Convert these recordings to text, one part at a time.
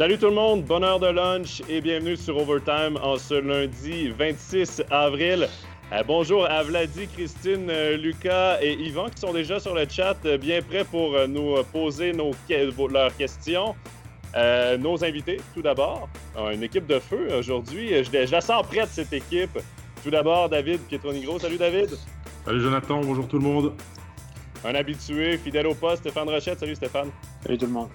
Salut tout le monde, bonne heure de lunch et bienvenue sur Overtime en ce lundi 26 avril. Euh, bonjour à Vladi, Christine, euh, Lucas et Yvan qui sont déjà sur le chat, euh, bien prêts pour nous poser nos, leurs questions. nos invités, tout d'abord, une équipe de feu aujourd'hui. Je, je, la sens prête, cette équipe. Tout d'abord, David Pietronigro. Salut David. Salut Jonathan, bonjour tout le monde. Un habitué, fidèle au poste, Stéphane Rochette. Salut Stéphane. Salut tout le monde.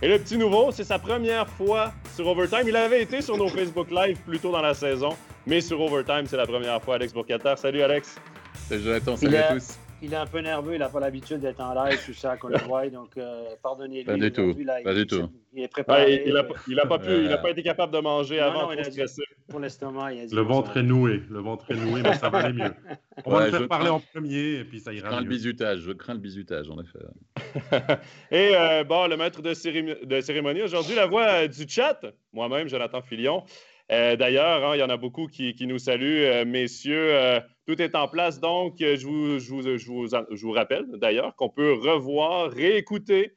Et le petit nouveau, c'est sa première fois sur Overtime. Il avait été sur nos Facebook Live plus tôt dans la saison, mais sur Overtime, c'est la première fois. Alex Bourcater. Salut Alex. Salut Jonathan, salut à tous. Il est un peu nerveux, il n'a pas l'habitude d'être en live, tout ça, qu'on le voit, donc euh, pardonnez-lui. Pas du tout. pas il, du tout. Il est préparé. il n'a pas, pu, il pas été capable de manger avant, il stressé. Pour l'estomac, il a dit. Le ventre est noué, le ventre est noué, mais ça va aller mieux. On va le faire parler en premier, et puis ça ira je crains mieux. Le bisutage, je crains le bisutage, en effet. et euh, bon, le maître de, de cérémonie aujourd'hui, la voix du chat, moi-même, Jonathan Filion. Euh, d'ailleurs, hein, il y en a beaucoup qui, nous saluent, euh, messieurs. Euh, tout est en place, donc je vous, rappelle d'ailleurs qu'on peut revoir, réécouter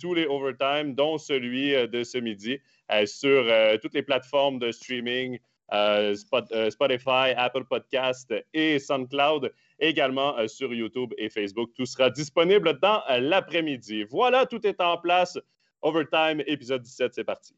tous les overtime, dont celui de ce midi, sur toutes les plateformes de streaming, Spotify, Apple Podcast et SoundCloud, également sur YouTube et Facebook. Tout sera disponible dans l'après-midi. Voilà, tout est en place. Overtime, épisode 17, c'est parti.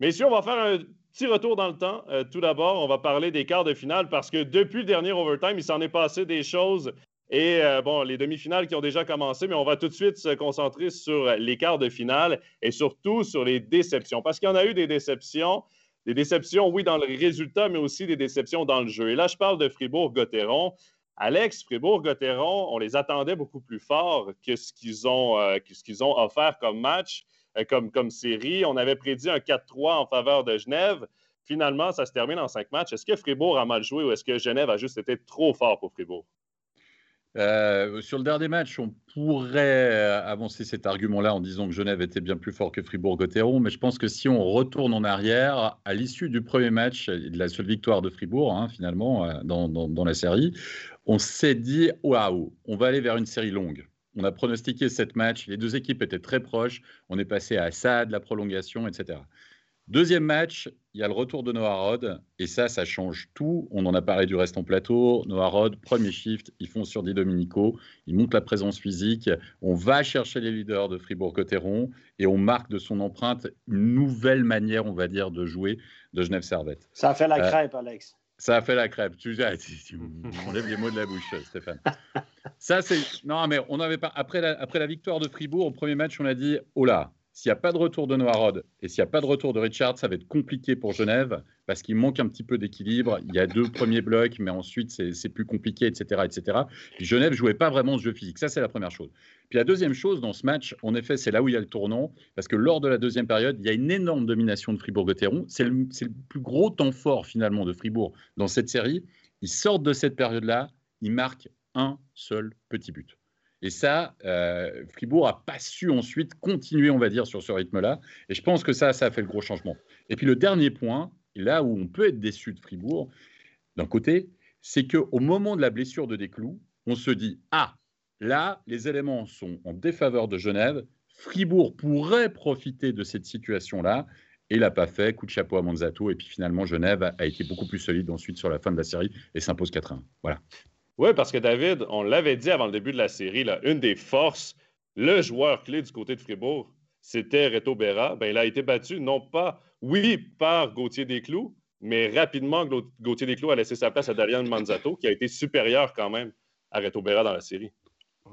Messieurs, on va faire un petit retour dans le temps. Euh, tout d'abord, on va parler des quarts de finale parce que depuis le dernier overtime, il s'en est passé des choses. Et euh, bon, les demi-finales qui ont déjà commencé, mais on va tout de suite se concentrer sur les quarts de finale et surtout sur les déceptions. Parce qu'il y en a eu des déceptions. Des déceptions, oui, dans le résultat, mais aussi des déceptions dans le jeu. Et là, je parle de Fribourg-Gotteron. Alex, Fribourg-Gotteron, on les attendait beaucoup plus fort que ce qu'ils ont, euh, qu'ils ont offert comme match. Euh, comme, comme série. On avait prédit un 4-3 en faveur de Genève. Finalement, ça se termine en cinq matchs. Est-ce que Fribourg a mal joué ou est-ce que Genève a juste été trop fort pour Fribourg? Euh, sur le dernier match, on pourrait avancer cet argument-là en disant que Genève était bien plus fort que Fribourg-Gotteron, mais je pense que si on retourne en arrière, à l'issue du premier match, de la seule victoire de Fribourg, hein, finalement, euh, dans, dans, la série, on s'est dit waouh, on va aller vers une série longue. On a pronostiqué cette match. Les deux équipes étaient très proches. On est passé à Assad, la prolongation, etc. Deuxième match, il y a le retour de Noah Rod. Et ça, ça change tout. On en a parlé du reste en plateau. Noah Rod, premier shift, ils font sur Di Domenico. Ils montent la présence physique. On va chercher les leaders de Fribourg-Cotteron. Et on marque de son empreinte une nouvelle manière, on va dire, de jouer de Genève Servette. Ça a fait la euh, crêpe, Alex. Ça a fait la crêpe. Tu, tu, m'enlèves les mots de la bouche, Stéphane. Ça, c'est. Non, mais on avait pas. Après la, après la victoire de Fribourg, au premier match, on a dit oh là, s'il n'y a pas de retour de Noirod et s'il n'y a pas de retour de Richard, ça va être compliqué pour Genève parce qu'il manque un petit peu d'équilibre. Il y a deux premiers blocs, mais ensuite c'est plus compliqué, etc., etc. Puis Genève jouait pas vraiment ce jeu physique. Ça, c'est la première chose. Puis la deuxième chose dans ce match, en effet, c'est là où il y a le tournant parce que lors de la deuxième période, il y a une énorme domination de Fribourg-Gotteron. C'est le, le plus gros temps fort finalement de Fribourg dans cette série. Ils sortent de cette période-là, ils marquent un seul petit but. Et ça, euh, Fribourg n'a pas su ensuite continuer, on va dire, sur ce rythme-là. Et je pense que ça, ça a fait le gros changement. Et puis le dernier point, là où on peut être déçu de Fribourg, d'un côté, c'est qu'au moment de la blessure de Desclous, on se dit Ah, là, les éléments sont en défaveur de Genève. Fribourg pourrait profiter de cette situation-là. Et il n'a pas fait, coup de chapeau à Manzato. Et puis finalement, Genève a été beaucoup plus solide ensuite sur la fin de la série et s'impose 4-1. Voilà. Oui, parce que David, on l'avait dit avant le début de la série, là, une des forces, le joueur clé du côté de Fribourg, c'était Reto Berra. Ben, il a été battu, non pas, oui, par Gauthier Desclous, mais rapidement, Gauthier Desclous a laissé sa place à Dalian Manzato, qui a été supérieur quand même à Reto Berra dans la série.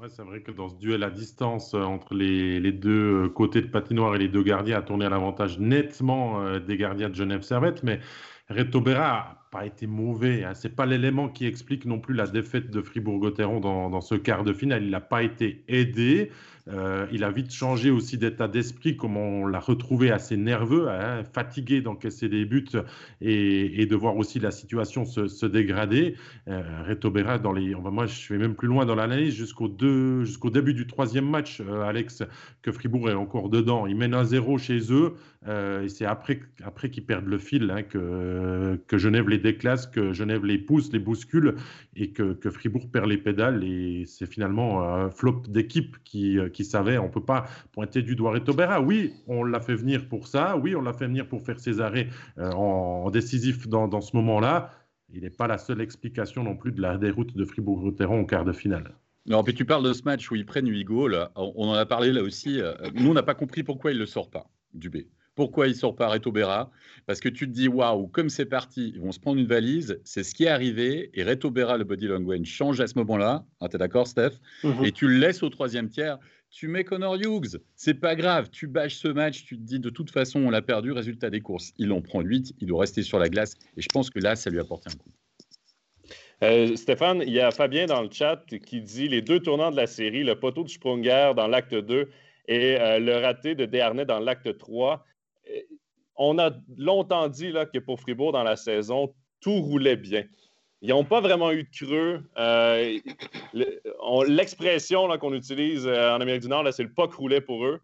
Ouais, c'est vrai que dans ce duel à distance euh, entre les, les, deux euh, côtés de patinoire et les deux gardiens, a tourné à l'avantage nettement euh, des gardiens de Genève Servette. Mais Reto Berra pas été mauvais. Hein. Ce n'est pas l'élément qui explique non plus la défaite de Fribourg-Gotteron dans, ce quart de finale. Il n'a pas été aidé. Euh, il a vite changé aussi d'état d'esprit, comme on l'a retrouvé assez nerveux, hein, fatigué d'encaisser des buts et, de voir aussi la situation se, dégrader. Euh, Reto Berra, dans les, moi je vais même plus loin dans l'analyse, jusqu'au, début du troisième match, euh, Alex, que Fribourg est encore dedans. Il mène un 0 chez eux. et c'est après, après qu'ils perdent le fil hein, que, que Genève les déclasse, que Genève les pousse, les bouscule et que, que Fribourg perd les pédales. Et c'est finalement un flop d'équipe qui, qui savait. On ne peut pas pointer du doigt Retobera. Oui, on l'a fait venir pour ça. Oui, on l'a fait venir pour faire ses arrêts en, décisif dans, dans ce moment-là il n'est pas la seule explication non plus de la déroute de Fribourg-Gotteron au quart de finale. Non, puis tu parles de ce match où ils prennent Hugo, là, on en a parlé là aussi. Euh, nous, on n'a pas compris pourquoi il ne le sort pas, Dubé. Pourquoi il ne sort pas Reto Berra Parce que tu te dis, waouh, comme c'est parti, ils vont se prendre une valise, c'est ce qui est arrivé, et Reto Berra, le body language, change à ce moment-là. Ah, tu es d'accord, Steph? Mhm. Et tu le laisses au troisième tiers tu mets Connor Hughes, c'est pas grave, tu bâches ce match, tu te dis de toute façon on l'a perdu, résultat des courses, il en prend 8, il doit rester sur la glace et je pense que là ça lui apporte un coup. Euh, Stéphane, il y a Fabien dans le chat qui dit les deux tournants de la série, le poteau de Sprunger dans l'acte 2 et euh, le raté de Desharnais dans l'acte 3. Euh, on a longtemps dit là, que pour Fribourg dans la saison, tout roulait bien. Ils n'ont pas vraiment eu de creux. Euh, l'expression qu'on utilise euh, en Amérique du Nord, c'est le pas roulait pour eux.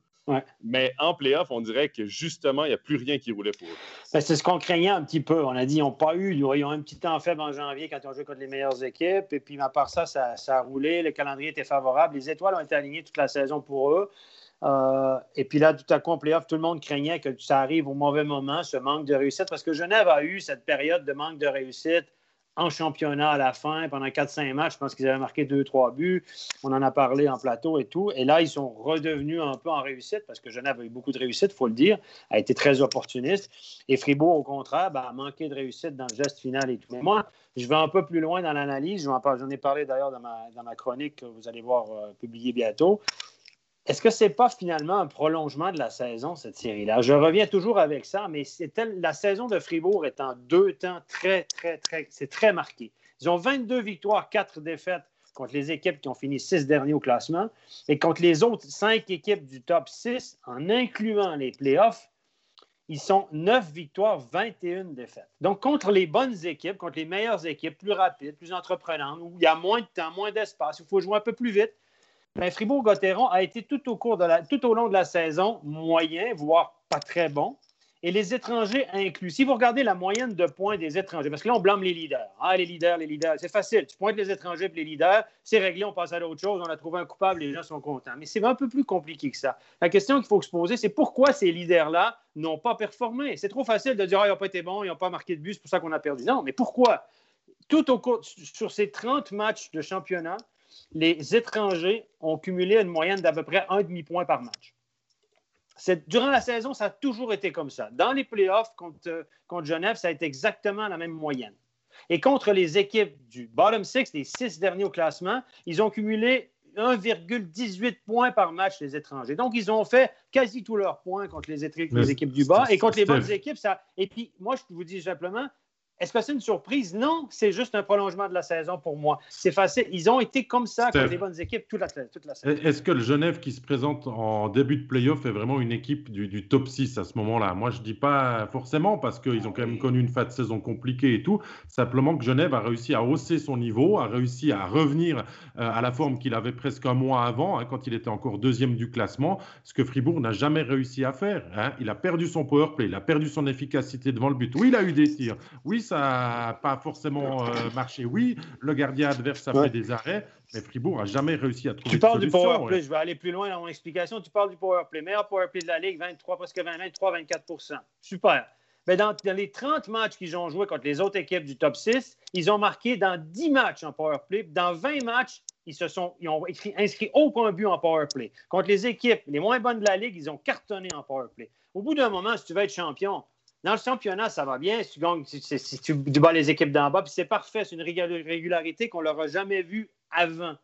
Mais en playoff, on dirait que justement, il n'y a plus rien qui roulait pour eux. Ben, c'est ce qu'on craignait un petit peu. On a dit qu'ils n'ont pas eu, ils ont un petit temps faible en janvier quand ils ont joué contre les meilleures équipes. Et puis, à part ça, ça, a roulé. Le calendrier était favorable. Les étoiles ont été alignées toute la saison pour eux. Euh, et puis là, tout à coup, en playoff, tout le monde craignait que ça arrive au mauvais moment, ce manque de réussite, parce que Genève a eu cette période de manque de réussite en championnat à la fin, pendant 4-5 matchs. Je pense qu'ils avaient marqué 2-3 buts. On en a parlé en plateau et tout. Et là, ils sont redevenus un peu en réussite parce que Genève a eu beaucoup de réussite, il faut le dire, a été très opportuniste. Et Fribourg, au contraire, ben, a manqué de réussite dans le geste final et tout. Mais moi, je vais un peu plus loin dans l'analyse. J'en ai parlé d'ailleurs dans ma, chronique que vous allez voir euh, publiée bientôt. Est-ce que ce n'est pas finalement un prolongement de la saison, cette série-là? Je reviens toujours avec ça, mais la saison de Fribourg est en deux temps très, très, très, c'est très marqué. Ils ont 22 victoires, 4 défaites contre les équipes qui ont fini 6 derniers au classement et contre les autres 5 équipes du top 6, en incluant les playoffs, ils sont 9 victoires, 21 défaites. Donc, contre les bonnes équipes, contre les meilleures équipes, plus rapides, plus entreprenantes, où il y a moins de temps, moins d'espace, il faut jouer un peu plus vite, ben, Fribourg-Gotteron a été tout au, cours de la, tout au long de la saison moyen, voire pas très bon. Et les étrangers inclus. Si vous regardez la moyenne de points des étrangers, parce que là, on blâme les leaders. Ah, les leaders, les leaders. C'est facile. Tu pointes les étrangers et les leaders, c'est réglé, on passe à d'autres chose, on a trouvé un coupable, les gens sont contents. Mais c'est un peu plus compliqué que ça. La question qu'il faut se poser, c'est pourquoi ces leaders-là n'ont pas performé? C'est trop facile de dire, ah, ils n'ont pas été bons, ils n'ont pas marqué de but, c'est pour ça qu'on a perdu. Non, mais pourquoi? Tout au cours, sur ces 30 matchs de championnat, les étrangers ont cumulé une moyenne d'à peu près un demi-point par match. Durant la saison, ça a toujours été comme ça. Dans les playoffs contre, euh, contre Genève, ça a été exactement la même moyenne. Et contre les équipes du bottom six, les six derniers au classement, ils ont cumulé 1,18 points par match, les étrangers. Donc, ils ont fait quasi tous leurs points contre les, les équipes du bas. Et contre les bonnes équipes, ça. Et puis, moi, je vous dis simplement, est-ce que c'est une surprise? Non, c'est juste un prolongement de la saison pour moi. C'est facile. Ils ont été comme ça contre les bonnes équipes toute la, toute la saison. Est-ce que le Genève qui se présente en début de playoff est vraiment une équipe du, top 6 à ce moment-là? Moi, je ne dis pas forcément parce qu'ils ont quand même connu une fin de saison compliquée et tout. Simplement que Genève a réussi à hausser son niveau, a réussi à revenir euh, à la forme qu'il avait presque un mois avant, hein, quand il était encore deuxième du classement, ce que Fribourg n'a jamais réussi à faire. Hein. Il a perdu son power play, il a perdu son efficacité devant le but. Oui, il a eu des tirs. Oui, ça n'a pas forcément euh, marché. Oui, le gardien adverse a fait des arrêts, mais Fribourg n'a jamais réussi à trouver Tu parles du power play, je vais aller plus loin dans mon explication. Tu parles du power play. Meilleur power play de la Ligue, 23, presque 23, 24% Super. Mais dans, les 30 matchs qu'ils ont joués contre les autres équipes du top 6, ils ont marqué dans 10 matchs en power play. Dans 20 matchs, ils, se sont, ils ont écrit, inscrit aucun but en power play. Contre les équipes les moins bonnes de la Ligue, ils ont cartonné en power play. Au bout d'un moment, si tu veux être champion, dans le championnat, ça va bien. Si tu, gagnes, si, tu bats les équipes d'en bas, puis c'est parfait. C'est une régularité qu'on n'aura jamais vue avant.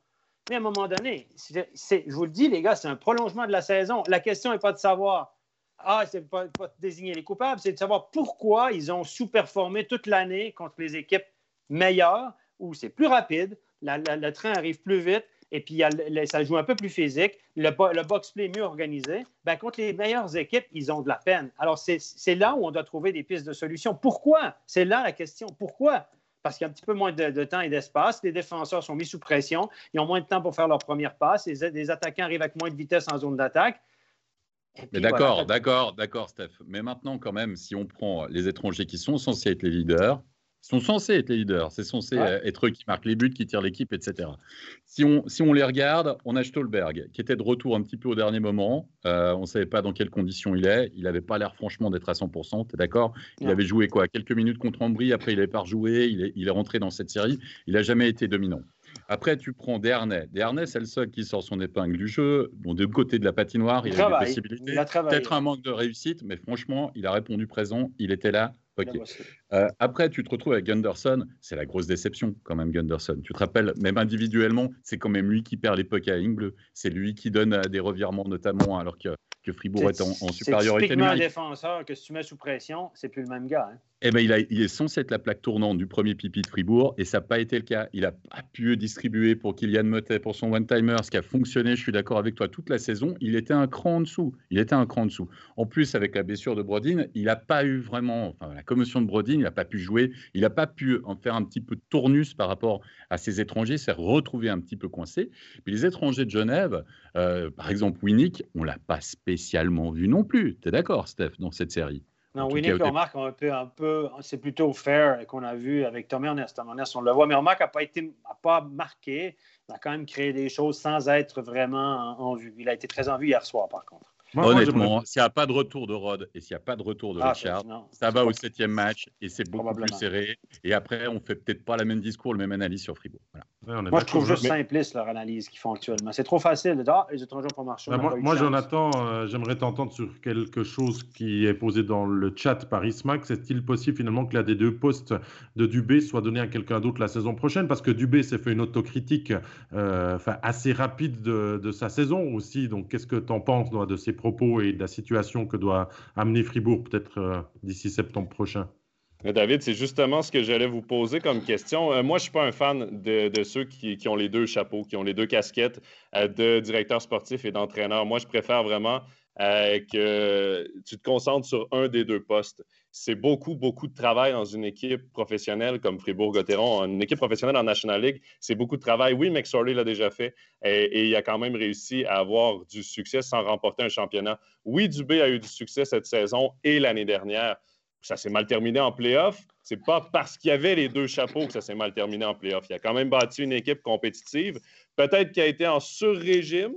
Mais à un moment donné, je vous le dis, les gars, c'est un prolongement de la saison. La question n'est pas de savoir, ah, c'est pas de désigner les coupables, c'est de savoir pourquoi ils ont sous-performé toute l'année contre les équipes meilleures, où c'est plus rapide, le train arrive plus vite, et puis ça joue un peu plus physique, le, le box-play mieux organisé, ben, contre les meilleures équipes, ils ont de la peine. Alors, c'est là où on doit trouver des pistes de solutions. Pourquoi? C'est là la question. Pourquoi? Parce qu'il y a un petit peu moins de, temps et d'espace. Les défenseurs sont mis sous pression. Ils ont moins de temps pour faire leur première passe. Les, les attaquants arrivent avec moins de vitesse en zone d'attaque. Mais d'accord, d'accord, d'accord, Steph. Mais maintenant, quand même, si on prend les étrangers qui sont censés être les leaders, sont censés être les leaders. C'est censé euh, être eux qui marquent les buts, qui tirent l'équipe, etc. Si on, si on les regarde, on a Stolberg, qui était de retour un petit peu au dernier moment. Euh, on ne savait pas dans quelles conditions il est. Il n'avait pas l'air franchement d'être à 100%. Tu es d'accord? Il avait joué quoi Quelques minutes contre Ambry. Après, il n'avait pas rejoué. Il est, il est rentré dans cette série. Il n'a jamais été dominant. Après, tu prends Dernay. Dernay, c'est le seul qui sort son épingle du jeu. Bon, de côté de la patinoire, il, il a des possibilités. Peut-être un manque de réussite, mais franchement, il a répondu présent. Il était là. Euh, après, tu te retrouves avec Gunderson. C'est la grosse déception, quand même, Gunderson. Tu te rappelles, même individuellement, c'est quand même lui qui perd les pucks à Ingle. C'est lui qui donne euh, des revirements, notamment, alors que, que Fribourg est, en, en supériorité. C'est typiquement un défenseur que si tu mets sous pression, c'est plus le même gars. Hein. Eh ben, il, est censé être la plaque tournante du premier pipi de Fribourg et ça n'a pas été le cas. Il n'a pas pu distribuer pour Kylian Motet pour son one-timer, ce qui a fonctionné, je suis d'accord avec toi, toute la saison. Il était un cran en dessous. Il était un cran en dessous. En plus, avec la blessure de Brodin, il n'a pas eu vraiment, la commotion de Brodin, il n'a pas pu jouer. Il n'a pas pu en faire un petit peu de tournus par rapport à ses étrangers, s'est retrouvé un petit peu coincé. Puis les étrangers de Genève, euh, par exemple Winnick, on ne l'a pas spécialement vu non plus. Tu es d'accord, Steph, dans cette série? Non, on remarque un peu, un peu c'est plutôt fair qu'on a vu avec Tommy Ernest. Tom Ernest, on le voit, mais remarque n'a pas, été, pas marqué. Il a quand même créé des choses sans être vraiment en vue. Il a été très en vue hier soir, par contre. Honnêtement, s'il n'y a pas de retour de Rod et s'il n'y a pas de retour de ah, Richard, ça va au septième match et c'est beaucoup plus serré. Et après, on fait peut-être pas le même discours, le même analyse sur Fribourg. Moi, je trouve juste simpliste leur analyse qu'ils font actuellement. C'est trop facile de dire ah, les étrangers pour marcher. Bah, moi, moi Jonathan, euh, j'aimerais t'entendre sur quelque chose qui est posé dans le chat par Ismac. Est-il possible finalement que l'un des deux postes de Dubé soit donné à quelqu'un d'autre la saison prochaine? Parce que Dubé s'est fait une autocritique euh, assez rapide de, de, sa saison aussi. Donc, qu'est-ce que tu en penses de ces propos et de la situation que doit amener Fribourg peut-être euh, d'ici septembre prochain? David, c'est justement ce que j'allais vous poser comme question. Euh, moi, je ne suis pas un fan de, ceux qui, ont les deux chapeaux, qui ont les deux casquettes euh, de directeur sportif et d'entraîneur. Moi, je préfère vraiment que tu te concentres sur un des deux postes c'est beaucoup, beaucoup de travail dans une équipe professionnelle comme Fribourg-Gotteron, une équipe professionnelle en National League. C'est beaucoup de travail. Oui, McSorley l'a déjà fait et, il a quand même réussi à avoir du succès sans remporter un championnat. Oui, Dubé a eu du succès cette saison et l'année dernière. Ça s'est mal terminé en playoff. C'est pas parce qu'il y avait les deux chapeaux que ça s'est mal terminé en playoff. Il a quand même bâti une équipe compétitive. Peut-être qu'il a été en sur-régime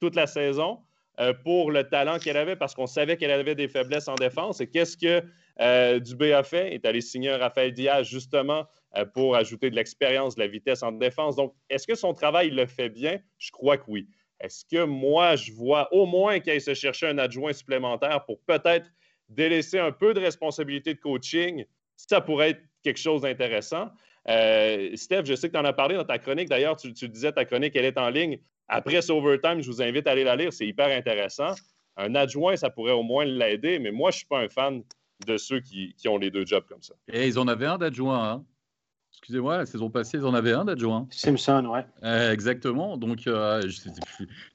toute la saison. Euh, pour le talent qu'elle avait parce qu'on savait qu'elle avait des faiblesses en défense. Et qu'est-ce que euh, Dubé a fait? Il est allé signer un Raphaël Diaz justement euh, pour ajouter de l'expérience, de la vitesse en défense. Donc, est-ce que son travail le fait bien? Je crois que oui. Est-ce que moi, je vois au moins qu'il aille se chercher un adjoint supplémentaire pour peut-être délaisser un peu de responsabilité de coaching? Ça pourrait être quelque chose d'intéressant. Steph, je sais que tu en as parlé dans ta chronique. D'ailleurs, tu, tu, disais ta chronique, elle est en ligne. Après overtime, je vous invite à aller la lire, c'est hyper intéressant. Un adjoint, ça pourrait au moins l'aider, mais moi, je ne suis pas un fan de ceux qui, ont les deux jobs comme ça. Et ils en avaient un d'adjoint. Hein? Excusez-moi, la saison passée, ils en avaient un d'adjoint. Simpson, ouais. Euh, exactement. Donc, euh,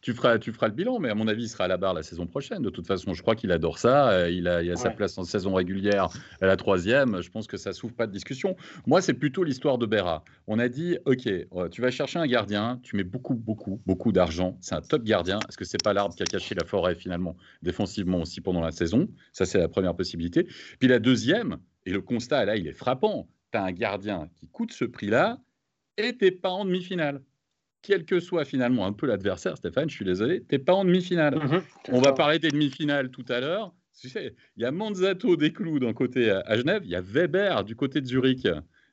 tu, feras, tu feras le bilan, mais à mon avis, il sera à la barre la saison prochaine. De toute façon, je crois qu'il adore ça. Euh, il a, il a sa place en saison régulière à la troisième. Je pense que ça s'ouvre pas de discussion. Moi, c'est plutôt l'histoire de Berra. On a dit, OK, tu vas chercher un gardien, tu mets beaucoup, beaucoup, beaucoup d'argent. C'est un top gardien. Est-ce que c'est pas l'arbre qui a caché la forêt finalement, défensivement aussi pendant la saison? Ça, c'est la première possibilité. Puis la deuxième, et le constat là, il est frappant tu as un gardien qui coûte ce prix-là et tu pas en demi-finale. Quel que soit finalement un peu l'adversaire, Stéphane, je suis désolé, tu pas en demi-finale. Mhm, On va parler des demi-finales tout à l'heure. Tu sais, il y a Manzato des clous d'un côté à Genève, il y a Weber du côté de Zurich.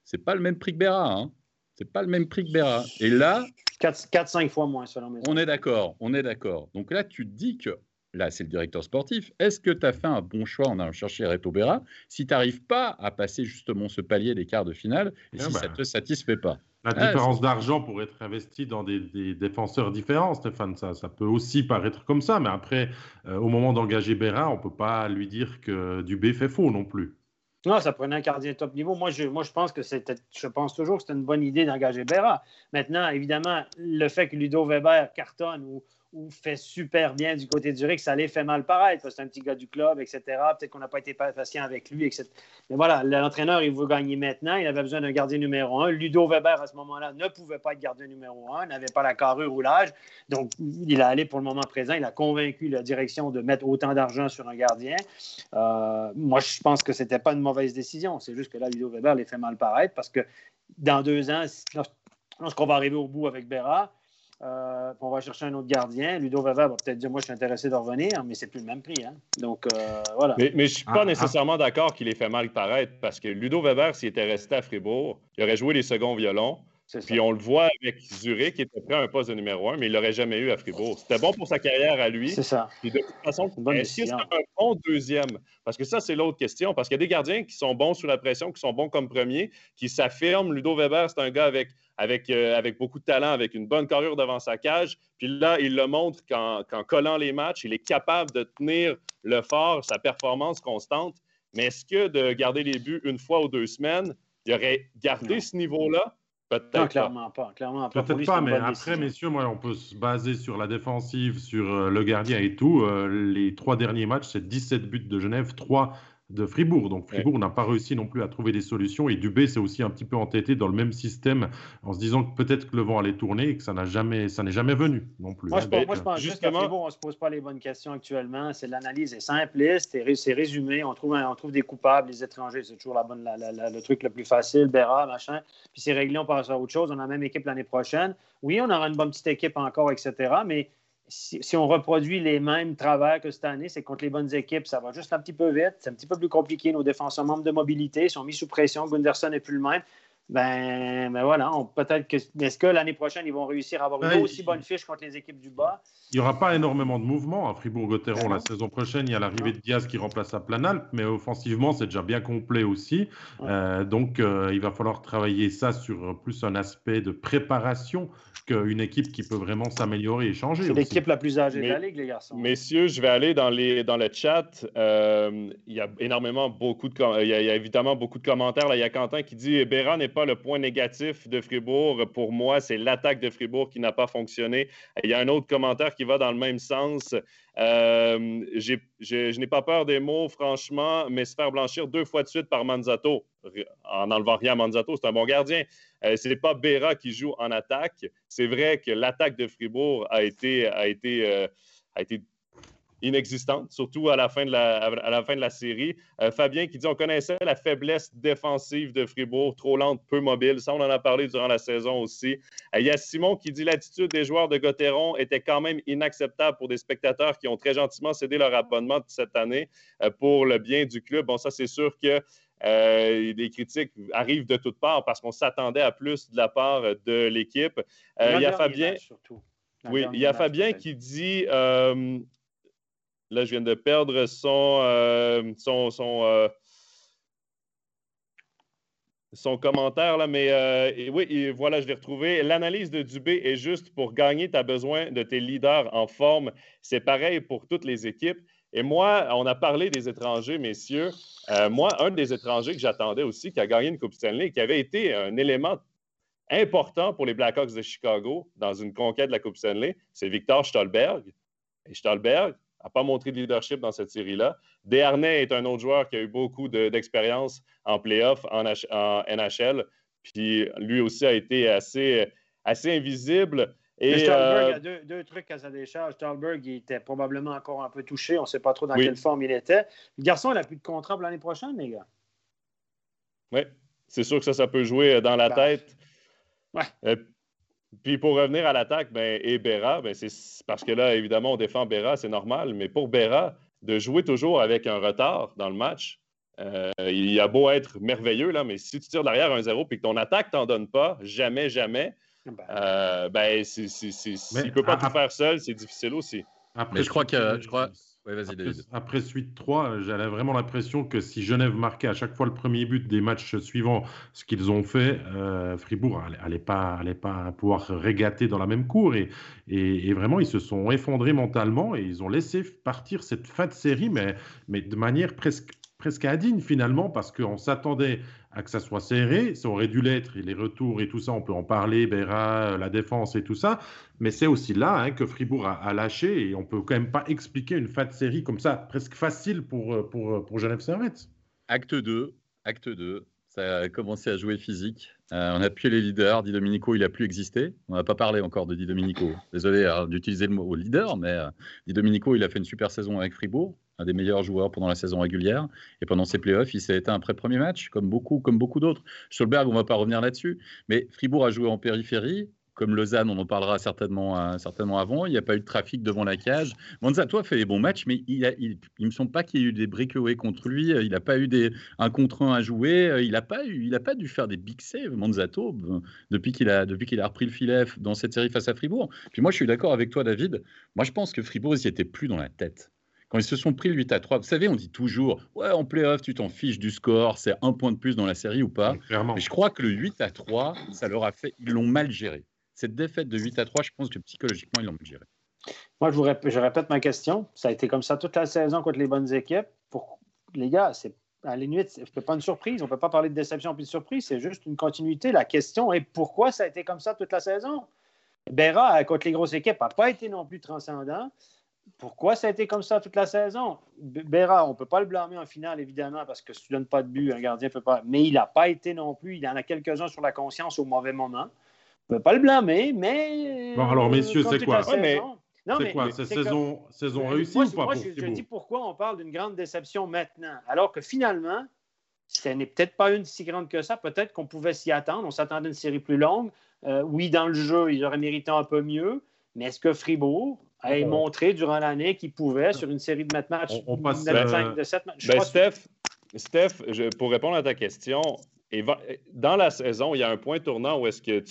C'est pas le même prix que Berra. Hein. C'est pas le même prix que Berra. Et là. 4-5 fois moins, selon mes On est d'accord, on est d'accord. Donc là, tu te dis que là c'est le directeur sportif, est-ce que tu as fait un bon choix en allant chercher Reto Berra si tu n'arrives pas à passer justement ce palier des quarts de finale et ah si ça ne bah. te satisfait pas? La ah, différence d'argent pour être investi dans des, défenseurs différents, Stéphane, ça, ça peut aussi paraître comme ça, mais après, euh, au moment d'engager Berra, on ne peut pas lui dire que Dubé fait faux non plus. Non, ça prenait un gardien top niveau. Moi, je, moi, je pense que c'était, je pense toujours que c'était une bonne idée d'engager Berra. Maintenant, évidemment, le fait que Ludo Weber cartonne ou, ou fait super bien du côté du Rick, ça les fait mal paraître c'est un petit gars du club, etc. Peut-être qu'on n'a pas été patient avec lui, etc. Mais voilà, l'entraîneur, il veut gagner maintenant. Il avait besoin d'un gardien numéro un. Ludo Weber, à ce moment-là, ne pouvait pas être gardien numéro un, n'avait pas la carrure ou. Donc, il a allé pour le moment présent. Il a convaincu la direction de mettre autant d'argent sur un gardien. Euh, moi, je pense que ce n'était pas une mauvaise décision. C'est juste que là, Ludo Weber les fait mal paraître parce que dans deux ans, lorsqu'on va arriver au bout avec Berra, euh, on va chercher un autre gardien. Ludo Weber va peut-être dire Moi, je suis intéressé de revenir, mais c'est plus le même prix. Hein. Donc, euh, voilà. Mais, je ne suis pas ah, ah. nécessairement d'accord qu'il ait fait mal paraître parce que Ludo Weber, s'il était resté à Fribourg, il aurait joué les seconds violons. Puis on le voit avec Zurich, qui était prêt à un poste de numéro un, mais il ne l'aurait jamais eu à Fribourg. C'était bon pour sa carrière à lui. C'est ça. de toute façon, est-ce que c'est un bon deuxième? Parce que ça, c'est l'autre question. Parce qu'il y a des gardiens qui sont bons sous la pression, qui sont bons comme premier, qui s'affirment. Ludo Weber, c'est un gars avec avec, euh, avec beaucoup de talent, avec une bonne carrure devant sa cage. Puis là, il le montre qu'en collant les matchs, il est capable de tenir le fort, sa performance constante. Mais est-ce que de garder les buts une fois ou deux semaines, il aurait gardé ce niveau-là? Peut-être non, clairement pas. Clairement pas. Peut-être pas, mais après, messieurs, moi, on peut se baser sur la défensive, sur euh, le gardien et tout. Euh, les trois derniers matchs, c'est 17 buts de Genève, 3 de Fribourg. Donc Fribourg n'a pas réussi non plus à trouver des solutions. Et Dubé s'est aussi un petit peu entêté dans le même système en se disant que peut-être que le vent allait tourner et que ça n'a jamais, ça n'est jamais venu non plus. Moi, je, hein. pense justement... Fribourg, on ne se pose pas les bonnes questions actuellement. C'est l'analyse est simpliste, c'est résumé. On trouve, on trouve des coupables, les étrangers, c'est toujours la bonne, le truc le plus facile, Béra, machin. Puis c'est réglé, on passe à autre chose. On a la même équipe l'année prochaine. Oui, on aura une bonne petite équipe encore, etc. Mais si, on reproduit les mêmes travers que cette année, c'est contre les bonnes équipes, ça va juste un petit peu vite, c'est un petit peu plus compliqué. Nos défenseurs membres de mobilité sont mis sous pression, Gunderson n'est plus le même. Ben, ben voilà, peut-être que. Est-ce que l'année prochaine, ils vont réussir à avoir une aussi bonne fiche contre les équipes du bas? Il n'y aura pas énormément de mouvements à Fribourg-Gotteron la saison prochaine. Il y a l'arrivée de Diaz qui remplace à Planalp, mais offensivement, c'est déjà bien complet aussi. Euh, donc, euh, il va falloir travailler ça sur plus un aspect de préparation qu'une équipe qui peut vraiment s'améliorer et changer. C'est l'équipe la plus âgée de la Ligue, les garçons. Messieurs, je vais aller dans, les, dans le chat. Euh, il y a énormément beaucoup de il y, a, évidemment beaucoup de commentaires. Là. Il y a Quentin qui dit Béra n'est pas le point négatif de Fribourg. Pour moi, c'est l'attaque de Fribourg qui n'a pas fonctionné. Il y a un autre commentaire qui va dans le même sens. Euh, je n'ai pas peur des mots, franchement, mais se faire blanchir deux fois de suite par Manzato, en n'enlevant rien à Manzato, c'est un bon gardien. Euh, ce n'est pas Béra qui joue en attaque. C'est vrai que l'attaque de Fribourg a été, a été, euh, a été inexistante, surtout à la fin de la, à la, fin de la série. Euh, Fabien qui dit on connaissait la faiblesse défensive de Fribourg, trop lente, peu mobile. Ça, on en a parlé durant la saison aussi. Euh, il y a Simon qui dit l'attitude des joueurs de Gauthieron était quand même inacceptable pour des spectateurs qui ont très gentiment cédé leur abonnement cette année euh, pour le bien du club. Bon, ça, c'est sûr que les critiques arrivent de toutes parts parce qu'on s'attendait à plus de la part de l'équipe. il y a Fabien. Oui, il y a Fabien qui dit Là, je viens de perdre son, euh, euh, commentaire, mais euh, oui, voilà, je l'ai retrouvé. L'analyse de Dubé est juste pour gagner, tu as besoin de tes leaders en forme. C'est pareil pour toutes les équipes. Et moi, on a parlé des étrangers, messieurs. moi, un des étrangers que j'attendais aussi, qui a gagné une Coupe Stanley, qui avait été un élément important pour les Blackhawks de Chicago dans une conquête de la Coupe Stanley, c'est Victor Stolberg. Stolberg, n'a pas montré de leadership dans cette série-là. Desharnais est un autre joueur qui a eu beaucoup d'expérience en playoff, en, en, NHL. Puis lui aussi a été assez, assez invisible. Et, Stolberg euh, a deux, deux, trucs à sa décharge. Stolberg il était probablement encore un peu touché. On ne sait pas trop dans quelle forme il était. Le garçon, il n'a plus de contrat pour l'année prochaine, les gars. Oui, c'est sûr que ça, ça peut jouer dans la tête. Ouais. Euh, puis pour revenir à l'attaque, ben, et Béra, ben, c'est parce que là, évidemment, on défend Béra, c'est normal, mais pour Béra, de jouer toujours avec un retard dans le match, euh, il a beau être merveilleux, là, mais si tu tires derrière un 0 et que ton attaque t'en donne pas, jamais, jamais, ben, euh, ben, ne peut pas tout faire seul, c'est difficile aussi. mais je crois que je crois, après, suite 3, j'avais vraiment l'impression que si Genève marquait à chaque fois le premier but des matchs suivants, ce qu'ils ont fait, euh, Fribourg n'allait pas, allait pas pouvoir régater dans la même cour. Et, et, vraiment, ils se sont effondrés mentalement et ils ont laissé partir cette fin de série, mais, mais de manière presque presque indigne finalement parce qu'on s'attendait à que ça soit serré. Ça aurait dû l'être, et les retours et tout ça, on peut en parler, Béra, la défense et tout ça. Mais c'est aussi là hein, que Fribourg a, lâché et on peut quand même pas expliquer une fin de série comme ça, presque facile pour, pour, pour Genève Servette. Acte 2, acte 2, ça a commencé à jouer physique. Euh, on a pu les leaders. Di Domenico, il a plus existé. On n'a pas parlé encore de Di Domenico. Désolé hein, d'utiliser le mot leader, mais euh, Di Domenico, il a fait une super saison avec Fribourg, un des meilleurs joueurs pendant la saison régulière. Et pendant ses playoffs, il s'est éteint après premier match, comme beaucoup, comme beaucoup d'autres. Stolberg, on ne va pas revenir là-dessus. Mais Fribourg a joué en périphérie comme Lausanne, on en parlera certainement, euh, certainement avant. Il n'y a pas eu de trafic devant la cage. Monza, toi, fait des bons matchs, mais il ne me semble pas qu'il y ait eu des breakaways contre lui. Il n'a pas eu des, un contre un à jouer. Il n'a pas, eu, il pas dû faire des big saves, Monzato, depuis qu'il a, repris le filet dans cette série face à Fribourg. Puis moi, je suis d'accord avec toi, David. Moi, je pense que Fribourg, ils n'y étaient plus dans la tête quand ils se sont pris le 8 à 3, vous savez, on dit toujours, ouais, en playoff, tu t'en fiches du score, c'est un point de plus dans la série ou pas. Mais je crois que le 8 à 3, ça leur a fait, ils l'ont mal géré cette défaite de 8 à 3, je pense que psychologiquement, ils l'ont mal géré. Moi, je, vous répète, je répète ma question. Ça a été comme ça toute la saison contre les bonnes équipes. Pour... Les gars, c'est à la limite, ce pas une surprise. On ne peut pas parler de déception puis de surprise. C'est juste une continuité. La question est pourquoi ça a été comme ça toute la saison? Berra, contre les grosses équipes, n'a pas été non plus transcendant. Pourquoi ça a été comme ça toute la saison? Berra, on ne peut pas le blâmer en finale, évidemment, parce que si tu ne donnes pas de but, un gardien ne peut pas. Mais il n'a pas été non plus. Il en a quelques-uns sur la conscience au mauvais moment. On ne peut pas le blâmer, mais. Bon, alors, messieurs, c'est quoi? C'est quoi? C'est saison, saison réussie ou pas Moi, je, je dis pourquoi on parle d'une grande déception maintenant, alors que finalement, ce n'est peut-être pas une si grande que ça. Peut-être qu'on pouvait s'y attendre. On s'attendait à une série plus longue. Euh, oui, dans le jeu, ils auraient mérité un peu mieux. Mais est-ce que Fribourg a montré durant l'année qu'il pouvait, sur une série de matchs, on, passe, de, 7 matchs? Ben, Steph, Steph pour répondre à ta question, dans la saison, il y a un point tournant où est-ce que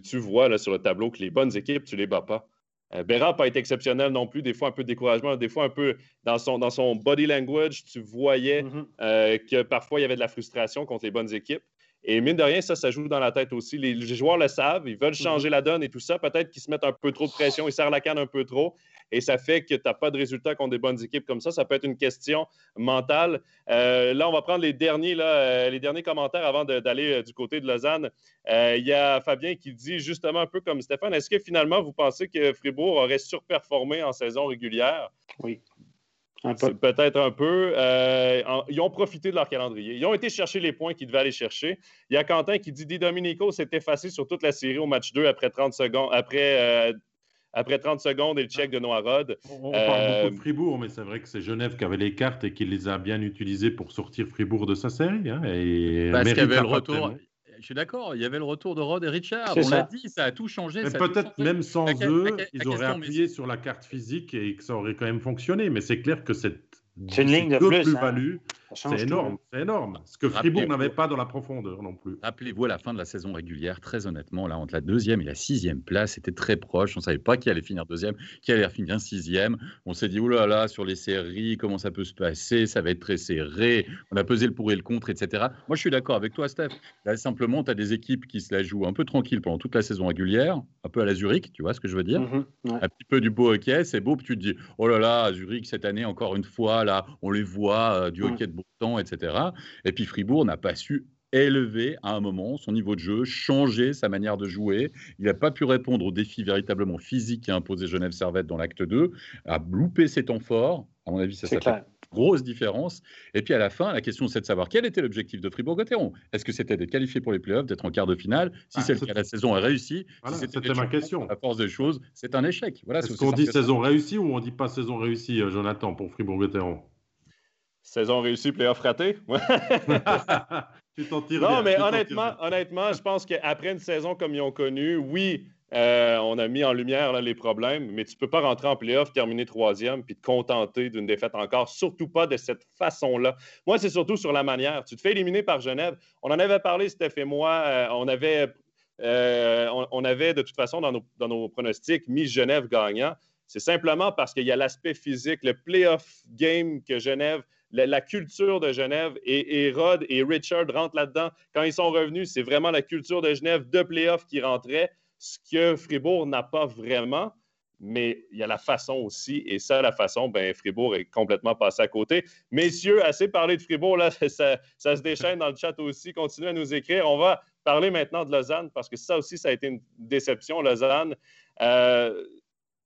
tu, vois là, sur le tableau que les bonnes équipes, tu les bats pas. Euh, n'a pas été exceptionnel non plus, des fois un peu de découragement, des fois un peu dans son, dans son body language, tu voyais mm-hmm. euh, que parfois il y avait de la frustration contre les bonnes équipes. Et mine de rien, ça, ça joue dans la tête aussi. Les, joueurs le savent, ils veulent changer mm-hmm. la donne et tout ça. Peut-être qu'ils se mettent un peu trop de pression, ils serrent la canne un peu trop et ça fait que tu n'as pas de résultats contre des bonnes équipes comme ça. Ça peut être une question mentale. Euh, là, on va prendre les derniers, là, euh, les derniers commentaires avant d'aller euh, du côté de Lausanne. Il y a Fabien qui dit justement un peu comme Stéphane, est-ce que finalement vous pensez que Fribourg aurait surperformé en saison régulière? Oui. Peut-être un peu. ils ont profité de leur calendrier. Ils ont été chercher les points qu'ils devaient aller chercher. Il y a Quentin qui dit Di Domenico s'est effacé sur toute la série au match 2 après 30 secondes, après après 30 secondes et le check de Noirod. On, parle beaucoup de euh, Fribourg, mais c'est vrai que c'est Genève qui avait les cartes et qui les a bien utilisées pour sortir Fribourg de sa série. Hein, et Parce qu'il y avait le retour. Je suis d'accord, il y avait le retour de Rod et Richard. On l'a dit, ça a tout changé. peut-être même sans eux, ils auraient appuyé sur la carte physique et que ça aurait quand même fonctionné. Mais c'est clair que cette c'est une ligne de plus. Hein. C'est énorme, c'est énorme. Ce que Fribourg n'avait pas dans la profondeur non plus. Rappelez-vous à la fin de la saison régulière, très honnêtement, là, entre la deuxième et la sixième place, c'était très proche. On ne savait pas qui allait finir deuxième, qui allait finir sixième. On s'est dit, oulala, là là, sur les séries, comment ça peut se passer? Ça va être très serré. On a pesé le pour et le contre, etc. Moi, je suis d'accord avec toi, Steph. Là, simplement, tu as des équipes qui se la jouent un peu tranquille pendant toute la saison régulière, un peu à la Zurich, tu vois ce que je veux dire? Mm-hmm, Un petit peu du beau hockey, c'est beau, puis tu te dis, oh là là, Zurich, cette année, encore une fois, là, on les voit, euh, du hockey de temps, etc. Et puis Fribourg n'a pas su élever à un moment son niveau de jeu, changer sa manière de jouer. Il n'a pas pu répondre aux défis véritablement physiques qu'a imposé Genève Servette dans l'acte 2, a loupé ses temps forts. À mon avis, ça s'appelle grosse différence. Et puis à la fin, la question c'est de savoir quel était l'objectif de Fribourg-Gotteron. Est-ce que c'était d'être qualifié pour les playoffs, d'être en quart de finale? Si ah, c'est le cas, la saison est réussie. c'était ma question. À force des choses, c'est un échec. Voilà, Est-ce qu'on dit saison réussie ou on dit pas saison réussie, euh, Jonathan, pour Fribourg-Gotteron? Saison réussie, playoff raté. tu t'en tires Non, mais honnêtement, honnêtement, je pense qu'après une saison comme ils ont connu, oui, euh, on a mis en lumière les problèmes, mais tu ne peux pas rentrer en playoff, terminer troisième, puis te contenter d'une défaite encore, surtout pas de cette façon-là. Moi, c'est surtout sur la manière. Tu te fais éliminer par Genève. On en avait parlé, Steph et moi. Euh, on, avait, euh, on, avait, de toute façon, dans nos, dans nos pronostics, mis Genève gagnant. C'est simplement parce qu'il y a l'aspect physique, le playoff game que Genève la, culture de Genève et, Rod et Richard rentrent là-dedans. Quand ils sont revenus, c'est vraiment la culture de Genève de playoff qui rentrait, ce que Fribourg n'a pas vraiment. mais il y a la façon aussi. Et ça, la façon, ben, Fribourg est complètement passé à côté. Messieurs, assez parlé de Fribourg, là, ça, se déchaîne dans le chat aussi. Continuez à nous écrire. On va parler maintenant de Lausanne parce que ça aussi, ça a été une déception, Lausanne. Euh,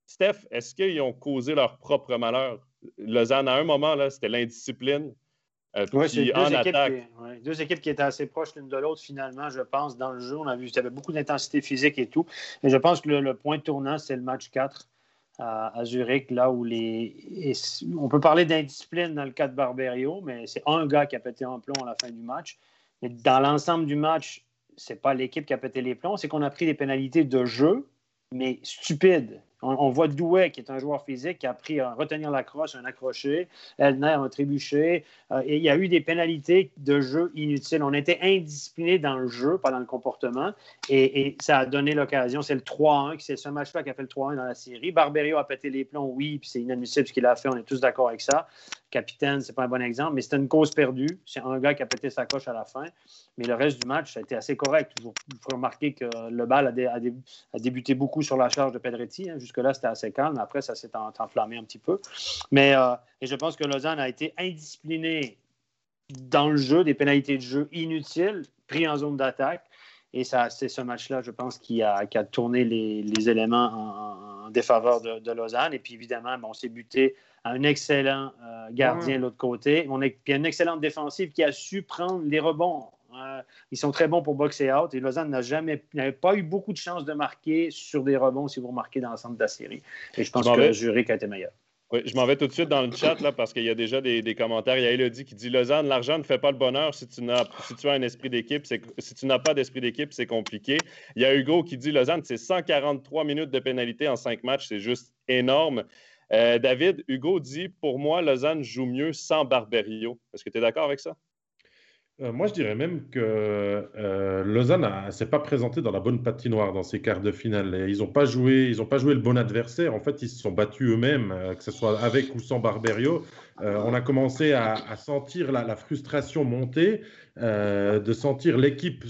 Steph, est-ce qu'ils ont causé leur propre malheur? Lausanne, à un moment, là, c'était l'indiscipline. Euh, deux, équipes deux équipes qui étaient assez proches l'une de l'autre, finalement, je pense, dans le jeu. On a vu qu'il y avait beaucoup d'intensité physique et tout. Et je pense que le, point tournant, c'est le match 4 à, Zurich, là où les. on peut parler d'indiscipline dans le cas de Barberio, mais c'est un gars qui a pété en plomb à la fin du match. Mais dans l'ensemble du match, c'est pas l'équipe qui a pété les plombs, c'est qu'on a pris des pénalités de jeu, mais stupides. On, voit Douai, qui est un joueur physique, qui a appris à retenir la crosse, un accroché, Elner, un trébuché. Euh, et il y a eu des pénalités de jeu inutiles. On était indisciplinés dans le jeu, pas dans le comportement. Et, ça a donné l'occasion. C'est le 3-1, c'est ce match-là qui a fait le 3-1 dans la série. Barberio a pété les plombs, oui, puis c'est inadmissible ce qu'il a fait. On est tous d'accord avec ça capitaine, c'est pas un bon exemple, mais c'était une cause perdue. C'est un gars qui a pété sa coche à la fin. Mais le reste du match, ça a été assez correct. Vous pouvez remarquer que le bal a, débuté beaucoup sur la charge de Pedretti. Hein. Jusque-là, c'était assez calme. Après, ça s'est enflammé un petit peu. Mais euh, et je pense que Lausanne a été indiscipliné dans le jeu, des pénalités de jeu inutiles, pris en zone d'attaque. Et c'est ce match-là, je pense, qui a, tourné les, éléments en, défaveur de, Lausanne. Et puis, évidemment, bon, on s'est buté un excellent gardien de l'autre côté. On a, puis une excellente défensive qui a su prendre les rebonds. Euh, ils sont très bons pour boxer out et Lausanne n'a jamais n'avait pas eu beaucoup de chances de marquer sur des rebonds si vous remarquez dans l'ensemble de la série. Et je pense que Zurich a été meilleur. Oui, je m'en vais tout de suite dans le chat là, parce qu'il y a déjà des, commentaires. Il y a Elodie qui dit Lausanne, l'argent ne fait pas le bonheur si tu, as, si tu as un esprit d'équipe. Si tu n'as pas d'esprit d'équipe, c'est compliqué. Il y a Hugo qui dit Lausanne, c'est 143 minutes de pénalité en cinq matchs. C'est juste énorme. Euh, David, Hugo dit Pour moi, Lausanne joue mieux sans Barberio. Est-ce que tu es d'accord avec ça? Euh, moi, je dirais même que euh, Lausanne ne s'est pas présenté dans la bonne patinoire dans ces quarts de finale. ils n'ont pas, joué, pas joué le bon adversaire. En fait, ils se sont battus eux-mêmes, que ce soit avec ou sans Barberio. on a commencé à, sentir la, frustration monter, de sentir l'équipe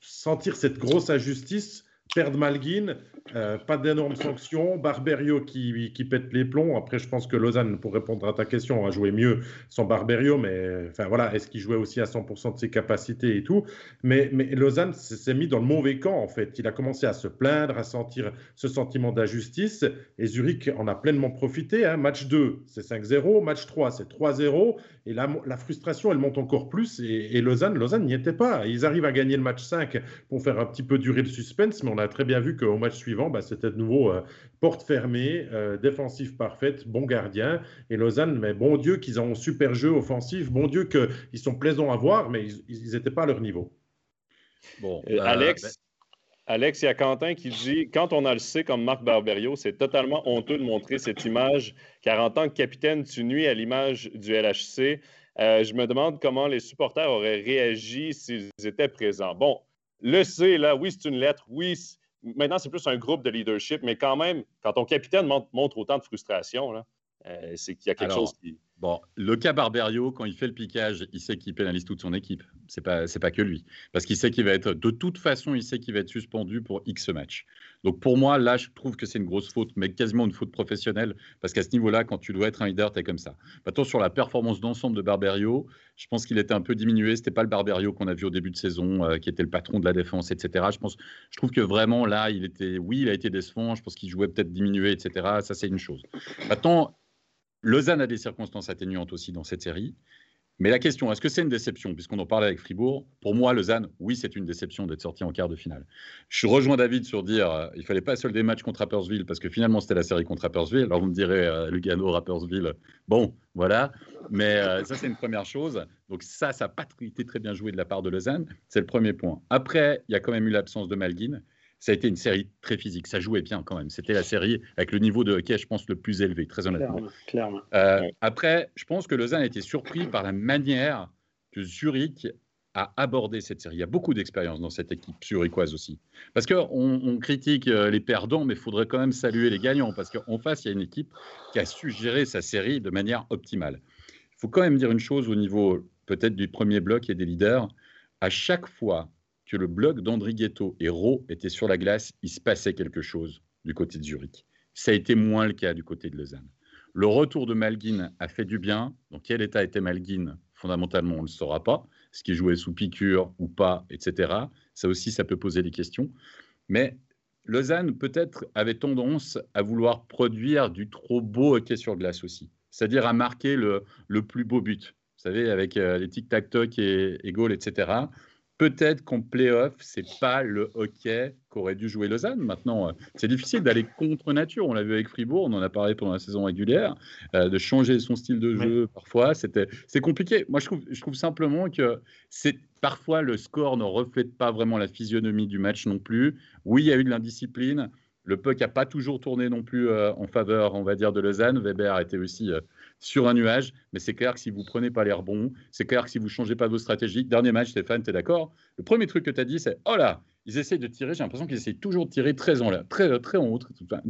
sentir cette grosse injustice perdre Malguin, euh, pas d'énormes sanctions. Barberio qui, qui, pète les plombs. Après, je pense que Lausanne, pour répondre à ta question, a joué mieux sans Barberio. Mais enfin, voilà, est-ce qu'il jouait aussi à 100% de ses capacités et tout? Mais, Lausanne s'est mis dans le mauvais camp, en fait. Il a commencé à se plaindre, à sentir ce sentiment d'injustice. Et Zurich en a pleinement profité. Hein. Match 2, c'est 5-0. Match 3, c'est 3-0. Et la, la, frustration, elle monte encore plus. Et, et Lausanne, Lausanne n'y était pas. Ils arrivent à gagner le match 5 pour faire un petit peu durer le suspense. Mais on a très bien vu qu'au match suivant, bah, c'était de nouveau euh, porte fermée, euh, défensive parfaite, bon gardien. Et Lausanne, mais bon Dieu qu'ils ont un super jeu offensif, bon Dieu qu'ils sont plaisants à voir, mais ils n'étaient pas à leur niveau. Bon, euh, Alex, ben Alex, il y a Quentin qui dit Quand on a le C comme Marc Barberio, c'est totalement honteux de montrer cette image, car en tant que capitaine, tu nuis à l'image du LHC. je me demande comment les supporters auraient réagi s'ils étaient présents. Bon, le C, là, oui, c'est une lettre, oui, Maintenant, c'est plus un groupe de leadership, mais quand même, quand ton capitaine montre, autant de frustration, euh, c'est qu'il y a quelque chose qui. Bon, le cas Barberio, quand il fait le piquage, il sait qu'il pénalise toute son équipe. C'est pas, pas que lui, parce qu'il sait qu'il va être, de toute façon, il sait qu'il va être suspendu pour X match. Donc pour moi, là, je trouve que c'est une grosse faute, mais quasiment une faute professionnelle, parce qu'à ce niveau-là, quand tu dois être un leader, tu es comme ça. Maintenant, sur la performance d'ensemble de Barberio, je pense qu'il était un peu diminué. C'était pas le Barberio qu'on a vu au début de saison, euh, qui était le patron de la défense, etc. Je pense, je trouve que vraiment là, il était, oui, il a été décevant. Je pense qu'il jouait peut-être diminué, etc. Ça, c'est une chose. Maintenant, Lausanne a des circonstances atténuantes aussi dans cette série. Mais la question, est-ce que c'est une déception? Puisqu'on en parlait avec Fribourg, pour moi, Lausanne, oui, c'est une déception d'être sorti en quart de finale. Je rejoins David sur dire euh, il fallait pas solder match contre Rappersville parce que finalement, c'était la série contre Rappersville. Alors, vous me direz, euh, Lugano, Rappersville, bon, voilà. Mais euh, ça, c'est une première chose. Donc, ça, ça n'a pas été très bien joué de la part de Lausanne. C'est le premier point. Après, il y a quand même eu l'absence de Malguin ça a été une série très physique. Ça jouait bien quand même. C'était la série avec le niveau de hockey, je pense, le plus élevé, très honnêtement. Clairement. Euh, après, je pense que Lausanne a été surpris par la manière que Zurich a abordé cette série. Il y a beaucoup d'expérience dans cette équipe zurichoise aussi. Parce qu'on on critique euh, les perdants, mais il faudrait quand même saluer les gagnants. Parce qu'en face, il y a une équipe qui a su gérer sa série de manière optimale. Il faut quand même dire une chose au niveau peut-être du premier bloc et des leaders. À chaque fois que le bloc d'André Ghetto et Rowe étaient sur la glace, il se passait quelque chose du côté de Zurich. Ça a été moins le cas du côté de Lausanne. Le retour de Malguin a fait du bien. Dans quel état était Malguin? Fondamentalement, on ne le saura pas. Ce qui jouait sous piqûre ou pas, etc. Ça aussi, ça peut poser des questions. Mais Lausanne, peut-être, avait tendance à vouloir produire du trop beau hockey sur glace aussi. C'est-à-dire à marquer le, le, plus beau but. Vous savez, avec euh, les tic-tac-toc et, et goal, etc peut-être qu'en playoff, c'est pas le hockey qu'aurait dû jouer Lausanne. Maintenant, euh, c'est difficile d'aller contre nature. On l'a vu avec Fribourg, on en a parlé pendant la saison régulière, euh, de changer son style de jeu parfois. C'était, c'est compliqué. Moi, je trouve, je trouve simplement que c'est parfois le score ne reflète pas vraiment la physionomie du match non plus. Oui, il y a eu de l'indiscipline. Le puck n'a pas toujours tourné non plus euh, en faveur, on va dire, de Lausanne. Weber était aussi sur un nuage. Mais c'est clair que si vous prenez pas les rebonds, c'est clair que si vous changez pas vos stratégies, dernier match, Stéphane, tu es d'accord? Le premier truc que tu as dit, c'est oh là, ils essayent de tirer. J'ai l'impression qu'ils essayent toujours de tirer très en, très, très en haut.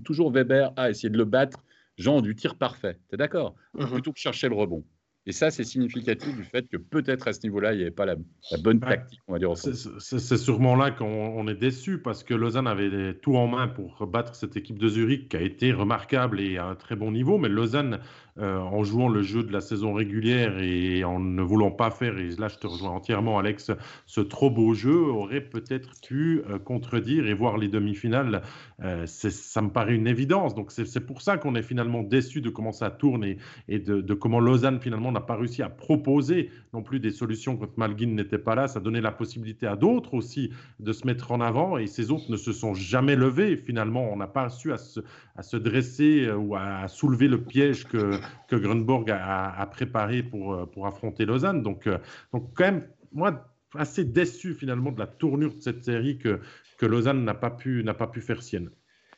toujours Weber a essayé de le battre, genre du tir parfait. Tu es d'accord? Mhm. Plutôt que chercher le rebond. Et ça, c'est significatif du fait que peut-être à ce niveau-là, il n'y avait pas la, bonne tactique, on va dire. C'est sûrement là qu'on est déçu parce que Lausanne avait tout en main pour battre cette équipe de Zurich qui a été remarquable et à un très bon niveau. Mais Lausanne euh, en jouant le jeu de la saison régulière et en ne voulant pas faire, et là je te rejoins entièrement Alex, ce trop beau jeu aurait peut-être pu euh, contredire et voir les demi-finales. Euh, ça me paraît une évidence. Donc c'est pour ça qu'on est finalement déçu de comment ça tourne et, de, comment Lausanne finalement n'a pas réussi à proposer non plus des solutions quand Malguin n'était pas là. Ça donnait la possibilité à d'autres aussi de se mettre en avant et ces autres ne se sont jamais levés. Finalement, on n'a pas su à se dresser ou à soulever le piège que, que Grunborg a, préparé pour, euh, pour affronter Lausanne. Donc, euh, donc, quand même, moi, assez déçu finalement de la tournure de cette série que, Lausanne n'a pas, pu, pas pu faire sienne.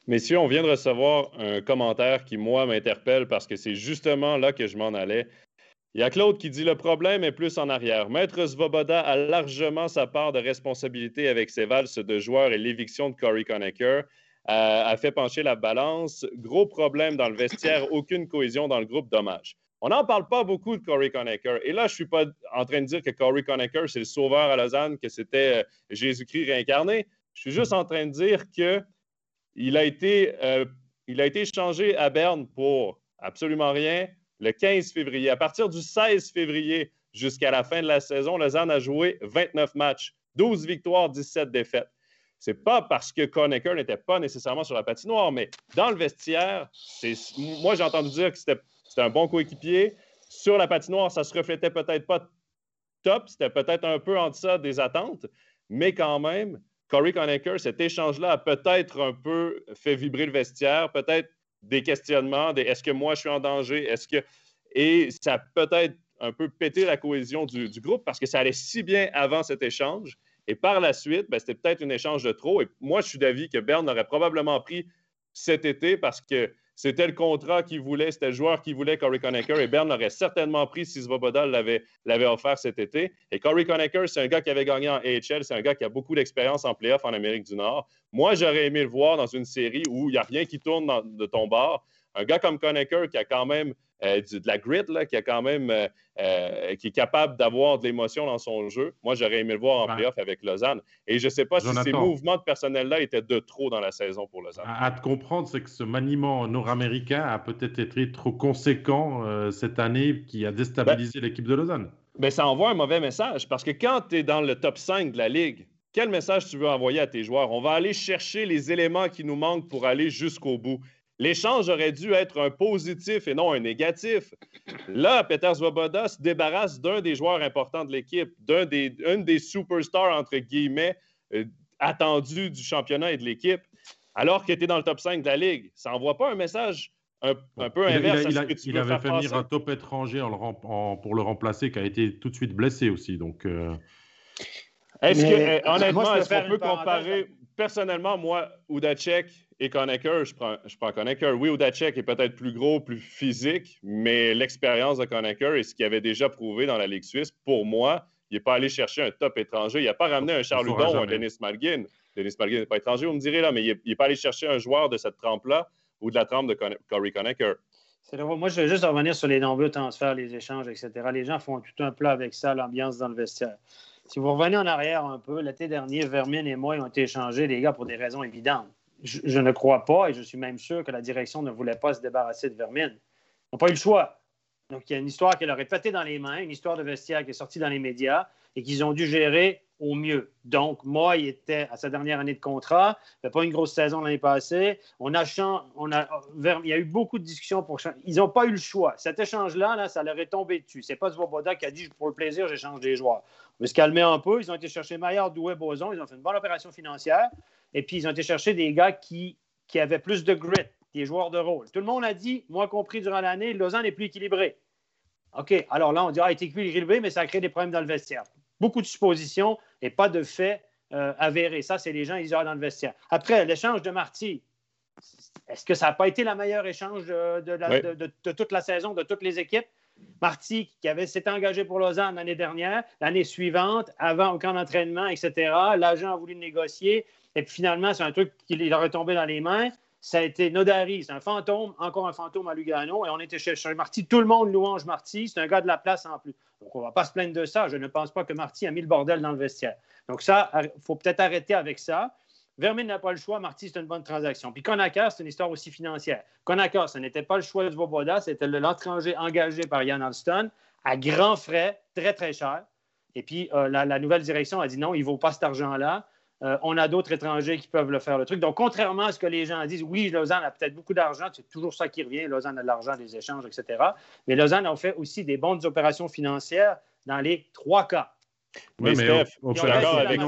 Messieurs, on vient de recevoir un commentaire qui, moi, m'interpelle parce que c'est justement là que je m'en allais. Il y a Claude qui dit le problème est plus en arrière. Maître Svoboda a largement sa part de responsabilité avec ses valses de joueurs et l'éviction de Corey Conacher a fait pencher la balance. Gros problème dans le vestiaire, aucune cohésion dans le groupe, dommage. On n'en parle pas beaucoup de Corey Conacher. Et là, je ne suis pas en train de dire que Corey Conacher, c'est le sauveur à Lausanne, que c'était euh, Jésus-Christ réincarné. Je suis juste en train de dire qu'il a, été, euh, il a été changé à Berne pour absolument rien le 15 février. À partir du 16 février jusqu'à la fin de la saison, Lausanne a joué 29 matchs, 12 victoires, 17 défaites c'est pas parce que Conacher n'était pas nécessairement sur la patinoire, mais dans le vestiaire, moi j'ai entendu dire que c'était un bon coéquipier. Sur la patinoire, ça se reflétait peut-être pas top, c'était peut-être un peu en deçà des attentes, mais quand même, Corey Conacher, cet échange-là a peut-être un peu fait vibrer le vestiaire, peut-être des questionnements, des est-ce que moi je suis en danger, est-ce que. Et ça a peut-être un peu pété la cohésion du, groupe parce que ça allait si bien avant cet échange. Et par la suite, ben, c'était peut-être un échange de trop. Et moi, je suis d'avis que Berne aurait probablement pris cet été parce que c'était le contrat qu'il voulait, c'était le joueur qui voulait Corey Conacher et Berne l'aurait certainement pris si Svoboda l'avait, offert cet été. Et Corey Conacher, c'est un gars qui avait gagné en AHL, c'est un gars qui a beaucoup d'expérience en playoff en Amérique du Nord. Moi, j'aurais aimé le voir dans une série où il n'y a rien qui tourne de ton bord. Un gars comme Conacher qui a quand même euh, de la grit, là, qui, a quand même, euh, euh, qui est capable d'avoir de l'émotion dans son jeu. Moi, j'aurais aimé le voir en playoff avec Lausanne. Et je ne sais pas si ces mouvements de personnel-là étaient de trop dans la saison pour Lausanne. À, te comprendre, c'est que ce maniement nord-américain a peut-être été trop conséquent cette année qui a déstabilisé ben, l'équipe de Lausanne. Ben, ça envoie un mauvais message parce que quand tu es dans le top 5 de la Ligue, quel message tu veux envoyer à tes joueurs? On va aller chercher les éléments qui nous manquent pour aller jusqu'au bout. L'échange aurait dû être un positif et non un négatif. Là, Peter Svoboda se débarrasse d'un des joueurs importants de l'équipe, d'un des, des superstars, entre guillemets, euh, attendus du championnat et de l'équipe, alors qu'il était dans le top 5 de la Ligue. Ça n'envoie pas un message un, peu inverse il, à ce que tu il avait fait venir un top étranger en pour le remplacer qui a été tout de suite blessé aussi. Donc, euh, Est-ce que, honnêtement, est-ce qu'on peut comparer, personnellement, moi, Udacek et Conacher, je prends, je prends Conacher. Oui, Udacek est peut-être plus gros, plus physique, mais l'expérience de Conacher et ce qu'il avait déjà prouvé dans la Ligue suisse, pour moi, il n'est pas allé chercher un top étranger. Il n'a pas ramené un Charles Hudon ou un Denis Malgin. Denis Malgin n'est pas étranger, vous me direz, là, mais il n'est pas allé chercher un joueur de cette trempe-là ou de la trempe de Corey Conacher. Moi, je veux juste revenir sur les nombreux transferts, les échanges, etc. Les gens font tout un plat avec ça, l'ambiance dans le vestiaire. Si vous revenez en arrière un peu, l'été dernier, Vermin et moi ont été échangés, les gars, pour des raisons évidentes je, ne crois pas, et je suis même sûr que la direction ne voulait pas se débarrasser de Vermine. Ils n'ont pas eu le choix. Donc, il y a une histoire qui leur est pétée dans les mains, une histoire de vestiaire qui est sortie dans les médias et qu'ils ont dû gérer au mieux. Donc, moi, il était à sa dernière année de contrat. Il fait pas une grosse saison l'année passée. On a, on a, il y a eu beaucoup de discussions pour changer. Ils n'ont pas eu le choix. Cet échange-là, là, ça leur est tombé dessus. C'est pas Svoboda qui a dit pour le plaisir, j'échange des joueurs. On va se calmer un peu. Ils ont été chercher Maillard, Douai, Boson. Ils ont fait une bonne opération financière. Et puis, ils ont été chercher des gars qui, qui avaient plus de grit, des joueurs de rôle. Tout le monde a dit, moi compris durant l'année, Lausanne est plus équilibré. OK, alors là, on dirait, ah, il est équilibré, mais ça a créé des problèmes dans le vestiaire beaucoup de suppositions et pas de faits euh, avérés. Ça, c'est les gens, ils ont dans le vestiaire. Après, l'échange de Marty, est-ce que ça n'a pas été le meilleur échange de, toute la saison, de toutes les équipes? Marty, qui avait s'était engagé pour Lausanne l'année dernière, l'année suivante, avant aucun entraînement, etc. L'agent a voulu négocier. Et puis finalement, c'est un truc qui leur est tombé dans les mains ça a été Nodari, c'est un fantôme, encore un fantôme à Lugano, et on était chez, Marty. Tout le monde louange Marty, c'est un gars de la place en plus. Donc, on ne va pas se plaindre de ça. Je ne pense pas que Marty a mis le bordel dans le vestiaire. Donc, ça, il faut peut-être arrêter avec ça. Vermin n'a pas le choix. Marty, c'est une bonne transaction. Puis Conacher, c'est une histoire aussi financière. Conacher, ce n'était pas le choix de Voboda, c'était l'étranger engagé par Ian Alston à grands frais, très, très cher. Et puis, euh, la, la, nouvelle direction a dit non, il ne vaut pas cet argent-là. Euh, on a d'autres étrangers qui peuvent le faire, le truc. Donc, contrairement à ce que les gens disent, oui, Lausanne a peut-être beaucoup d'argent, c'est toujours ça qui revient. Lausanne a de l'argent, des échanges, etc. Mais Lausanne a fait aussi des bonnes opérations financières dans les trois cas. Oui, mais, opération, avec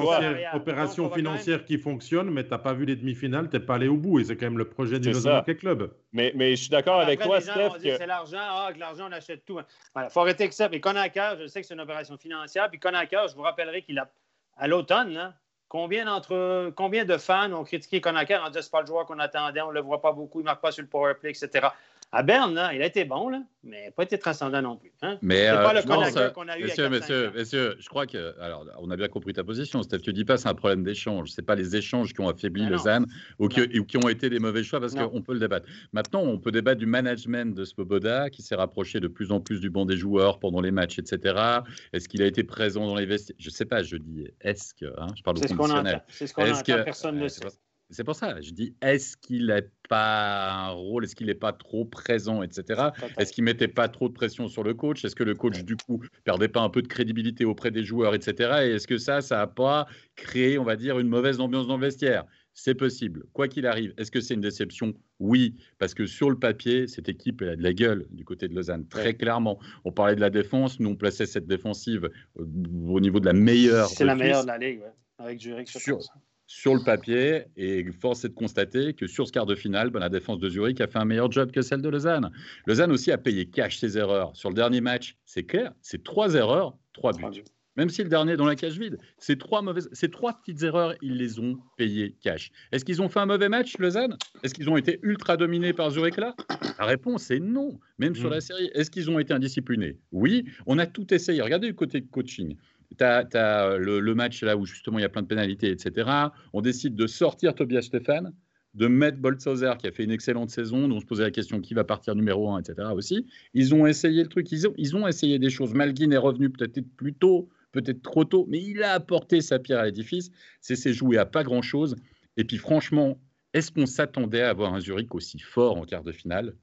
opération financière qui fonctionne, mais tu n'as pas vu les demi-finales, tu n'es pas allé au bout. Et c'est quand même le projet du Lausanne Hockey Club. Mais, mais, je suis d'accord avec toi, Steph. Que... C'est l'argent, ah, que l'argent, on achète tout. Il faut arrêter que ça. Mais Conacher, je sais que c'est une opération financière. Puis Conacher, je vous rappellerai qu'il a, à l'automne, hein, Combien, d'entre, combien de fans ont critiqué Conacher en disant c'est pas le joueur qu'on attendait, on ne le voit pas beaucoup, il marque pas sur le power play, etc. À Berne, il a été bon, là, mais pas été transcendant non plus. Hein? Mais c'est pas le qu'on a eu. Je crois que. Alors, on a bien compris ta position. Steph, tu dis pas c'est un problème d'échange. Ce n'est pas les échanges qui ont affaibli ah Lausanne ou qui, ou qui, ont été des mauvais choix parce qu'on peut le débattre. Maintenant, on peut débattre du management de Svoboda qui s'est rapproché de plus en plus du banc des joueurs pendant les matchs, etc. Est-ce qu'il a été présent dans les vestiaires? Je ne sais pas, je dis est-ce que. Hein, je parle au conditionnel. C'est ce qu'on entend, personne ne le sait. C'est pour ça, je dis, est-ce qu'il n'a pas un rôle, est-ce qu'il n'est pas trop présent, etc. Est-ce qu'il mettait pas trop de pression sur le coach? Est-ce que le coach, du coup, perdait pas un peu de crédibilité auprès des joueurs, etc. Et est-ce que ça, ça n'a pas créé, on va dire, une mauvaise ambiance dans le vestiaire? C'est possible. Quoi qu'il arrive, est-ce que c'est une déception? Oui, parce que sur le papier, cette équipe elle a de la gueule du côté de Lausanne, très clairement. On parlait de la défense, nous on plaçait cette défensive au niveau de la meilleure. C'est la meilleure de la ligue, avec Zurich sur, sur le papier, et force est de constater que sur ce quart de finale, ben, la défense de Zurich a fait un meilleur job que celle de Lausanne. Lausanne aussi a payé cash ses erreurs. Sur le dernier match, c'est clair, c'est trois erreurs, trois buts. Même si le dernier est dans la cage vide, ces trois, mauvaises, ces trois petites erreurs, ils les ont payées cash. Est-ce qu'ils ont fait un mauvais match, Lausanne? Est-ce qu'ils ont été ultra dominés par Zurich là? La réponse est non, même sur mm. la série. Est-ce qu'ils ont été indisciplinés? Oui, on a tout essayé. Regardez du côté coaching tu as, le, match là où justement il y a plein de pénalités, etc. On décide de sortir Tobias Stéphane, de mettre Boltzhauser qui a fait une excellente saison, dont on se posait la question qui va partir numéro 1, etc. aussi. Ils ont essayé le truc, ils ont, ils ont essayé des choses. Malguin est revenu peut-être plus tôt, peut-être trop tôt, mais il a apporté sa pierre à l'édifice. C'est joué à pas grand-chose. Et puis franchement, est-ce qu'on s'attendait à avoir un Zurich aussi fort en quart de finale?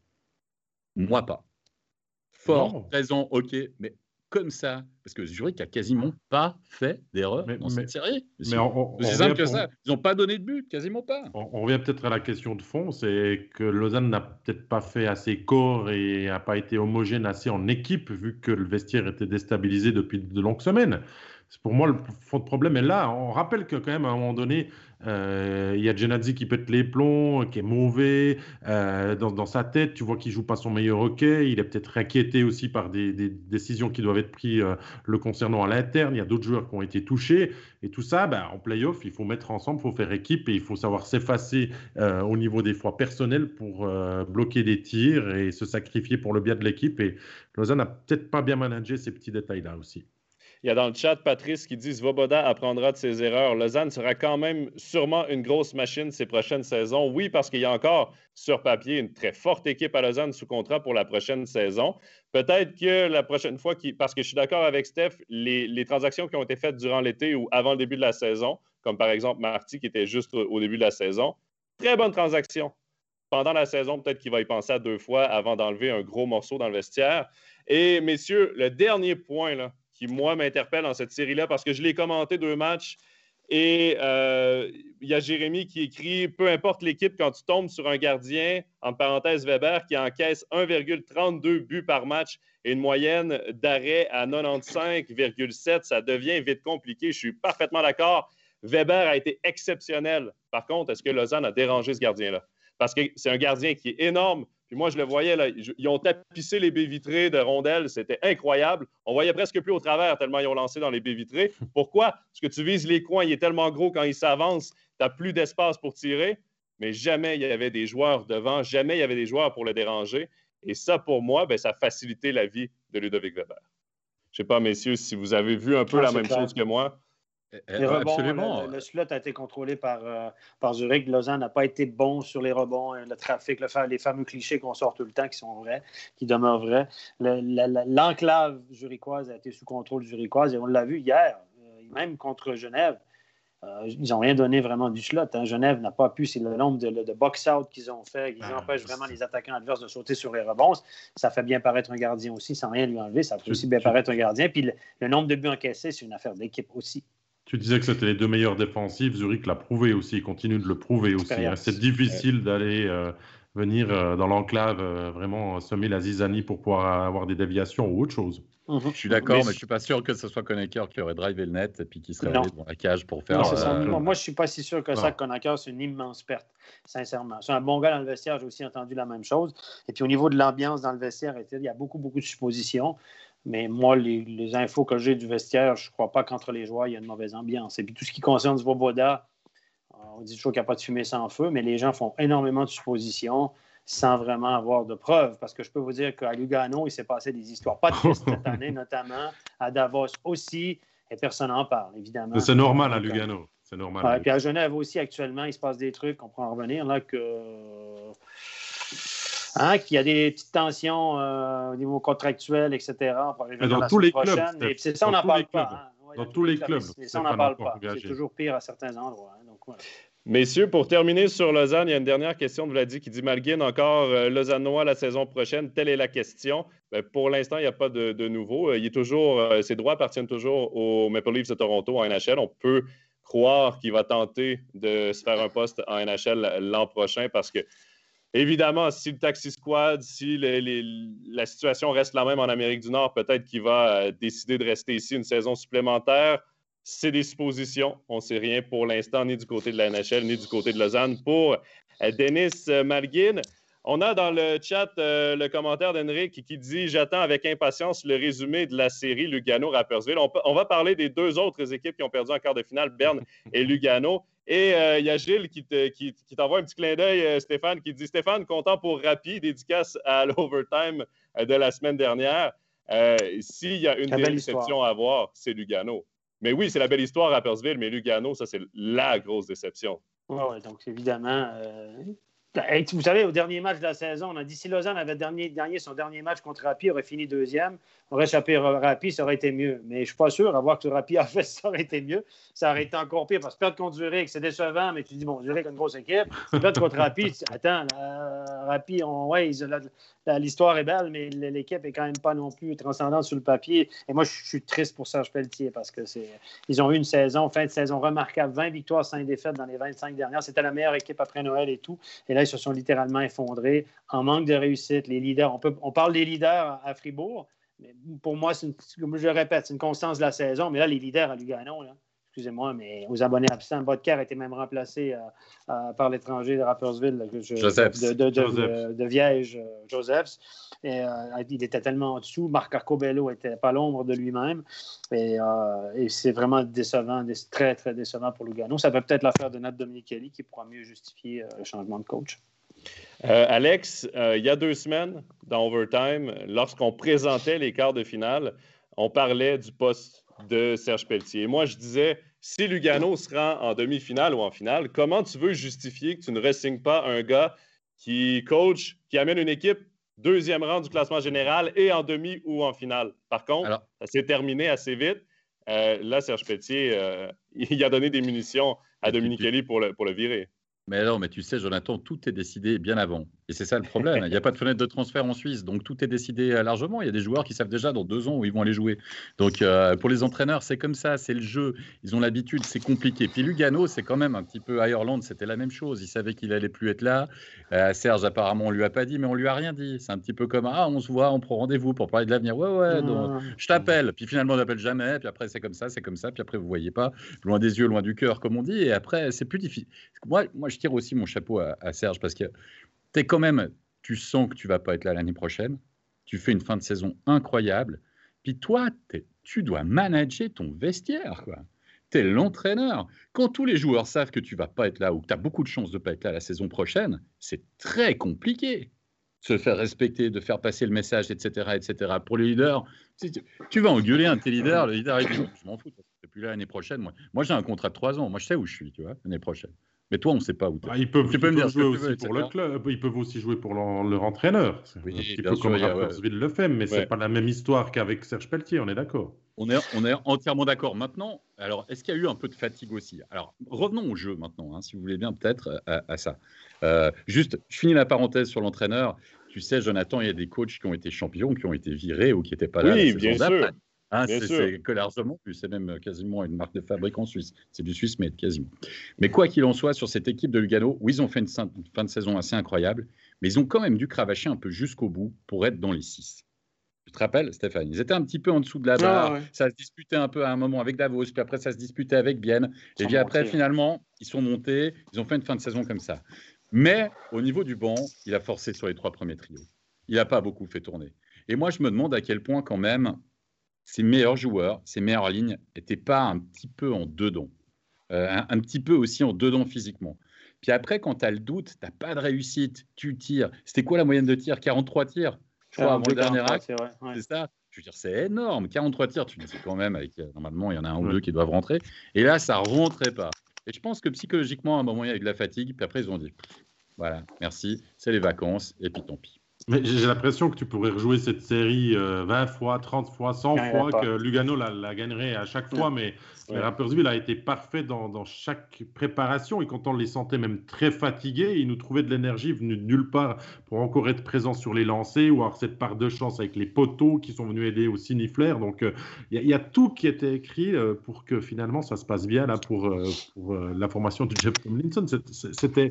Moi pas. Fort, présent, ok, mais comme ça, parce que Zurich a quasiment pas fait d'erreur dans cette série. C'est simple que ça. Ils n'ont pas donné de but, quasiment pas. On, revient peut-être à la question de fond, c'est que Lausanne n'a peut-être pas fait assez corps et n'a pas été homogène assez en équipe, vu que le vestiaire était déstabilisé depuis de longues semaines. Pour moi, le fond de problème est là. On rappelle que quand même, à un moment donné, il y a Genadzi qui pète les plombs, qui est mauvais euh, dans, sa tête. Tu vois qu'il joue pas son meilleur hockey. Il est peut-être inquiété aussi par des, décisions qui doivent être prises euh, le concernant à l'interne. Il y a d'autres joueurs qui ont été touchés. Et tout ça, ben, en playoff, il faut mettre ensemble, il faut faire équipe et il faut savoir s'effacer au niveau des fois personnels pour bloquer des tirs et se sacrifier pour le bien de l'équipe. Et Lausanne n'a peut-être pas bien managé ces petits détails-là aussi. Il y a dans le chat Patrice qui dit Svoboda apprendra de ses erreurs. Lausanne sera quand même sûrement une grosse machine ces prochaines saisons. Oui, parce qu'il y a encore sur papier une très forte équipe à Lausanne sous contrat pour la prochaine saison. Peut-être que la prochaine fois, parce que je suis d'accord avec Steph, les, transactions qui ont été faites durant l'été ou avant le début de la saison, comme par exemple Marty qui était juste au début de la saison, très bonne transaction. Pendant la saison, peut-être qu'il va y penser à deux fois avant d'enlever un gros morceau dans le vestiaire. Et messieurs, le dernier point là, qui, moi, m'interpelle dans cette série-là, parce que je l'ai commenté deux matchs, et euh, il y a Jérémy qui écrit Peu importe l'équipe, quand tu tombes sur un gardien, en parenthèse Weber, qui encaisse 1,32 buts par match et une moyenne d'arrêt à 95,7, ça devient vite compliqué. Je suis parfaitement d'accord. Weber a été exceptionnel. Par contre, est-ce que Lausanne a dérangé ce gardien-là? Parce que c'est un gardien qui est énorme, puis moi, je le voyais, là, ils ont tapissé les baies vitrées de rondelles. C'était incroyable. On voyait presque plus au travers tellement ils ont lancé dans les baies vitrées. Pourquoi? Parce que tu vises les coins. Il est tellement gros quand il s'avance, tu n'as plus d'espace pour tirer. Mais jamais il y avait des joueurs devant. Jamais il y avait des joueurs pour le déranger. Et ça, pour moi, ben, ça a facilité la vie de Ludovic Weber. Je ne sais pas, messieurs, si vous avez vu un peu Ah, la même clair. chose que moi. Les rebonds, Absolument. Le, le slot a été contrôlé par, euh, par Zurich. Lausanne n'a pas été bon sur les rebonds, euh, le trafic, le les fameux clichés qu'on sort tout le temps qui sont vrais, qui demeurent vrais. Le- la- la- L'enclave zurichoise a été sous contrôle zurichoise et on l'a vu hier, euh, même contre Genève. euh, ils n'ont rien donné vraiment du slot. hein. Genève n'a pas pu, c'est le nombre de, de box-out qu'ils ont fait, qu'ils Ah, empêchent vraiment les attaquants adverses de sauter sur les rebonds. Ça fait bien paraître un gardien aussi, sans rien lui enlever. Ça fait aussi bien paraître un gardien. Puis le, le nombre de buts encaissés, c'est une affaire d'équipe aussi. Tu disais que c'était les deux meilleures défensives. Zurich l'a prouvé aussi, il continue de le prouver aussi. hein. C'est difficile d'aller euh, venir euh, dans l'enclave, euh, vraiment semer la zizanie pour pouvoir avoir des déviations ou autre chose. Je suis d'accord, Mais- mais, je suis pas sûr que ce soit Conacher qui aurait drivé le net et puis qui serait Non. allé dans la cage pour faire. Non, ça. Moi, je ne suis pas si sûr que ça, Conacher, c'est une immense perte, sincèrement. C'est un bon gars dans le vestiaire, j'ai aussi entendu la même chose. Et puis au niveau de l'ambiance dans le vestiaire, il y a beaucoup, beaucoup de suppositions. Mais moi, les, les infos que j'ai du vestiaire, je ne crois pas qu'entre les joueurs, il y a une mauvaise ambiance. Et puis tout ce qui concerne Svoboda, euh, on dit toujours qu'il n'y a pas de fumée sans feu, mais les gens font énormément de suppositions sans vraiment avoir de preuves. Parce que je peux vous dire qu'à Lugano, il s'est passé des histoires pas tristes cette année, notamment à Davos aussi, et personne n'en parle, évidemment. C'est normal à euh, Lugano. C'est normal. Ouais, puis à Genève aussi, actuellement, il se passe des trucs, on pourra en revenir, là, que. Hein, qu'il y a des petites tensions euh, au niveau contractuel, etc. Dans la tous les clubs, prochaine. Et c'est ça, on Dans n'en tous parle les pas. hein. Ouais, Dans tous les clubs, mais ça, on n'en parle pas. C'est toujours pire à certains endroits. hein. Donc, voilà. Messieurs, pour terminer sur Lausanne, il y a une dernière question de Vladi qui dit Malguin, encore euh, Lausannois la saison prochaine. Telle est la question. Ben, pour l'instant, il n'y a pas de, de nouveau. Euh, Il est toujours, euh, ses droits appartiennent toujours aux Maple Leafs de Toronto en NHL. On peut croire qu'il va tenter de se faire un poste en NHL l'an prochain parce que, évidemment, si le Taxi Squad, si la situation reste la même en Amérique du Nord, peut-être qu'il va euh, décider de rester ici une saison supplémentaire. C'est des suppositions. On ne sait rien pour l'instant, ni du côté de la NHL, ni du côté de Lausanne. Pour euh, Denis euh, Malguin, on a dans le chat le commentaire d'Henrik qui dit J'attends avec impatience le résumé de la série Lugano-Rappersville. On, on va parler des deux autres équipes qui ont perdu en quart de finale, Berne et Lugano. Et euh, il y a Gilles qui, te- qui- qui t'envoie un petit clin d'œil, euh, Stéphane, qui dit Stéphane, content pour Rapi, dédicace à l'overtime euh, de la semaine dernière. Euh, S'il y a une déception histoire. à avoir, c'est Lugano. Mais oui, c'est la belle histoire à Perceville, mais Lugano, ça, c'est la grosse déception. Ouais, donc, évidemment. euh, Vous savez, au dernier match de la saison, on a dit si Lausanne avait dernier, gagné son dernier match contre Rapi, aurait fini deuxième, aurait échappé Rapi, ça aurait été mieux. Mais je ne suis pas sûr, à voir que Rapi a fait, ça aurait été mieux. Ça aurait été encore pire parce que perdre contre Zurich, c'est décevant, mais tu dis, bon, Zurich a une grosse équipe. Perdre contre Rapi, attends, Rapi, ouais, l'histoire est belle, mais l'équipe est quand même pas non plus transcendante sur le papier. Et moi, je suis triste pour Serge Pelletier parce que c'est, ils ont eu une saison, fin de saison remarquable, 20 victoires, 5 défaites dans les 25 dernières. C'était la meilleure équipe après Noël et tout. Et là, se sont littéralement effondrés en manque de réussite. Les leaders, on, peut, on parle des leaders à Fribourg, mais pour moi, une- comme je répète, c'est une constance de la saison. Mais là, les leaders à Lugano, là, excusez-moi, mais aux abonnés absents, Bodker a été même remplacé euh, euh, par l'étranger de Rappersville, je- Josephs. de, de, de, Josephs. de- de Viège, euh, Josephs. Et, euh, il était tellement en dessous. Marc Arcobello était pas l'ombre de lui-même. Et, euh, et c'est vraiment décevant, dé- très, très décevant pour Lugano. Ça peut peut-être l'affaire de Nat Dominichelli qui pourra mieux justifier euh, le changement de coach. Euh, Alex, euh, il y a deux semaines, dans Overtime, lorsqu'on présentait les quarts de finale, on parlait du poste de Serge Pelletier. Moi, je disais, si Lugano se rend en demi-finale ou en finale, comment tu veux justifier que tu ne resignes pas un gars qui coach, qui amène une équipe deuxième rang du classement général et en demi ou en finale? Par contre, Alors- ça s'est terminé assez vite. Euh, là, Serge Pelletier, euh, il a donné des munitions à Dominique Kelly pour le, pour le virer. Mais non, mais tu sais, Jonathan, tout est décidé bien avant. Et c'est ça le problème. Il n'y a pas de fenêtre de transfert en Suisse, donc tout est décidé largement. Il y a des joueurs qui savent déjà dans deux ans où ils vont aller jouer. Donc euh, pour les entraîneurs, c'est comme ça, c'est le jeu. Ils ont l'habitude, c'est compliqué. Puis Lugano, c'est quand même un petit peu Ireland, c'était la même chose. Ils savaient qu'il allait plus être là. Euh, Serge, apparemment, on lui a pas dit, mais on lui a rien dit. C'est un petit peu comme ah, on se voit, on prend rendez-vous pour parler de l'avenir. Ouais, ouais, je t'appelle. Puis finalement, on n'appelle jamais. Puis après, c'est comme ça, c'est comme ça. Puis après, vous voyez pas, loin des yeux, loin du cœur, comme on dit. Et après, c'est plus difficile. Moi, moi, je tire aussi mon chapeau à, Serge parce que tu es quand même, tu sens que tu vas pas être là l'année prochaine. Tu fais une fin de saison incroyable. Puis toi, tu dois manager ton vestiaire. Tu es l'entraîneur. Quand tous les joueurs savent que tu vas pas être là ou que tu as beaucoup de chances de pas être là la saison prochaine, c'est très compliqué. Se faire respecter, de faire passer le message, etc. etc. Pour les leaders, tu, vas engueuler un de tes leaders, le leader, il dit Je m'en fous, tu plus là l'année prochaine. Moi, moi j'ai un contrat de trois ans. Moi, je sais où je suis, l'année prochaine. Mais toi, on ne sait pas où tu es. Bah, ils peuvent, tu peux me jouer aussi pour le club. Ils peuvent aussi jouer pour leur, entraîneur. Oui, un petit peu sûr, comme Rappersville le fait, mais c'est pas la même histoire qu'avec Serge Pelletier. On est d'accord. On est, on est entièrement d'accord. Maintenant, alors, est-ce qu'il y a eu un peu de fatigue aussi? Alors, revenons au jeu maintenant, hein, si vous voulez bien, peut-être à, ça. Euh, juste, je finis la parenthèse sur l'entraîneur. Tu sais, Jonathan, il y a des coachs qui ont été champions, qui ont été virés ou qui n'étaient pas là. Oui, bien sûr. Hein, c'est que largement plus, c'est même quasiment une marque de fabrique en Suisse. C'est du Suisse, mais quasiment. Mais quoi qu'il en soit, sur cette équipe de Lugano, oui, ils ont fait une fin de saison assez incroyable, mais ils ont quand même dû cravacher un peu jusqu'au bout pour être dans les six. Tu te rappelles, Stéphane? Ils étaient un petit peu en dessous de la barre. Ah, ça se disputait un peu à un moment avec Davos, puis après, ça se disputait avec Bienne. Et puis après, finalement, ils sont montés. Ils ont fait une fin de saison comme ça. Mais au niveau du banc, il a forcé sur les trois premiers trios. Il n'a pas beaucoup fait tourner. Et moi, je me demande à quel point, quand même, ses meilleurs joueurs, ses meilleures lignes n'étaient pas un petit peu en dedans, euh, un, petit peu aussi en dedans physiquement. Puis après, quand tu as le doute, tu n'as pas de réussite, tu tires. C'était quoi la moyenne de tir 43 tirs, je crois, avant le dernier acte. C'est ça je veux dire, c'est énorme. 43 tirs, tu dis quand même, avec, euh, normalement, il y en a un ou deux qui doivent rentrer. Et là, ça ne rentrait pas. Et je pense que psychologiquement, à un moment, il y a eu de la fatigue. Puis après, ils ont dit, voilà, merci, c'est les vacances, et puis tant pis. Mais j'ai l'impression que tu pourrais rejouer cette série 20 euh, fois, 30 fois, 100 fois, que Lugano la, gagnerait à chaque fois. Mais, Rappersville a été parfait dans, chaque préparation. Et quand on les sentait même très fatigués, ils nous trouvaient de l'énergie venue de nulle part pour encore être présents sur les lancers ou avoir cette part de chance avec les poteaux qui sont venus aider au signiflaire. Donc euh, il y, a tout qui était écrit euh, pour que finalement ça se passe bien là pour, pour la formation de Jeff Tomlinson. C'était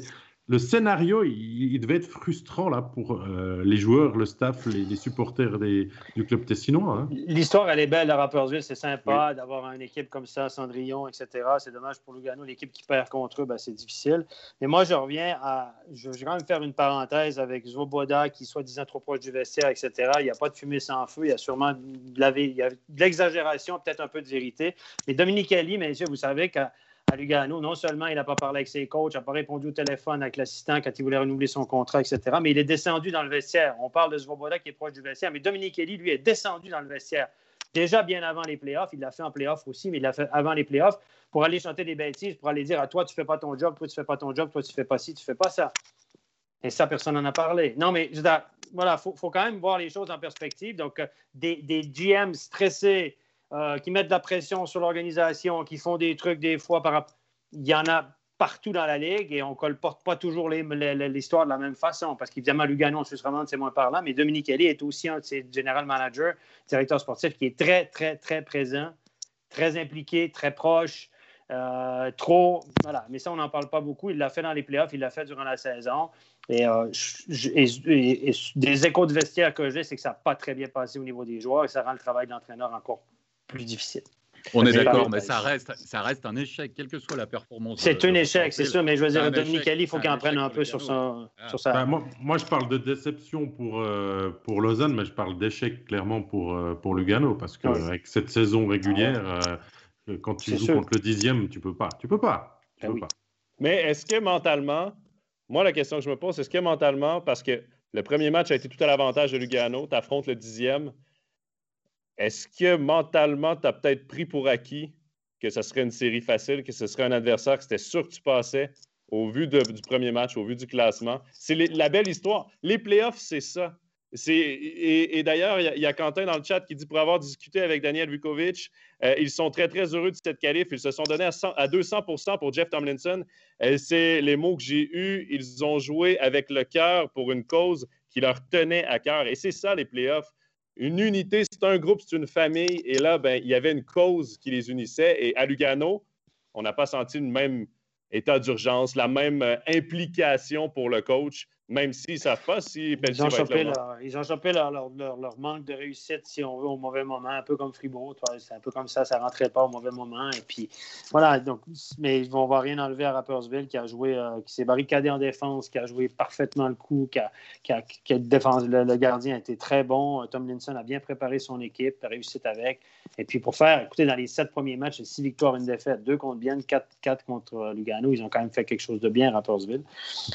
le scénario, il, devait être frustrant là pour euh, les joueurs, le staff, les, supporters du club tessinois. Hein. L'histoire, elle est belle à Rappersville. C'est sympa d'avoir une équipe comme ça, Cendrillon, etc. C'est dommage pour Lugano. L'équipe qui perd contre eux, ben, c'est difficile. Mais moi, je reviens à. Je, vais quand même faire une parenthèse avec Zwoboda qui, soit disant trop proche du vestiaire, etc. Il n'y a pas de fumée sans feu. Il y a sûrement de l'exagération, peut-être un peu de vérité. Mais Dominique Ali, messieurs, vous savez que à Lugano. Non seulement il n'a pas parlé avec ses coachs, n'a pas répondu au téléphone avec l'assistant quand il voulait renouveler son contrat, etc., mais il est descendu dans le vestiaire. On parle de Svoboda qui est proche du vestiaire, mais Dominique Elie, lui, est descendu dans le vestiaire. Déjà bien avant les playoffs, il l'a fait en playoffs aussi, mais il l'a fait avant les playoffs pour aller chanter des bêtises, pour aller dire à toi, tu ne fais pas ton job, toi, tu ne fais pas ton job, toi, tu ne fais pas ci, tu ne fais pas ça. Et ça, personne n'en a parlé. Non, mais voilà, il faut, quand même voir les choses en perspective. Donc, euh, des, des GM stressés, euh, qui mettent de la pression sur l'organisation, qui font des trucs des fois par Il y en a partout dans la ligue et on ne colporte pas toujours l'histoire de la même façon parce qu'évidemment, Lugano, Suisse c'est moins parlant, mais Dominique Kelly est aussi un de ses general managers, directeur sportif, qui est très, très, très présent, très impliqué, très proche. Euh, trop, voilà. Mais ça, on n'en parle pas beaucoup. Il l'a fait dans les playoffs, il l'a fait durant la saison. Et, euh, des échos de vestiaire que j'ai, c'est que ça n'a pas très bien passé au niveau des joueurs et ça rend le travail de l'entraîneur encore plus difficile. On est d'accord, mais ça reste, ça reste un échec, quelle que soit la performance. C'est un échec, c'est sûr, mais je veux dire, Dominique Ali, il faut qu'il en prenne un peu sur, son, sur ça. Ben, moi, moi, je parle de déception pour, euh, pour Lausanne, mais je parle d'échec clairement pour, euh, pour Lugano, parce qu'avec cette saison régulière, euh, quand tu joues contre le dixième, tu peux pas. Tu peux pas. Tu ben peux pas. Mais est-ce que mentalement, moi, la question que je me pose, est-ce que mentalement, parce que le premier match a été tout à l'avantage de Lugano, tu affrontes le dixième, est-ce que mentalement, tu as peut-être pris pour acquis que ce serait une série facile, que ce serait un adversaire que c'était sûr que tu passais au vu du premier match, au vu du classement? C'est la belle histoire. Les playoffs, c'est ça. Et, d'ailleurs, il y, a Quentin dans le chat qui dit pour avoir discuté avec Daniel Vukovic, euh, ils sont très, très heureux de cette qualif. Ils se sont donnés à, 200% pour Jeff Tomlinson. Euh, c'est les mots que j'ai eus. Ils ont joué avec le cœur pour une cause qui leur tenait à cœur. Et c'est ça, les playoffs. Une unité, c'est un groupe, c'est une famille. Et là, ben, il y avait une cause qui les unissait. Et à Lugano, on n'a pas senti le même état d'urgence, la même euh, implication pour le coach même s'ils ne savent pas si Pelletier ils ont, chopé leur, ils ont chopé leur, leur, manque de réussite, si on veut, au mauvais moment, un peu comme Fribourg. C'est un peu comme ça, ça ne rentrait pas au mauvais moment. Et puis, voilà, donc, mais ils ne vont rien enlever à Rappersville, qui a joué, euh, qui s'est barricadé en défense, qui a joué parfaitement le coup, qui a, qui a, qui a défense, le, gardien a été très bon. Tom Linson a bien préparé son équipe, a réussi avec. Et puis, pour faire, écoutez, dans les sept premiers matchs, six victoires, une défaite, deux contre Bienne, quatre, quatre contre euh, Lugano. Ils ont quand même fait quelque chose de bien à Rappersville.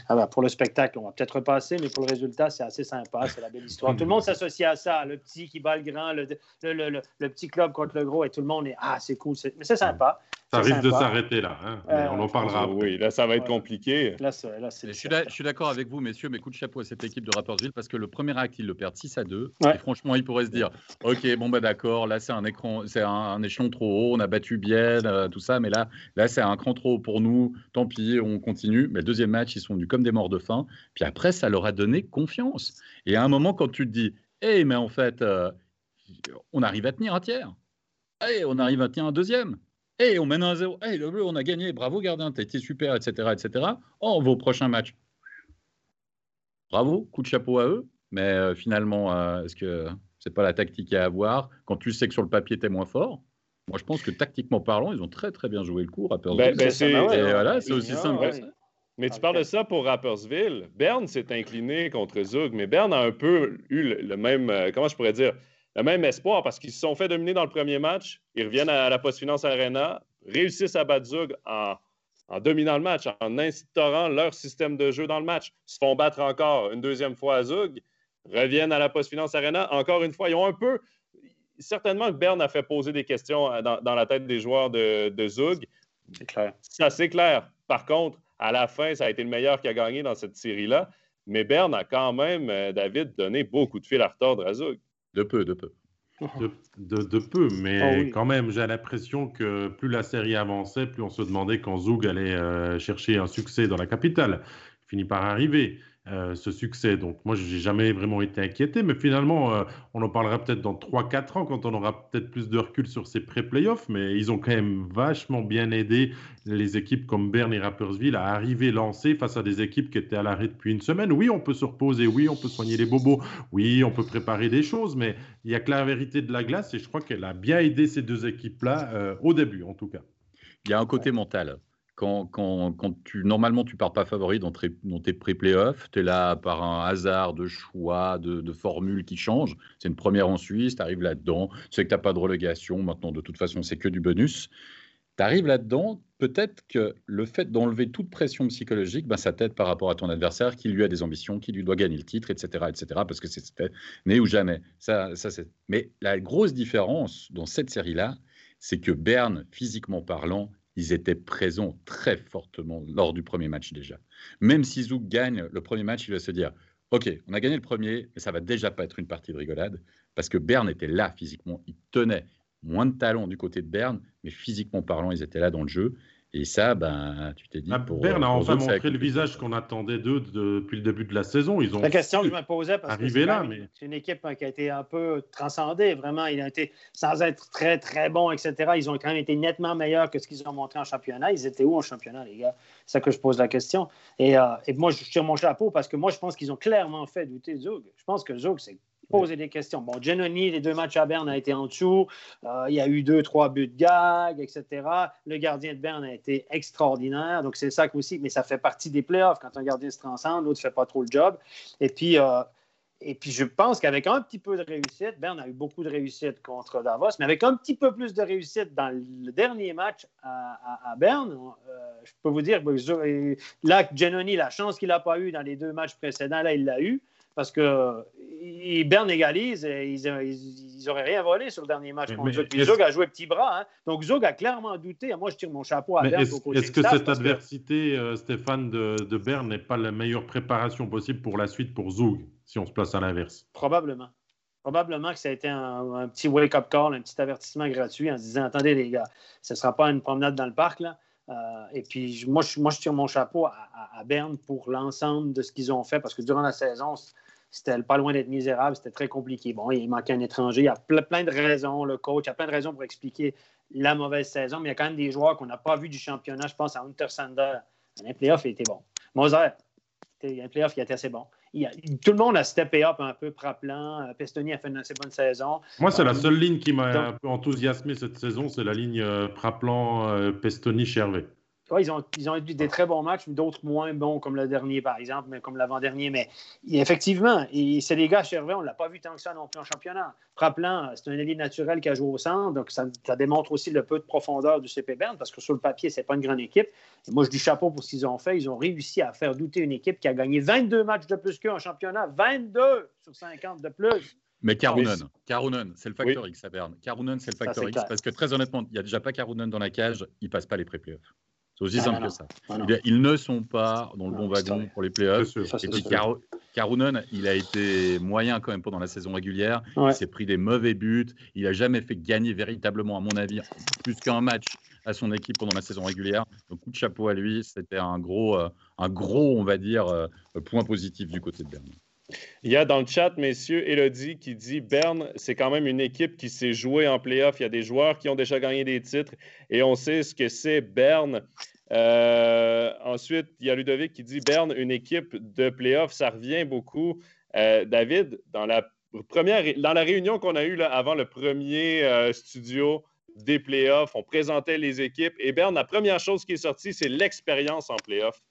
Alors, pour le spectacle, on va peut-être peut repasser, mais pour le résultat, c'est assez sympa. C'est la belle histoire. Tout le monde s'associe à ça. Le petit qui bat le grand, le, le, petit club contre le gros, et tout le monde est Ah, c'est cool. Mais c'est sympa. Ça risque de s'arrêter là. Hein. Euh, on en parlera. Oui, là, ça va être compliqué. Là, je, suis d'accord avec vous, messieurs, mais coup de chapeau à cette équipe de Rappersville parce que le premier acte, ils le perdent 6 à 2. Et franchement, ils pourraient se dire Ok, bon, bah d'accord, là, c'est un, écran, c'est un, échelon trop haut, on a battu bien, euh, tout ça, mais là, là c'est un cran trop haut pour nous. Tant pis, on continue. Mais le deuxième match, ils sont venus comme des morts de faim. Puis après, ça leur a donné confiance. Et à un moment, quand tu te dis Eh, mais en fait, euh, on arrive à tenir un tiers. Eh, on arrive à tenir un deuxième. Hey, on mène un 0. Hey, le bleu, on a gagné. Bravo, gardien, t'as été super, etc., etc. Oh, on va au prochain match. Bravo, coup de chapeau à eux. Mais euh, finalement, euh, est-ce que c'est pas la tactique à avoir? Quand tu sais que sur le papier, tu es moins fort Moi, je pense que tactiquement parlant, ils ont très, très bien joué le coup, Rappersville. Ben, c'est voilà, aussi simple que ça. Mais tu parles de ça pour Rappersville. Berne s'est incliné contre Zug, mais Berne a un peu eu le même, euh, comment je pourrais dire, le même espoir parce qu'ils se sont fait dominer dans le premier match. Ils reviennent à la Post-Finance Arena, réussissent à battre Zug en, dominant le match, en instaurant leur système de jeu dans le match. se font battre encore une deuxième fois à Zug, reviennent à la Post-Finance Arena. Encore une fois, ils ont un peu. Certainement que Berne a fait poser des questions dans, la tête des joueurs de, de Zug. C'est clair. Ça, c'est clair. Par contre, à la fin, ça a été le meilleur qui a gagné dans cette série-là. Mais Berne a quand même, euh, David, donné beaucoup de fil à retordre à Zug. De peu, de peu. De, peu, mais ah quand même, j'ai l'impression que plus la série avançait, plus on se demandait quand Zoug allait euh, chercher un succès dans la capitale. Il finit par arriver. Euh, ce succès. Donc moi, je n'ai jamais vraiment été inquiété, mais finalement, euh, on en parlera peut-être dans 3-4 ans quand on aura peut-être plus de recul sur ces pré-playoffs, mais ils ont quand même vachement bien aidé les équipes comme Berne et Rappersville à arriver lancées face à des équipes qui étaient à l'arrêt depuis une semaine. Oui, on peut se reposer, oui, on peut soigner les bobos, oui, on peut préparer des choses, mais il n'y a que la vérité de la glace et je crois qu'elle a bien aidé ces deux équipes-là euh, au début, en tout cas. Il y a un côté mental quand, quand, quand, tu, normalement, tu pars pas favori dans, tes pré-playoffs, tu es là par un hasard de choix, de, de formules qui changent. C'est une première en Suisse, tu arrives là-dedans, tu sais que tu n'as pas de relégation, maintenant de toute façon c'est que du bonus. Tu arrives là-dedans, peut-être que le fait d'enlever toute pression psychologique, ben, ça t'aide par rapport à ton adversaire qui lui a des ambitions, qui lui doit gagner le titre, etc. etc. parce que c'est né ou jamais. Ça, ça, Mais la grosse différence dans cette série-là, c'est que Berne, physiquement parlant, ils étaient présents très fortement lors du premier match déjà. Même si Zouk gagne le premier match, il va se dire Ok, on a gagné le premier, mais ça va déjà pas être une partie de rigolade, parce que Berne était là physiquement, il tenait moins de talent du côté de Berne, mais physiquement parlant, ils étaient là dans le jeu. Et ça, ben, tu t'es dit. Ah, pour, Berne a enfin montré le visage qu'on attendait d'eux depuis le début de la saison. Ils ont la question que je me posais, parce que c'est là, mais... une équipe hein, qui a été un peu transcendée, vraiment. Il a été, sans être très, très bon, etc., ils ont quand même été nettement meilleurs que ce qu'ils ont montré en championnat. Ils étaient où en championnat, les gars? C'est ça que je pose la question. Et, euh, et moi, je tire mon chapeau parce que moi, je pense qu'ils ont clairement fait douter Zug. Je pense que Zug, c'est poser des questions. Bon, Genoni, les deux matchs à Berne a été en dessous. Euh, il y a eu deux, trois buts de gag, etc. Le gardien de Berne a été extraordinaire. Donc, c'est ça aussi, mais ça fait partie des playoffs. Quand un gardien se transcende, l'autre ne fait pas trop le job. Et puis, euh, et puis je pense qu'avec un petit peu de réussite, Berne a eu beaucoup de réussite contre Davos, mais avec un petit peu plus de réussite dans le dernier match à, Berne, euh, je peux vous dire que là, Genoni, la chance qu'il n'a pas eue dans les deux matchs précédents, là, il l'a eu parce que Berne égalise, et ils n'auraient rien volé sur le dernier match contre Zog. Zog a joué petit bras. Hein. Donc Zog a clairement douté. Moi, je tire mon chapeau à Berne. Est-ce que cette adversité, euh, Stéphane, de, de Berne n'est pas la meilleure préparation possible pour la suite pour Zog si on se place à l'inverse? Probablement. Probablement que ça a été un, petit wake-up call, un petit avertissement gratuit en se disant Attendez, les gars, ce ne sera pas une promenade dans le parc. Là. Euh, et puis, moi je, moi, je tire mon chapeau à, à Berne pour l'ensemble de ce qu'ils ont fait parce que durant la saison, c'était pas loin d'être misérable, c'était très compliqué. Bon, il manquait un étranger, il y a plein de raisons, le coach, il y a plein de raisons pour expliquer la mauvaise saison, mais il y a quand même des joueurs qu'on n'a pas vu du championnat. Je pense à Hunter Sander. Un playoff, il était bon. Moser, un playoff qui était assez bon. Tout le monde a steppé up un peu, Praplan. Euh, Pestoni a fait une assez bonne saison. Moi, c'est la euh, seule ligne qui m'a un peu enthousiasmé cette saison, c'est la ligne euh, Praplan, Pestoni, Chervé ils, ont, ils ont eu des très bons matchs, d'autres moins bons, comme le dernier, par exemple, mais comme l'avant-dernier. Mais effectivement, c'est des gars, Chervais, on ne l'a pas vu tant que ça non plus en championnat. Praplan, c'est un élite naturel qui a joué au centre, donc ça, démontre aussi le peu de profondeur du CP Bern, parce que sur le papier, ce n'est pas une grande équipe. Et moi, je dis chapeau pour ce qu'ils ont fait. Ils ont réussi à faire douter une équipe qui a gagné 22 matchs de plus qu'eux en championnat, 22 sur 50 de plus. Mais Karunen, Karunen, c'est le facteur X à Berne. Karunen, c'est le facteur X, parce que très honnêtement, il n'y a déjà pas Karunen dans la cage, il ne passe pas les pré-playoffs. C'est aussi simple que ça. ils ne sont pas dans le bon wagon pour les playoffs. Et puis Karunen, il a été moyen quand même pendant la saison régulière. Il s'est pris des mauvais buts. Il n'a jamais fait gagner véritablement, à mon avis, plus qu'un match à son équipe pendant la saison régulière. Donc, coup de chapeau à lui. C'était un gros, euh, un gros, on va dire, euh, point positif du côté de Berne. Il y a dans le chat, messieurs, Elodie qui dit Berne, c'est quand même une équipe qui s'est jouée en playoff. Il y a des joueurs qui ont déjà gagné des titres et on sait ce que c'est Berne. Euh, ensuite, il y a Ludovic qui dit Berne, une équipe de playoff, ça revient beaucoup. Euh, David, dans la première, dans la réunion qu'on a eue avant le premier euh, studio des playoffs, on présentait les équipes et Berne, la première chose qui est sortie, c'est l'expérience en playoff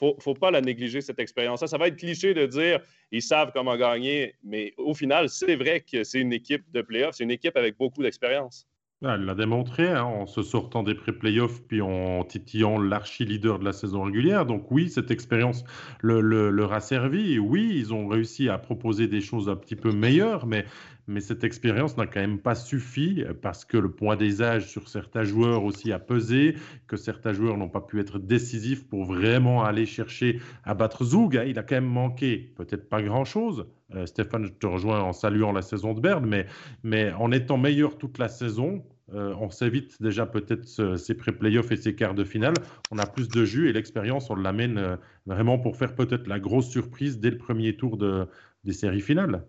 faut, faut pas la négliger, cette expérience-là. Ça va être cliché de dire ils savent comment gagner, mais au final, c'est vrai que c'est une équipe de playoffs, c'est une équipe avec beaucoup d'expérience. Ah, elle l'a démontré hein, en se sortant des pré-playoffs puis en titillant l'archi-leader de la saison régulière. Donc oui, cette expérience leur a servi. Oui, ils ont réussi à proposer des choses un petit peu meilleures, mais mais cette expérience n'a quand même pas suffi euh, parce que le point des âges sur certains joueurs aussi a pesé, que certains joueurs n'ont pas pu être décisifs pour vraiment aller chercher à battre Zoug. Hein. Il a quand même manqué, peut-être pas grand-chose. Euh, Stéphane, je te rejoins en saluant la saison de Berne, mais, en étant meilleur toute la saison, euh, on s'évite déjà peut-être ces pré-playoffs et ces quarts de finale. On a plus de jus et l'expérience, on l'amène vraiment pour faire peut-être la grosse surprise dès le premier tour de, des séries finales.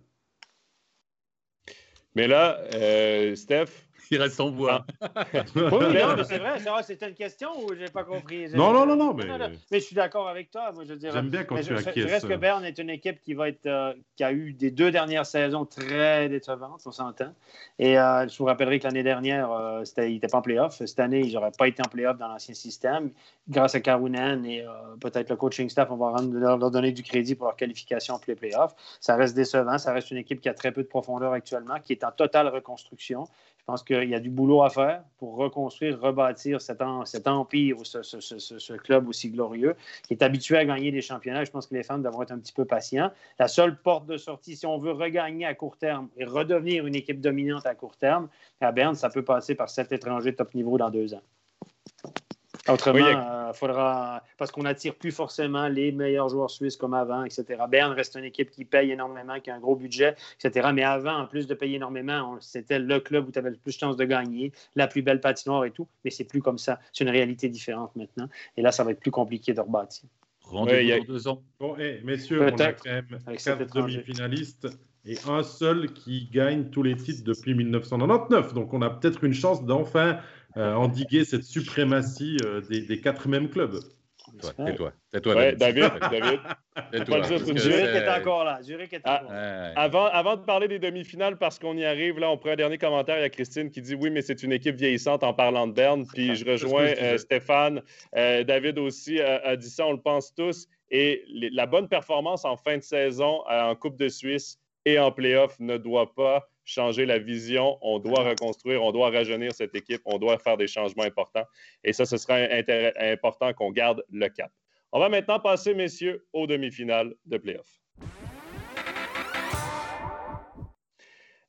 Mais là, euh, Steph, il reste en voix. Ah. oui, mais c'est vrai, c'était une question ou j'ai pas compris? Non, non, non, non, mais... mais je suis d'accord avec toi. Moi, je J'aime bien quand tu acquiesces. Je reste que Berne est une équipe qui va être, euh, qui a eu des deux dernières saisons très décevantes, on s'entend. Et euh, je vous rappellerai que l'année dernière, euh, il n'était pas en playoff. Cette année, ils n'auraient pas été en playoff dans l'ancien système. Grâce à Karunen et peut-être le coaching staff, on va leur, donner du crédit pour leur qualification pour les playoffs. Ça reste décevant. Ça reste une équipe qui a très peu de profondeur actuellement, qui est en totale reconstruction. Je pense qu'il y a du boulot à faire pour reconstruire, rebâtir cet, empire ou ce, club aussi glorieux qui est habitué à gagner des championnats. Je pense que les fans doivent être un petit peu patients. La seule porte de sortie, si on veut regagner à court terme et redevenir une équipe dominante à court terme, à Berne, ça peut passer par sept étrangers top niveau dans deux ans. Autrement, il euh, faudra. Parce qu'on n'attire plus forcément les meilleurs joueurs suisses comme avant, etc. Berne reste une équipe qui paye énormément, qui a un gros budget, etc. Mais avant, en plus de payer énormément, c'était le club où tu avais le plus de chances de gagner, la plus belle patinoire et tout. Mais c'est plus comme ça. C'est une réalité différente maintenant. Et là, ça va être plus compliqué de rebâtir. Rendez-vous dans deux ans. Bon, messieurs, on a quand même quatre demi-finalistes et un seul qui gagne tous les titres depuis 1999. Donc, on a peut-être une chance d'enfin endiguer cette suprématie euh, des, quatre mêmes clubs. Tais-toi. Tais-toi. Ouais, David. David. Zurich est encore là. Zurich est encore là. Avant, avant de parler des demi-finales, parce qu'on y arrive, là, on prend un dernier commentaire. Il y a Christine qui dit oui, mais c'est une équipe vieillissante en parlant de Berne. Puis je rejoins euh, Stéphane. David aussi a dit ça, on le pense tous. Et la bonne performance en fin de saison en Coupe de Suisse et en playoff ne doit pas changer la vision, on doit reconstruire, on doit rajeunir cette équipe, on doit faire des changements importants. Et ça, ce sera important qu'on garde le cap. On va maintenant passer, messieurs, aux demi-finales de playoff.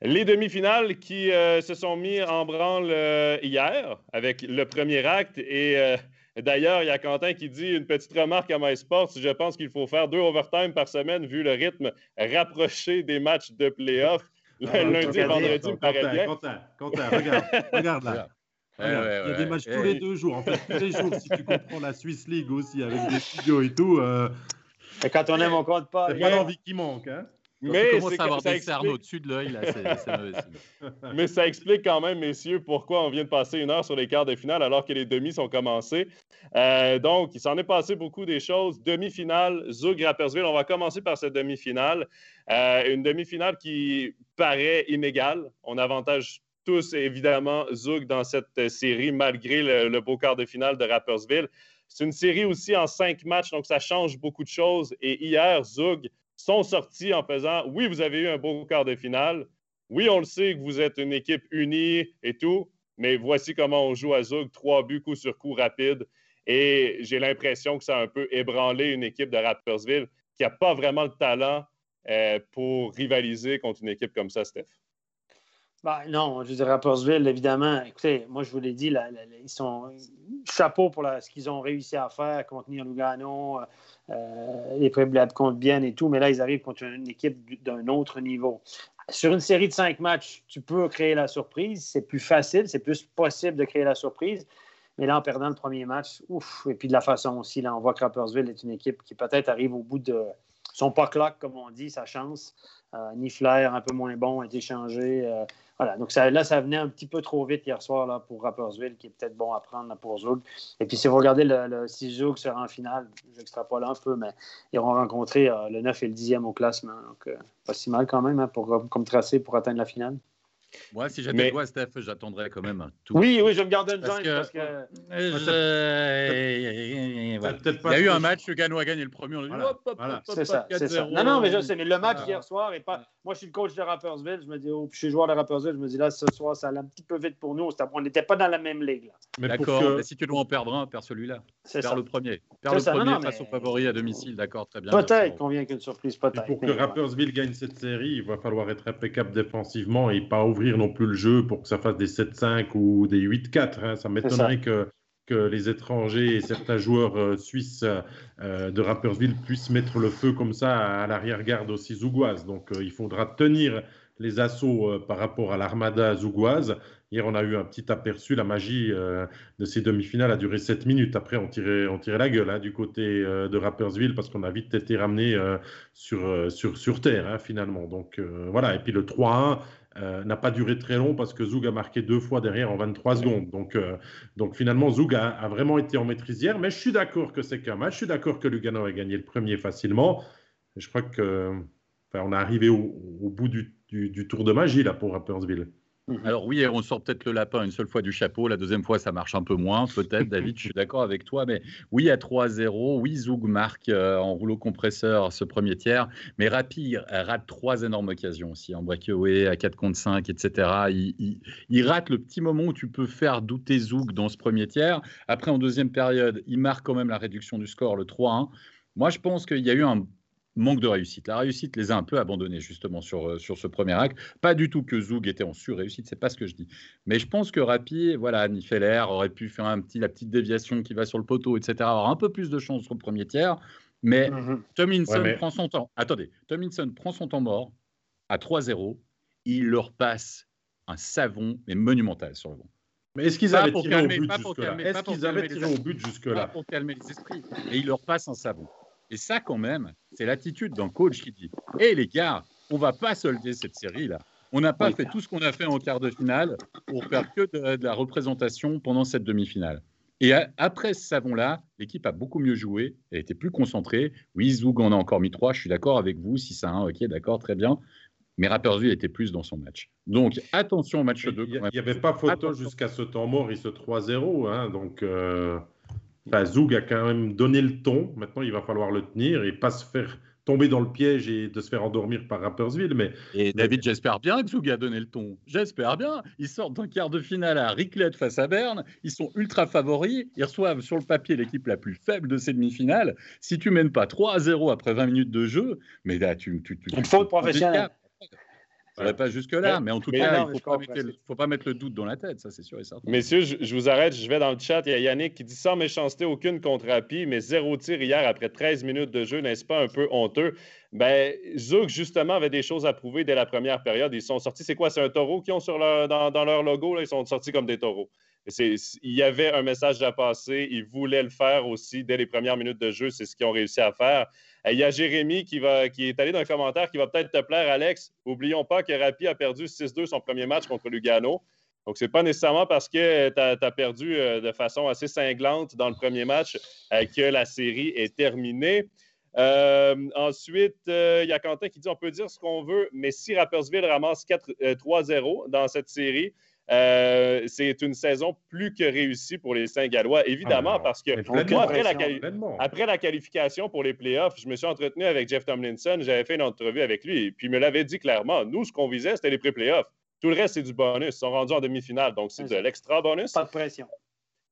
Les demi-finales qui euh, se sont mis en branle euh, hier avec le premier acte et euh, D'ailleurs, il y a Quentin qui dit une petite remarque à MySports. Je pense qu'il faut faire deux overtime par semaine vu le rythme rapproché des matchs de playoff. Ah, lundi et vendredi me paraît bien. Quentin, Quentin, regarde, regarde là. Ouais, Regarde, ouais, il y a des matchs tous les deux jours. En fait, tous les jours, si tu comprends la Swiss League aussi, avec des studios et tout, euh, Et quand on aime, on compte pas. c'est pas l'envie qui manque. Hein? Mais c'est à avoir ça explique- au-dessus de l'œil. Mais ça explique quand même, messieurs, pourquoi on vient de passer une heure sur les quarts de finale alors que les demi sont commencés. Euh, donc, il s'en est passé beaucoup des choses. Demi-finale, Zug Rapperswil. On va commencer par cette demi-finale. Euh, une demi-finale qui paraît inégale. On avantage tous, évidemment, Zug dans cette série, malgré le, le beau quart de finale de Rapperswil. C'est une série aussi en cinq matchs, donc ça change beaucoup de choses. Et hier, Zug sont sortis en faisant Oui, vous avez eu un beau quart de finale. Oui, on le sait que vous êtes une équipe unie et tout, mais voici comment on joue à Zug. Trois buts coup sur coup rapide. Et j'ai l'impression que ça a un peu ébranlé une équipe de Rappersville qui n'a pas vraiment le talent euh, pour rivaliser contre une équipe comme ça, Steph. Ben, non, je veux dire, Rappersville, évidemment, écoutez, moi, je vous l'ai dit, ils sont. Chapeau pour ce qu'ils ont réussi à faire, contenir Lugano, euh, les problèmes contre Bienne et tout, mais là, ils arrivent contre une équipe du- d'un autre niveau. Sur une série de cinq matchs, tu peux créer la surprise. C'est plus facile, c'est plus possible de créer la surprise. Mais là, en perdant le premier match, ouf, et puis de la façon aussi, là, on voit que Rappersville est une équipe qui peut-être arrive au bout de son pas clock, comme on dit, sa chance. Euh, Nifler, un peu moins bon, a été changé. Euh, voilà, donc là, ça venait un petit peu trop vite hier soir là, pour Rappersville, qui est peut-être bon à prendre pour Zug. Et puis, si vous regardez le, le si Zug sera en finale, j'extrapole un peu, mais ils auront rencontré euh, le 9 et le 10e au classement. Donc, euh, pas si mal quand même hein, pour, comme tracé pour atteindre la finale. Moi, si j'étais toi, Steph, j'attendrais quand même un tout. Oui, oui, je vais me garder une Parce jointe que- parce que. Je- voilà. Peut-être Il y a eu un match, Lugano a gagné le premier. On a dit, Voilà, hop, hop, voilà. hop, hop, C'est ça, hop, c'est ça. 4-0. Non, non, mais je sais, mais le match hier soir, est pas... moi je suis le coach de Rappersville, je me dis, oh, puis je suis joueur de Rappersville, je me dis là, ce soir, ça allait un petit peu vite pour nous, on n'était pas dans la même ligue. là. Mais D'accord, que- mais si tu dois en perdre un, perds celui-là. C'est Perds ça. le premier. Perds le ça, premier non, face mais- au favori à domicile, d'accord, très bien. Peut-être qu'on vient qu'une surprise, peut-être. pour que Rappersville gagne cette série, il va falloir être impeccable défensivement et pas ouvrir non plus le jeu pour que ça fasse des 7-5 ou des 8-4. hein. Ça m'étonnerait que, que les étrangers et certains joueurs euh, suisses euh, de Rappersville puissent mettre le feu comme ça à l'arrière-garde aussi zougoise. Donc euh, il faudra tenir les assauts par rapport à l'armada zougoise. Hier, on a eu un petit aperçu. La magie euh, de ces demi-finales a duré 7 minutes. Après, on tirait, on tirait la gueule hein, du côté euh, de Rappersville parce qu'on a vite été ramené euh, sur, sur, sur terre, hein, finalement. Donc voilà. Et puis le 3-1 euh, n'a pas duré très long parce que Zoug a marqué deux fois derrière en 23 secondes. Donc, euh, donc finalement, Zoug a, vraiment été en maîtrise hier. Mais je suis d'accord que c'est qu'un match. Je suis d'accord que Lugano a gagné le premier facilement. Je crois que enfin, on est arrivé au, bout du tour de magie là pour Rappersville. Alors oui, on sort peut-être le lapin une seule fois du chapeau, la deuxième fois ça marche un peu moins, peut-être David, je suis d'accord avec toi, mais oui à 3-0, oui Zoug marque euh, en rouleau compresseur ce premier tiers, mais Rapi euh, rate trois énormes occasions aussi, en breakaway, à 4 contre 5, etc. Il, il- il rate le petit moment où tu peux faire douter Zoug dans ce premier tiers. Après en deuxième période, il marque quand même la réduction du score, le 3-1. Moi je pense qu'il y a eu un manque de réussite. La réussite les a un peu abandonnés justement sur, euh, sur ce premier acte. Pas du tout que Zoug était en surréussite, c'est pas ce que je dis. Mais je pense que Rapi, voilà, Nifeler aurait pu faire un petit, la petite déviation qui va sur le poteau, etc. Avoir un peu plus de chance sur le premier tiers. Mais. Tomlinson Ouais, mais- prend son temps. Attendez, Tomlinson prend son temps mort à 3-0. Il leur passe un savon, mais monumental sur le banc. Mais est-ce qu'ils avaient pour tiré calmer, au but jusque-là? Est-ce qu'ils avaient tiré au but jusque-là? Pour calmer les esprits. Et il leur passe un savon. Et ça, quand même, c'est l'attitude d'un coach qui dit Hé les gars, on va pas solder cette série-là. On n'a pas Oui. fait tout ce qu'on a fait en quart de finale pour faire que de, de la représentation pendant cette demi-finale. Et a- après ce savon-là, l'équipe a beaucoup mieux joué, elle était plus concentrée. Oui, Zoug en a encore mis trois, je suis d'accord avec vous, 6 à 1, ok, d'accord, très bien. Mais Rapperswil était plus dans son match. Donc attention au match 2. Il n'y avait pas photo jusqu'à ce temps mort et ce 3-0. hein, donc, euh, enfin, Zoug a quand même donné le ton. Maintenant, il va falloir le tenir et pas se faire tomber dans le piège et de se faire endormir par Rappersville. Mais Et David, j'espère bien que Zoug a donné le ton. J'espère bien. Ils sortent d'un quart de finale à Riclette face à Berne. Ils sont ultra favoris. Ils reçoivent sur le papier l'équipe la plus faible de ces demi-finales. Si tu mènes pas 3 à 0 après 20 minutes de jeu, mais là, tu. tu, tu Une faute professionnelle. Ça va pas jusque-là, mais, en tout mais cas, non, il ne faut, pas mettre le- faut pas mettre le doute dans la tête, ça c'est sûr et certain. Messieurs, je, je vous arrête, je vais dans le chat. Il y a Yannick qui dit sans méchanceté aucune contre Happy, mais zéro tir hier après 13 minutes de jeu, n'est-ce pas un peu honteux? Ben, Zouk, justement, avait des choses à prouver dès la première période. Ils sont sortis, c'est quoi? C'est un taureau qu'ils ont sur leur- dans, dans leur logo? Là? Ils sont sortis comme des taureaux. Il y avait un message à passer. Ils voulaient le faire aussi dès les premières minutes de jeu. C'est ce qu'ils ont réussi à faire. Et Il y a Jérémy qui, va, qui est allé dans un commentaire qui va peut-être te plaire, Alex. Oublions pas que Rapi a perdu 6-2 son premier match contre Lugano. Donc, c'est pas nécessairement parce que tu as, perdu euh, de façon assez cinglante dans le premier match euh, que la série est terminée. Euh, ensuite, euh, il y a Quentin qui dit on peut dire ce qu'on veut, mais si Rappersville ramasse 4, euh, 3-0 dans cette série, euh, c'est une saison plus que réussie pour les Saint-Gallois, évidemment, Ah, parce que moi, après la, pression. quali- Pleinement. après la qualification pour les playoffs, je me suis entretenu avec Jeff Tomlinson, j'avais fait une entrevue avec lui, et puis il me l'avait dit clairement, nous, ce qu'on visait, c'était les pré-playoffs. Tout le reste, c'est du bonus. Ils sont rendus en demi-finale, donc c'est de l'extra bonus. Pas de pression.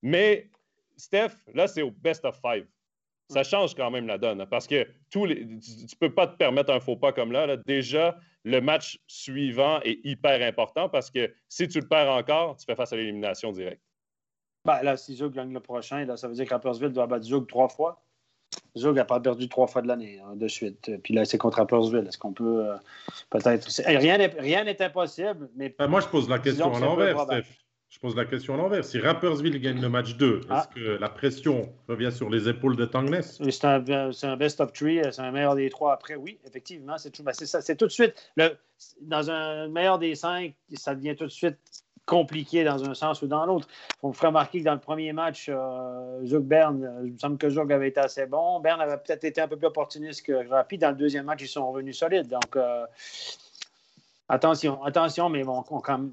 Mais, Steph, là, c'est au best of five. Ça change quand même la donne, hein, parce que tous les, tu ne peux pas te permettre un faux pas comme là, là. Déjà, le match suivant est hyper important parce que si tu le perds encore, tu fais face à l'élimination directe. Ben, là, si Zug gagne le prochain, là, ça veut dire que Rappersville doit battre Zug trois fois. Zug n'a pas perdu trois fois de l'année hein, de suite. Puis là, c'est contre Rappersville. Est-ce qu'on peut euh, peut-être. Rien n'est rien n'est impossible, mais Ben, moi, je pose la question à l'envers. Steph. Je pose la question à l'envers. Si Rappersville gagne le match 2, Ah. est-ce que la pression revient sur les épaules de Tangness c'est un, best of three, c'est un meilleur des trois après. Oui, effectivement, c'est tout, ben, ça. Tout de suite. Le, dans un meilleur des cinq, ça devient tout de suite compliqué dans un sens ou dans l'autre. On ferait remarquer que dans le premier match, euh, Zug Bern, euh, il me semble que Zug avait été assez bon. Bern avait peut-être été un peu plus opportuniste que Rapide. Dans le deuxième match, ils sont revenus solides. Donc, euh, attention, attention, mais bon, on- comme,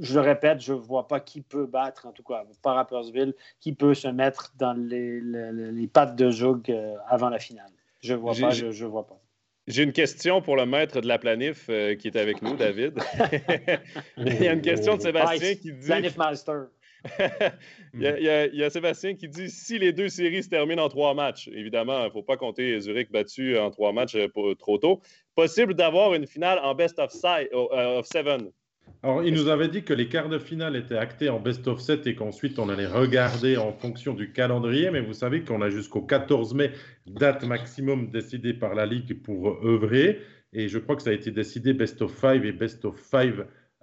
je le répète, je ne vois pas qui peut battre, en tout cas, par Rappersville, qui peut se mettre dans les, les- les pattes de Zug euh, avant la finale. Je ne vois pas, j'ai- je, je vois pas. J'ai une question pour le maître de la planif euh, qui est avec nous, David. Il y a une question de Sébastien qui dit Planif Master. il, y a, Sébastien qui dit si les deux séries se terminent en trois matchs, évidemment, il ne faut pas compter Zurich battu en trois matchs euh, trop tôt, possible d'avoir une finale en best of, si- euh, of seven. Alors, il nous avait dit que les quarts de finale étaient actés en best of 7 et qu'ensuite on allait regarder en fonction du calendrier. Mais vous savez qu'on a jusqu'au 14 mai, date maximum décidée par la Ligue pour œuvrer. Et je crois que ça a été décidé best of 5 et best of 5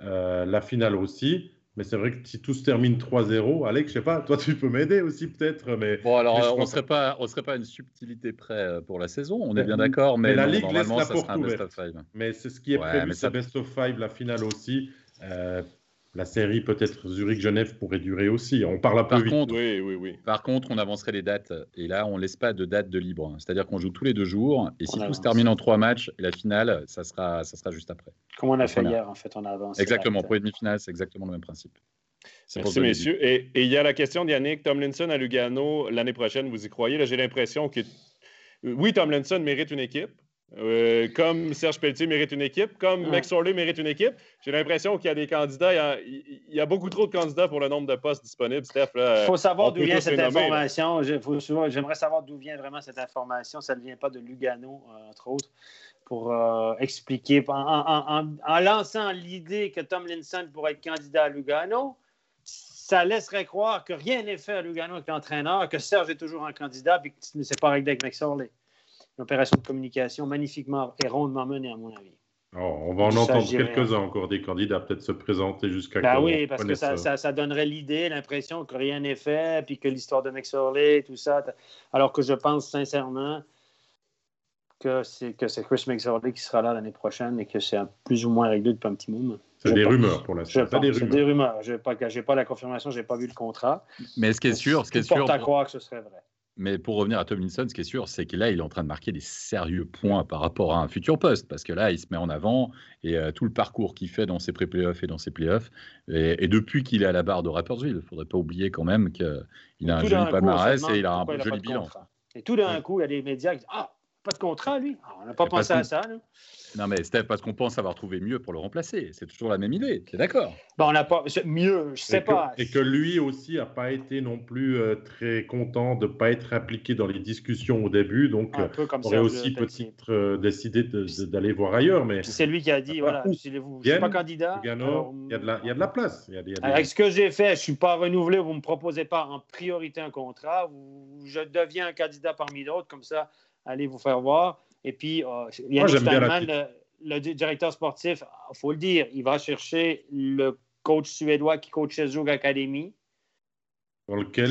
euh, la finale aussi. Mais c'est vrai que si tout se termine 3-0, Alex, je sais pas, toi tu peux m'aider aussi peut-être. Mais, Bon, alors, Mais on serait pas, on serait pas à une subtilité près euh, pour la saison, on est bien d'accord, mais, mais la non, Ligue laisse la ça porte ouverte. five. mais c'est ce qui est Ouais, prévu, c'est ça- best of 5 la finale aussi. Euh, la série peut-être Zurich-Genève pourrait durer aussi. On parle un peu Par vite. contre, Oui, oui, oui. Par contre, on avancerait les dates et là, on laisse pas de date de libre. C'est-à-dire qu'on joue tous les deux jours et si On tout avance. se termine en trois matchs, la finale, ça sera, ça sera juste après. Comme on a fait hier, en fait, on avance. Exactement. Pour les demi-finales, c'est exactement le même principe. Merci, messieurs. Et, et il y a la question d'Yannick. Tomlinson à Lugano l'année prochaine, vous y croyez? Là, j'ai l'impression que. Oui, Tomlinson mérite une équipe. Euh, comme Serge Pelletier mérite une équipe, comme Ouais. Max Orley mérite une équipe. J'ai l'impression qu'il y a des candidats. Il y a, il y a beaucoup trop de candidats pour le nombre de postes disponibles, Steph. Il faut savoir d'où vient cette nommer, information. J'aimerais savoir d'où vient vraiment cette information. Ça ne vient pas de Lugano, euh, entre autres, pour euh, expliquer. En, en- en- en lançant l'idée que Tom Linson pourrait être candidat à Lugano, ça laisserait croire que rien n'est fait à Lugano avec l'entraîneur, que Serge est toujours un candidat et que ce n'est pas réglé avec Max Orley. Une opération de communication magnifiquement et rondement menée, à mon avis. Oh, on va en entendre quelques-uns encore des candidats peut-être se présenter jusqu'à Ben oui, parce que ça, ça- ça donnerait l'idée, l'impression que rien n'est fait, puis que l'histoire de Max Orley, tout ça. Alors que je pense sincèrement que c'est que c'est Chris McSorley qui sera là l'année prochaine et que c'est un- plus ou moins réglé depuis un petit moment. C'est des rumeurs pour l'instant. C'est des rumeurs. Je n'ai pas, j'ai pas la confirmation, je n'ai pas vu le contrat. Mais ce qui est sûr, ce qui est sûr, à croire que ce serait vrai. Mais pour revenir à Tomlinson, ce qui est sûr, c'est que là, il est en train de marquer des sérieux points par rapport à un futur poste, parce que là, il se met en avant et euh, tout le parcours qu'il fait dans ses pré-playoffs et dans ses playoffs, et, et depuis qu'il est à la barre de Rappersville, il ne faudrait pas oublier quand même qu'il a un Tout joli palmarès et il a un pourquoi il a joli bilan. Et tout d'un coup, il y a des médias qui disent Ah, pas de contrat, lui. Ah, on n'a pas pensé à ça. Là. Non, mais c'était parce qu'on pense avoir trouvé mieux pour le remplacer. C'est toujours la même idée. Tu es d'accord? Bon, On n'a pas. Mieux, je sais pas. et que lui aussi n'a pas été non plus euh, très content de ne pas être impliqué dans les discussions au début. Donc, on aurait aussi peut-être euh, décidé d'aller voir ailleurs. Mais c'est lui qui a dit voilà, si vous ne pas candidat. il, y a de la, il y a de la place. Il y a, il y a Avec ce que j'ai fait, je ne suis pas renouvelé. Vous ne me proposez pas en priorité un contrat. je deviens un candidat parmi d'autres. Comme ça, allez vous faire voir. Et puis, euh, Yannick Steinman, le, le, directeur sportif, il faut le dire, il va chercher le coach suédois qui coachait Zug Academy,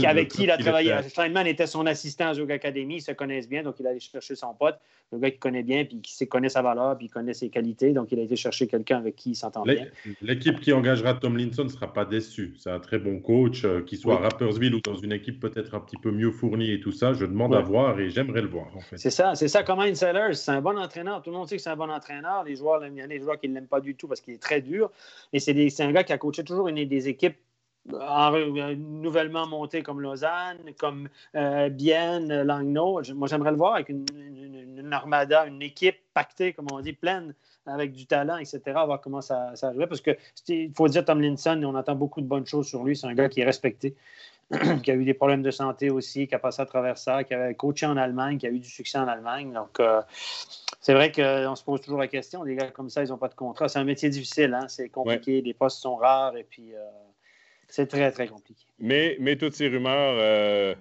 avec qui il a travaillé. Steinman était son assistant à Zug Academy, ils se connaissent bien, donc il a allé chercher son pote, le gars qui connaît bien, puis qui connaît sa valeur, puis qui connaît ses qualités, donc il a été chercher quelqu'un avec qui il s'entend bien. L'équipe qui engagera Tomlinson ne sera pas déçue. C'est un très bon coach, euh, qu'il soit à Rappersville ou dans une équipe peut-être un petit peu mieux fournie et tout ça. Je demande à voir et j'aimerais le voir. En fait. C'est ça, c'est ça. Comment Sellers, c'est un bon entraîneur. Tout le monde sait que c'est un bon entraîneur. Les joueurs il y a des joueurs qui ne l'aiment pas du tout parce qu'il est très dur. Et c'est un gars qui a coaché toujours une des équipes euh, nouvellement monté comme Lausanne, comme euh, Bienne, Langnau. Moi, j'aimerais le voir avec une, armada, une équipe pactée, comme on dit, pleine, avec du talent, etc., voir comment ça, ça Parce qu'il faut dire, Tom Linson, on entend beaucoup de bonnes choses sur lui. C'est un gars qui est respecté, qui a eu des problèmes de santé aussi, qui a passé à travers ça, qui a coaché en Allemagne, qui a eu du succès en Allemagne. Donc, euh, c'est vrai qu'on se pose toujours la question. Des gars comme ça, ils n'ont pas de contrat. C'est un métier difficile, hein? c'est compliqué, les postes sont rares et puis. C'est très, très compliqué. Mais, toutes ces rumeurs euh,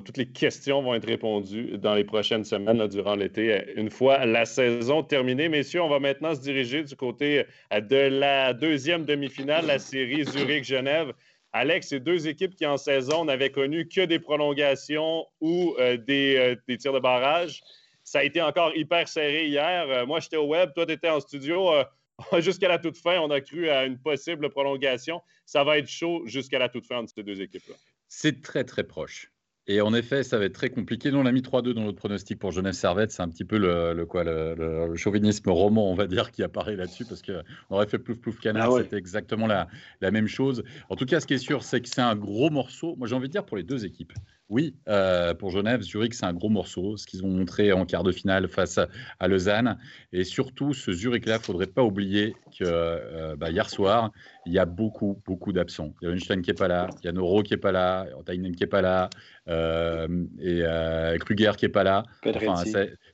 toutes les questions vont être répondues dans les prochaines semaines, durant l'été. Une fois la saison terminée, messieurs, on va maintenant se diriger du côté euh, de la deuxième demi-finale, la série Zurich-Genève. Alex, ces deux équipes qui en saison n'avaient connu que des prolongations ou euh, des, tirs de barrage. Ça a été encore hyper serré hier. moi, j'étais au web, toi, tu étais en studio. jusqu'à la toute fin, on a cru à une possible prolongation. Ça va être chaud jusqu'à la toute fin de ces deux équipes-là. C'est très, très proche. Et en effet, ça va être très compliqué. Nous, on a mis 3-2 dans notre pronostic pour Genève Servette. C'est un petit peu le, quoi, le, chauvinisme roman, on va dire, qui apparaît là-dessus, parce qu'on aurait fait plouf plouf canard. Ah c'était exactement la, la, même chose. En tout cas, ce qui est sûr, c'est que c'est un gros morceau. Moi, j'ai envie de dire pour les deux équipes. Oui, euh, pour Genève, Zurich, c'est un gros morceau, ce qu'ils ont montré en quart de finale face à, Lausanne. Et surtout, ce Zurich-là, il ne faudrait pas oublier que euh, bah, hier soir, il y a beaucoup, beaucoup d'absents. Il y a Einstein qui n'est pas là, il y a Noro qui n'est pas là, Tainen qui n'est pas là, euh, et Kruger qui n'est pas là.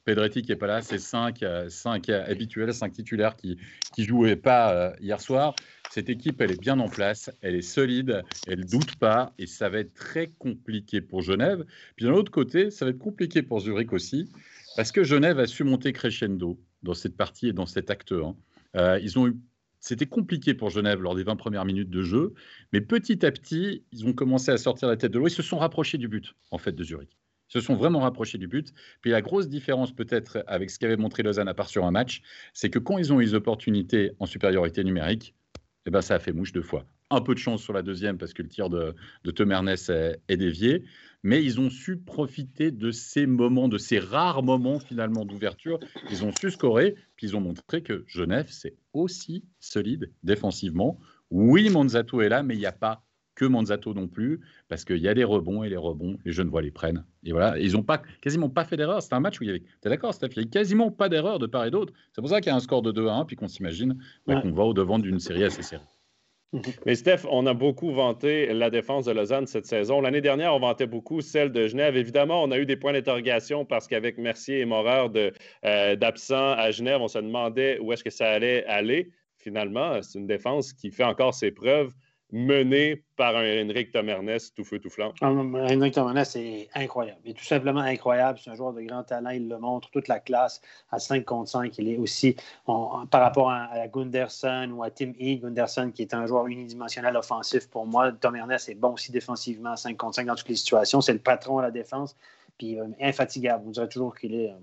Pedretti. qui n'est pas là. C'est cinq, cinq habituels, cinq titulaires qui ne jouaient pas hier soir. Cette équipe, elle est bien en place, elle est solide, elle ne doute pas, et ça va être très compliqué pour Genève. Puis d'un autre côté, ça va être compliqué pour Zurich aussi, parce que Genève a su monter crescendo dans cette partie et dans cet acte 1. Euh, ils ont eu c'était compliqué pour Genève lors des 20 premières minutes de jeu, mais petit à petit, ils ont commencé à sortir la tête de l'eau. Ils se sont rapprochés du but, en fait, de Zurich. Se sont vraiment rapprochés du but. Puis la grosse différence, peut-être, avec ce qu'avait montré Lausanne à part sur un match, c'est que quand ils ont eu les opportunités en supériorité numérique, eh ben, ça a fait mouche deux fois. Un peu de chance sur la deuxième parce que le tir de, de Tom Ernest est, dévié, mais ils ont su profiter de ces moments, de ces rares moments finalement d'ouverture. Ils ont su scorer, puis ils ont montré que Genève, c'est aussi solide défensivement. Oui, Monzato est là, mais il n'y a pas que Manzato non plus, parce qu'il y a des rebonds et les rebonds, les jeunes voix les prennent. Et voilà, ils n'ont pas, quasiment pas fait d'erreur. C'est un match où il y avait, es d'accord, Steph, il n'y a quasiment pas d'erreur de part et d'autre. C'est pour ça qu'il y a un score de 2 à 1, puis qu'on s'imagine bah, qu'on va au-devant d'une série assez serrée. Mais Steph, on a beaucoup vanté la défense de Lausanne cette saison. L'année dernière, on vantait beaucoup celle de Genève. Évidemment, on a eu des points d'interrogation parce qu'avec Mercier et Moreur euh, d'absents à Genève, on se demandait où est-ce que ça allait aller. Finalement, c'est une défense qui fait encore ses preuves mené par un Henrik Tomernes tout feu, tout flanc. Ah, Henrik Tomernes, c'est incroyable. Il est tout simplement incroyable. C'est un joueur de grand talent. Il le montre, toute la classe à 5 contre 5. Il est aussi, par rapport à, Gunderson ou à Tim E. Gunderson, qui est un joueur unidimensionnel offensif pour moi. Tomernes est bon aussi défensivement à 5 contre 5 dans toutes les situations. C'est le patron à la défense. Puis euh, infatigable. On dirait toujours qu'il est. Euh,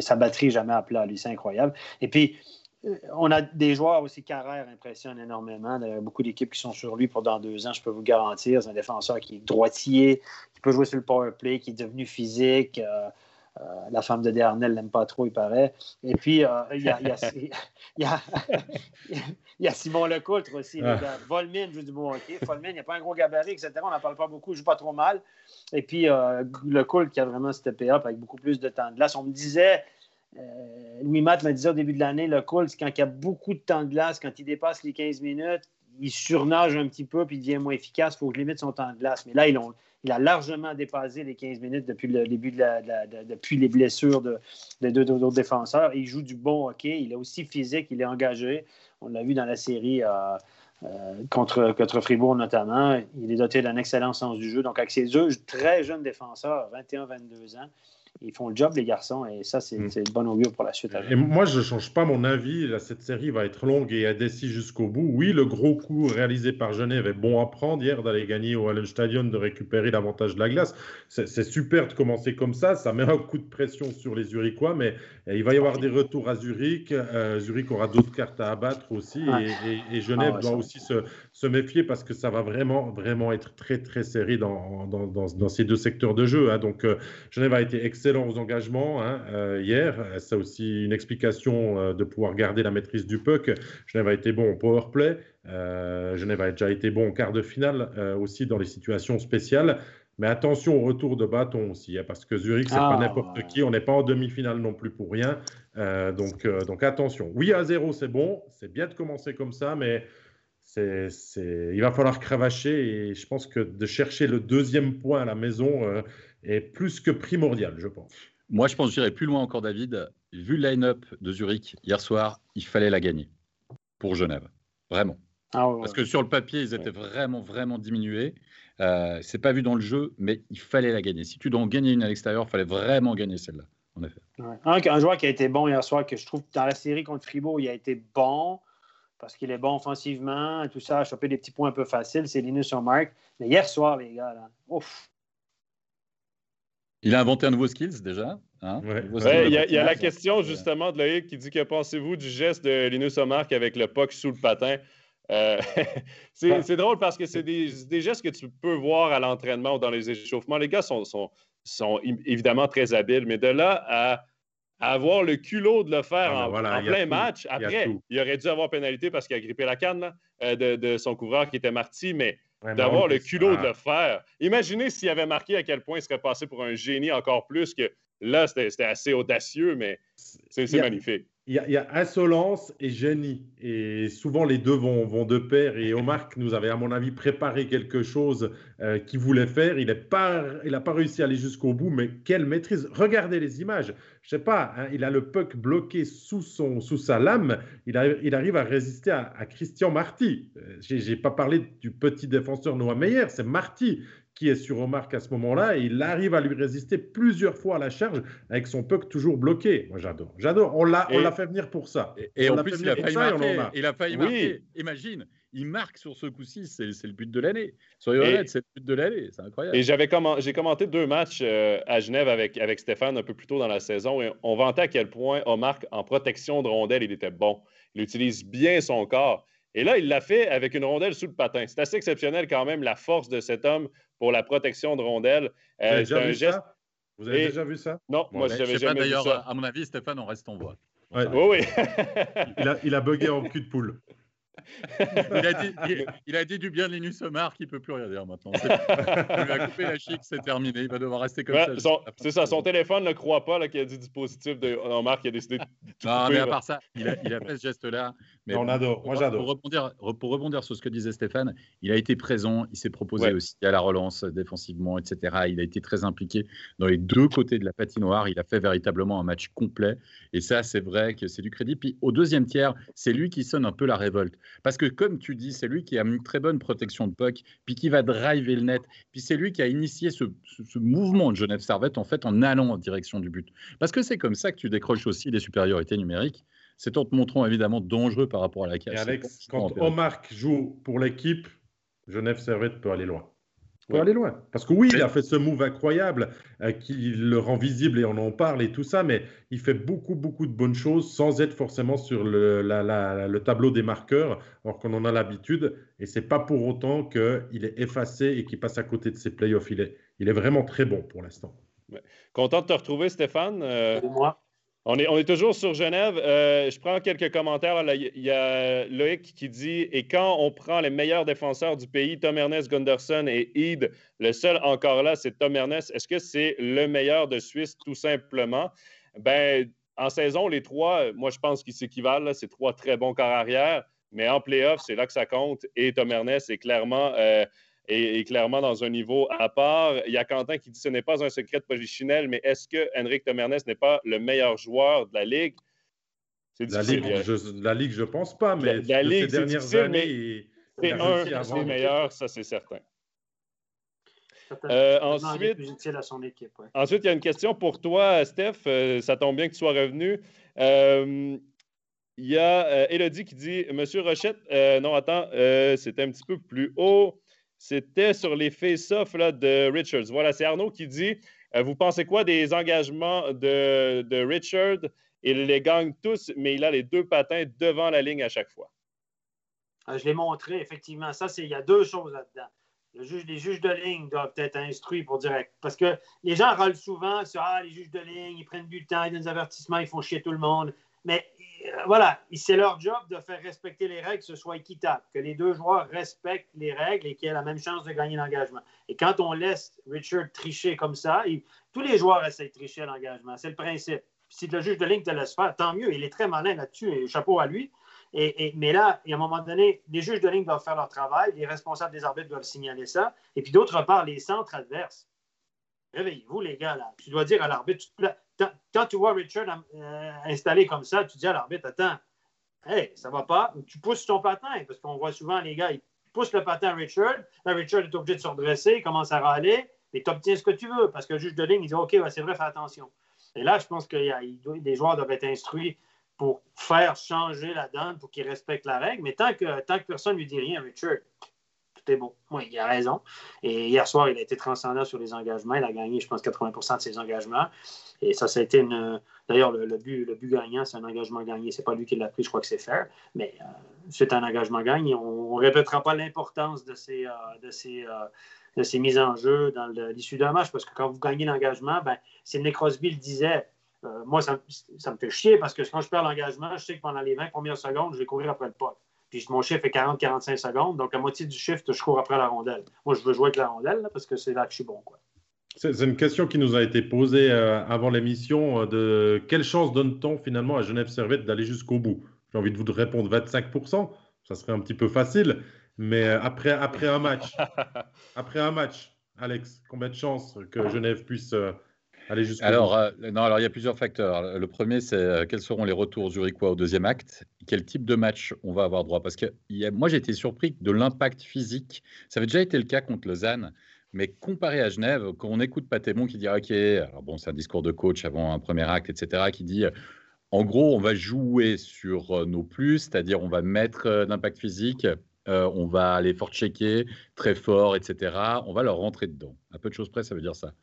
sa batterie jamais à plat. Lui, c'est incroyable. Et puis, on a des joueurs aussi, Carrère impressionne énormément. Il y a beaucoup d'équipes qui sont sur lui pour dans deux ans, je peux vous garantir. C'est un défenseur qui est droitier, qui peut jouer sur le power play, qui est devenu physique. Euh, la femme de Darnell l'aime pas trop, il paraît. Et puis, il y, a, Simon Lecoultre aussi. Ah. Volmin joue du bon hockey. Volmin, il n'y a pas un gros gabarit, etc. On n'en parle pas beaucoup, il joue pas trop mal. Et puis, Lecoultre qui a vraiment steppé up avec beaucoup plus de temps de glace. On me disait, Louis Matt me disait au début de l'année, Lecoultre, quand il y a beaucoup de temps de glace, quand il dépasse les 15 minutes, il surnage un petit peu puis il devient moins efficace. Il faut que je limite son temps de glace. Mais là, il a largement dépassé les 15 minutes depuis le début les blessures de, deux autres défenseurs. il joue du bon hockey. Il est aussi physique, il est engagé. On l'a vu dans la série euh, euh, contre, contre Fribourg notamment. Il est doté d'un excellent sens du jeu. Donc, avec ses deux très jeunes défenseurs, 21-22 ans, ils font le job, les garçons, et ça, c'est mm. une bonne augure pour la suite. Et moi, je ne change pas mon avis. cette série va être longue et indécis jusqu'au bout. Oui, le gros coup réalisé par Genève est bon à prendre hier d'aller gagner au Hallenstadion, de récupérer l'avantage de la glace. C'est super de commencer comme ça. Ça met un coup de pression sur les Zurichois, mais eh, il va y avoir des retours à Zurich. Euh, Zurich aura d'autres cartes à abattre aussi, et, Genève ah doit aussi se, se, méfier parce que ça va vraiment, vraiment être très, très serré dans, dans, dans, ces deux secteurs de jeu. Hein. Donc, euh, Genève a été excellent excellents engagements hein, euh, hier. C'est aussi une explication euh, de pouvoir garder la maîtrise du puck. Genève a été bon au power play. Genève a déjà été bon en quart de finale aussi dans les situations spéciales. Mais attention au retour de bâton aussi, hein, parce que Zurich, c'est pas ah. n'importe qui. On n'est pas en demi-finale non plus pour rien. donc, donc attention. Oui, à zéro, c'est bon. C'est bien de commencer comme ça, mais c'est, il va falloir cravacher. Et je pense que de chercher le deuxième point à la maison, est plus que primordial, je pense. Moi, je pense que j'irai plus loin encore, David. Vu le line-up de Zurich hier soir, il fallait la gagner pour Genève. Vraiment. Ah Parce que sur le papier, ils étaient vraiment, vraiment diminués. Euh, c'est pas vu dans le jeu, mais il fallait la gagner. Si tu dois en gagner une à l'extérieur, il fallait vraiment gagner celle-là, en effet. Un, joueur qui a été bon hier soir, que je trouve dans la série contre Fribourg, il a été bon parce qu'il est bon offensivement et tout ça, a chopé des petits points un peu faciles, c'est Linus Mark. Mais hier soir, les gars, là, ouf, il a inventé un nouveau skills déjà. Hein? il y a, la question justement de Loïc qui dit que pensez-vous du geste de Linus Omark avec le puck sous le patin? Euh, c'est drôle parce que c'est des, gestes que tu peux voir à l'entraînement ou dans les échauffements. Les gars sont, sont, sont, évidemment très habiles, mais de là à, avoir le culot de le faire ah, ben en, plein match, après, il, aurait dû avoir pénalité parce qu'il a grippé la canne euh, de, de, son couvreur qui était Marty, mais d'avoir le culot de le faire. Imaginez s'il avait marqué à quel point il serait passé pour un génie encore plus que là, c'était assez audacieux, mais c'est magnifique il y, a insolence et génie. Et souvent, les deux vont, vont de pair. Et Omar nous avait, à mon avis, préparé quelque chose euh, qu'il voulait faire. Il n'a pas, pas réussi à aller jusqu'au bout, mais quelle maîtrise. Regardez les images. Je sais pas, hein, il a le puck bloqué sous, son, sous sa lame. Il, il arrive à résister à, Christian Marty. Euh, Je n'ai pas parlé du petit défenseur Noah Meyer, c'est Marty qui est sur Omar à ce moment-là, et il arrive à lui résister plusieurs fois à la charge avec son puck toujours bloqué. Moi, j'adore. J'adore. On l'a, on l'a fait venir pour ça. Et, en plus, il a, failli marquer, il a failli marquer. Imagine, il marque sur ce coup-ci, c'est, le but de l'année. Soyez honnête, c'est le but de l'année. C'est incroyable. Et j'avais j'ai commenté deux matchs euh, à Genève avec, avec Stéphane un peu plus tôt dans la saison, et on vantait à quel point Omar, en protection de rondelle, il était bon. Il utilise bien son corps. Et là, il l'a fait avec une rondelle sous le patin. C'est assez exceptionnel quand même, la force de cet homme pour la protection de rondelles. Euh, c'est un geste. Vous avez déjà vu ça? Non, moi, je n'avais jamais vu ça. D'ailleurs, à mon avis, Stéphane, on reste en voix. Oui, oui. il, a, il a bugué en cul de poule il, a dit, du bien de Linus Omar qui ne peut plus rien dire maintenant. Il a coupé la chic, c'est terminé. Il va devoir rester comme ça. C'est ça, son téléphone ne croit pas qu'il a dit dispositif de Omar qui a décidé de. Non, mais à part ça, il a, fait ce geste-là. Mais on adore, moi j'adore. Pour rebondir, pour rebondir sur ce que disait Stéphane, il a été présent, il s'est proposé aussi à la relance défensivement, etc. Il a été très impliqué dans les deux côtés de la patinoire. Il a fait véritablement un match complet. Et ça, c'est vrai que c'est du crédit. Puis au deuxième tiers, c'est lui qui sonne un peu la révolte. Parce que, comme tu dis, c'est lui qui a une très bonne protection de puck, puis qui va driver le net. Puis c'est lui qui a initié ce, mouvement de Genève Servette, en fait, en allant en direction du but. Parce que c'est comme ça que tu décroches aussi des supériorités numériques. C'est en te montrant évidemment dangereux par rapport à la casse. Et Alex, quand Omar joue pour l'équipe, Genève Servette peut aller loin peut aller loin. Parce que oui, il a fait ce move incroyable euh, qui le rend visible et on en parle et tout ça, mais il fait beaucoup, beaucoup de bonnes choses sans être forcément sur le, le tableau des marqueurs, alors qu'on en a l'habitude. Et c'est pas pour autant qu'il est effacé et qu'il passe à côté de ses playoffs. Il est, il est vraiment très bon pour l'instant. Content de te retrouver, Stéphane. Euh, moi. On est, on est, toujours sur Genève. Euh, je prends quelques commentaires. Il y a Loïc qui dit Et quand on prend les meilleurs défenseurs du pays, Tom Ernest, Gunderson et Eid, le seul encore là, c'est Tom Ernest. Est-ce que c'est le meilleur de Suisse, tout simplement Ben, en saison, les trois, moi, je pense qu'ils s'équivalent. C'est trois très bons corps arrière. Mais en playoff, c'est là que ça compte. Et Tom Ernest est clairement. Euh, est, clairement dans un niveau à part. Il y a Quentin qui dit ce n'est pas un secret de polichinelle, mais est-ce que Henrik Tomernes n'est pas le meilleur joueur de la Ligue? La Ligue, je, la Ligue, je pense pas, mais la, Ligue, ces dernières années, c'est un des meilleurs, ça c'est certain. Euh, ensuite, ensuite, il y a une question pour toi, Steph. Euh, ça tombe bien que tu sois revenu. Euh, il y a Elodie qui dit Monsieur Rochette, non, attends, c'était un petit peu plus haut. C'était sur les face-off de Richards. Voilà, c'est Arnaud qui dit euh, Vous pensez quoi des engagements de, de Il les gagne tous, mais il a les deux patins devant la ligne à chaque fois. Ah, je l'ai montré, effectivement. Ça, c'est il y a deux choses là-dedans. Le juge, les juges de ligne doivent être instruits pour direct. Parce que les gens râlent souvent sur Ah, les juges de ligne, ils prennent du temps, ils donnent des avertissements, ils font chier tout le monde. Mais voilà, c'est leur job de faire respecter les règles, que ce soit équitable, que les deux joueurs respectent les règles et qu'ils aient la même chance de gagner l'engagement. Et quand on laisse Richard tricher comme ça, tous les joueurs essaient de tricher l'engagement. C'est le principe. Si le juge de ligne te laisse faire, tant mieux. Il est très malin là-dessus et chapeau à lui. Et, mais là, à un moment donné, les juges de ligne doivent faire leur travail, les responsables des arbitres doivent signaler ça. Et puis d'autre part, les centres adverses. Réveillez-vous, les gars, là. Tu dois dire à l'arbitre, quand tu vois Richard euh, installé comme ça, tu dis à l'arbitre, attends, hey, ça va pas, tu pousses ton patin, parce qu'on voit souvent les gars, ils poussent le patin à Richard, là, Richard est obligé de se redresser, il commence à râler, et tu obtiens ce que tu veux, parce que le juge de ligne, il dit, OK, c'est vrai, fais attention. Et là, je pense que des joueurs doivent être instruits pour faire changer la donne, pour qu'ils respectent la règle, mais tant que, tant que personne ne lui dit rien, Richard, tout est bon. Oui, il a raison. Et hier soir, il a été transcendant sur les engagements. Il a gagné, je pense, 80% de ses engagements. Et ça, ça a été une. D'ailleurs, le, but, le but gagnant, c'est un engagement gagné. Ce n'est pas lui qui l'a pris, je crois que c'est faire. Mais euh, c'est un engagement gagné. On ne répétera pas l'importance de ces, euh, de, ces, euh, de ces mises en jeu dans l'issue d'un match. Parce que quand vous gagnez l'engagement, ben, Sidney Crosby le disait. moi, ça, ça, me fait chier parce que quand je perds l'engagement, je sais que pendant les 20 premières secondes, je vais courir après le pote. Puis mon chiffre est 40-45 secondes. Donc, à moitié du shift, je cours après la rondelle. Moi, je veux jouer avec la rondelle parce que c'est là que je suis bon. Quoi. C'est une question qui nous a été posée euh, avant l'émission. Euh, de quelle chance donne-t-on finalement à Genève Servette d'aller jusqu'au bout? J'ai envie de vous répondre 25%. Ça serait un petit peu facile. Mais euh, après, après un match, après un match, Alex, combien de chances que Genève puisse alors, euh, non, alors il y a plusieurs facteurs. Le premier, c'est euh, quels seront les retours zurichois au deuxième acte? Quel type de match on va avoir droit Parce que moi, j'ai été surpris de l'impact physique. Ça avait déjà été le cas contre Lausanne. Mais comparé à Genève, quand on écoute Patémon qui dit OK, alors bon, c'est un discours de coach avant un premier acte, etc., qui dit en gros, on va jouer sur euh, nos plus, c'est-à-dire on va mettre d'impact physique, on va aller fort checker, très fort, etc. On va leur rentrer dedans. À peu de choses près, ça veut dire ça.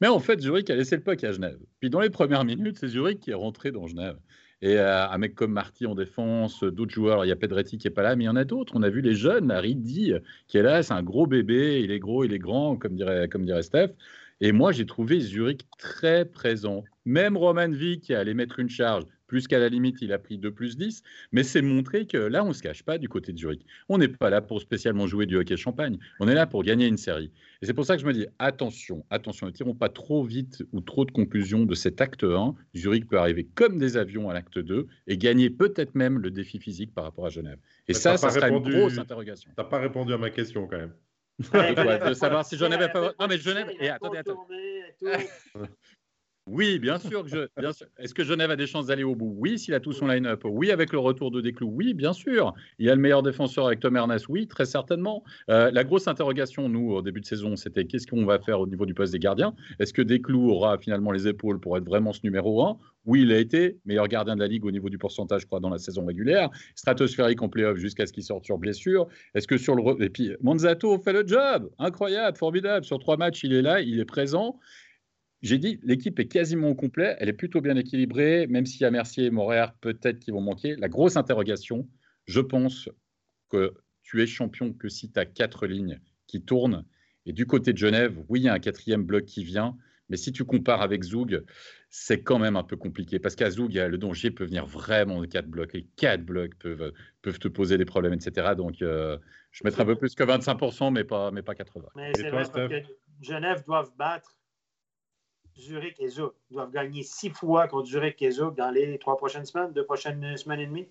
Mais en fait, Zurich a laissé le puck à Genève. Puis dans les premières minutes, c'est Zurich qui est rentré dans Genève. Et euh, un mec comme Marty en défense, d'autres joueurs, il y a Pedretti qui est pas là, mais il y en a d'autres. On a vu les jeunes, Riddi qui est là, c'est un gros bébé, il est gros, il est grand, comme dirait, comme dirait Steph. Et moi, j'ai trouvé Zurich très présent. Même Roman V qui allait mettre une charge, plus qu'à la limite, il a pris 2 plus 10. Mais c'est montrer que là, on ne se cache pas du côté de Zurich. On n'est pas là pour spécialement jouer du hockey champagne. On est là pour gagner une série. Et c'est pour ça que je me dis, attention, attention, ne tirons pas trop vite ou trop de conclusions de cet acte 1. Zurich peut arriver comme des avions à l'acte 2 et gagner peut-être même le défi physique par rapport à Genève. Et ça, ça sera une grosse interrogation. Tu n'as pas répondu à ma question quand même. de, savoir si Genève n'est pas. Non, mais Genève. Et attendez, attendez. Oui, bien sûr. Est-ce que Genève a des chances d'aller au bout? Oui, s'il a tout son line-up. Oui, avec le retour de Desclous. Oui, bien sûr. Il a le meilleur défenseur avec Tom Ernest. Oui, très certainement. Euh, la grosse interrogation, nous, au début de saison, c'était qu'est-ce qu'on va faire au niveau du poste des gardiens? Est-ce que Desclous aura finalement les épaules pour être vraiment ce numéro 1 Oui, il a été meilleur gardien de la ligue au niveau du pourcentage, je crois, dans la saison régulière. Stratosphérique en playoff jusqu'à ce qu'il sorte sur blessure. Est-ce que sur le. Et puis, Manzato fait le job. Incroyable, formidable. Sur trois matchs, il est là, il est présent. J'ai dit, l'équipe est quasiment au complet, elle est plutôt bien équilibrée, même s'il y a Mercier et Morer peut-être qui vont manquer. La grosse interrogation, je pense que tu es champion que si tu as quatre lignes qui tournent. Et du côté de Genève, oui, il y a un quatrième bloc qui vient, Mais si tu compares avec Zoug, c'est quand même un peu compliqué parce qu'à Zoug, le dongier peut venir vraiment de 4 blocs et 4 blocs peuvent, te poser des problèmes, etc. Donc, euh, je mettrais un peu plus que 25%, mais pas, mais pas 80%. Mais c'est vrai parce que Genève doivent battre Zurich et. Ils doivent gagner six fois contre Zurich et Zoug dans les trois prochaines semaines, deux prochaines semaines et demie.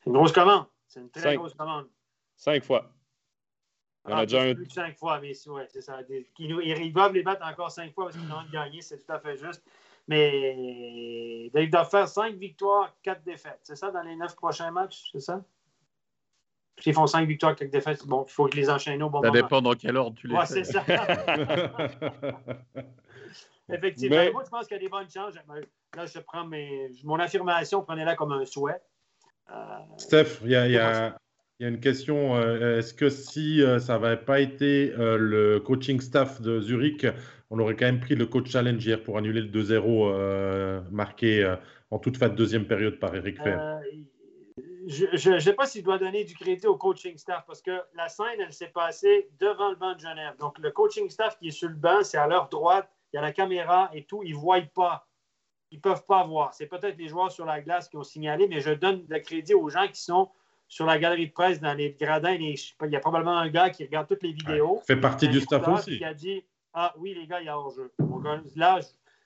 C'est une grosse commande. C'est une très grosse commande. Cinq fois. Il y en a ah, déjà un... plus que cinq fois, mais ouais, c'est ça. Ils doivent les battre encore cinq fois parce qu'ils ont gagné, c'est tout à fait juste. Mais ils doivent faire cinq victoires, quatre défaites. C'est ça dans les neuf prochains matchs, c'est ça? S'ils font cinq victoires, quatre défaites, bon, il faut que les enchaînent au bon ça moment. Ça dépend dans quel ordre tu les ouais, c'est ça. Effectivement. Moi, je pense qu'il y a des bonnes chances. Là, je prends mes... mon affirmation, prenez-la comme un souhait. Euh... Steph, il y a, y y a une question. Euh, est-ce que si euh, ça n'avait pas été le coaching staff de Zurich, on aurait quand même pris le coach challenge hier pour annuler le 2-0 marqué en toute fin de deuxième période par Eric Fer Je ne sais pas s'il doit donner du crédit au coaching staff parce que la scène, elle s'est passée devant le banc de Genève. Donc, le coaching staff qui est sur le banc, c'est à leur droite, il y a la caméra et tout, ils ne voient pas. Ils ne peuvent pas voir. C'est peut-être les joueurs sur la glace qui ont signalé, mais je donne le crédit aux gens qui sont sur la galerie de presse, dans les gradins, il y a probablement un gars qui regarde toutes les vidéos. fait partie du staff aussi. Qui a dit Ah oui, les gars, il y a hors-jeu. Là,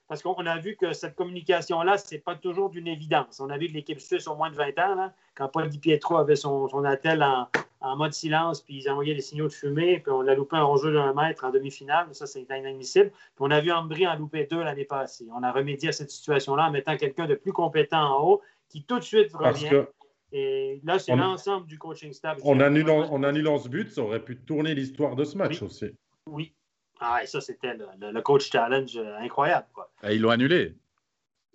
parce qu'on a vu que cette communication-là, ce n'est pas toujours d'une évidence. On a vu que l'équipe suisse ont moins de 20 ans, quand Paul Di Pietro avait son, son attel en, mode silence, puis ils envoyaient des signaux de fumée, puis on a loupé un hors-jeu d'un mètre en demi-finale. Ça, c'est inadmissible. Puis on a vu Ambry en louper deux l'année passée. On a remédié à cette situation-là en mettant quelqu'un de plus compétent en haut qui tout de suite revient. Et là, c'est l'ensemble du coaching staff. On annule, on ce but, ça aurait pu tourner l'histoire de ce match aussi. Oui. Ah, et ça, c'était le, coach challenge euh, incroyable. Quoi. Ah, ils l'ont annulé.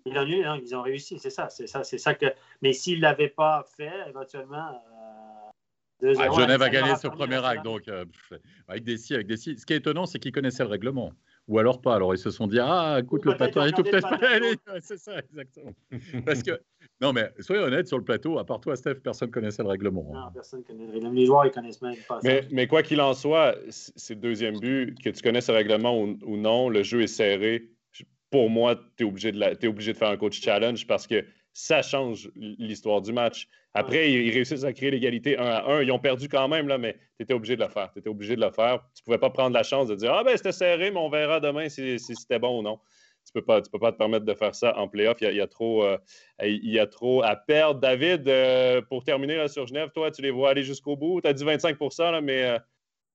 Ils l'ont annulé, non, ils ont réussi, c'est ça, c'est ça, c'est ça que. Mais s'ils ne l'avaient pas fait, éventuellement. Ah, Genève a gagné ce premier acte, donc euh, avec des si, avec des si. Ce qui est étonnant, c'est qu'ils connaissaient le règlement. Ou alors pas. Alors ils se sont dit ah écoute le patin est tout peut-être pas. C'est ça exactement. Parce que non mais soyez honnête sur le plateau. À part toi Steph, personne connaissait le règlement. Hein. Non, personne connaît le règlement. Les joueurs ils connaissent même pas. Mais, mais quoi qu'il en soit, c'est le deuxième but que tu connaisses le règlement ou, non, le jeu est serré. Pour moi, tu es obligé de es obligé de faire un coach challenge parce que ça change l'histoire du match. Après, ils, réussissent à créer l'égalité 1 à 1. Ils ont perdu quand même, là, mais tu étais obligé de le faire. Tu étais obligé de le faire. Tu ne pouvais pas prendre la chance de dire Ah, ben, c'était serré, mais on verra demain si, c'était bon ou non. Tu ne peux, pas, peux pas te permettre de faire ça en playoff. Il y a, trop, euh, il y a trop à perdre. David, euh, pour terminer là, sur Genève, toi, tu les vois aller jusqu'au bout. Tu as dit 25 là, mais euh,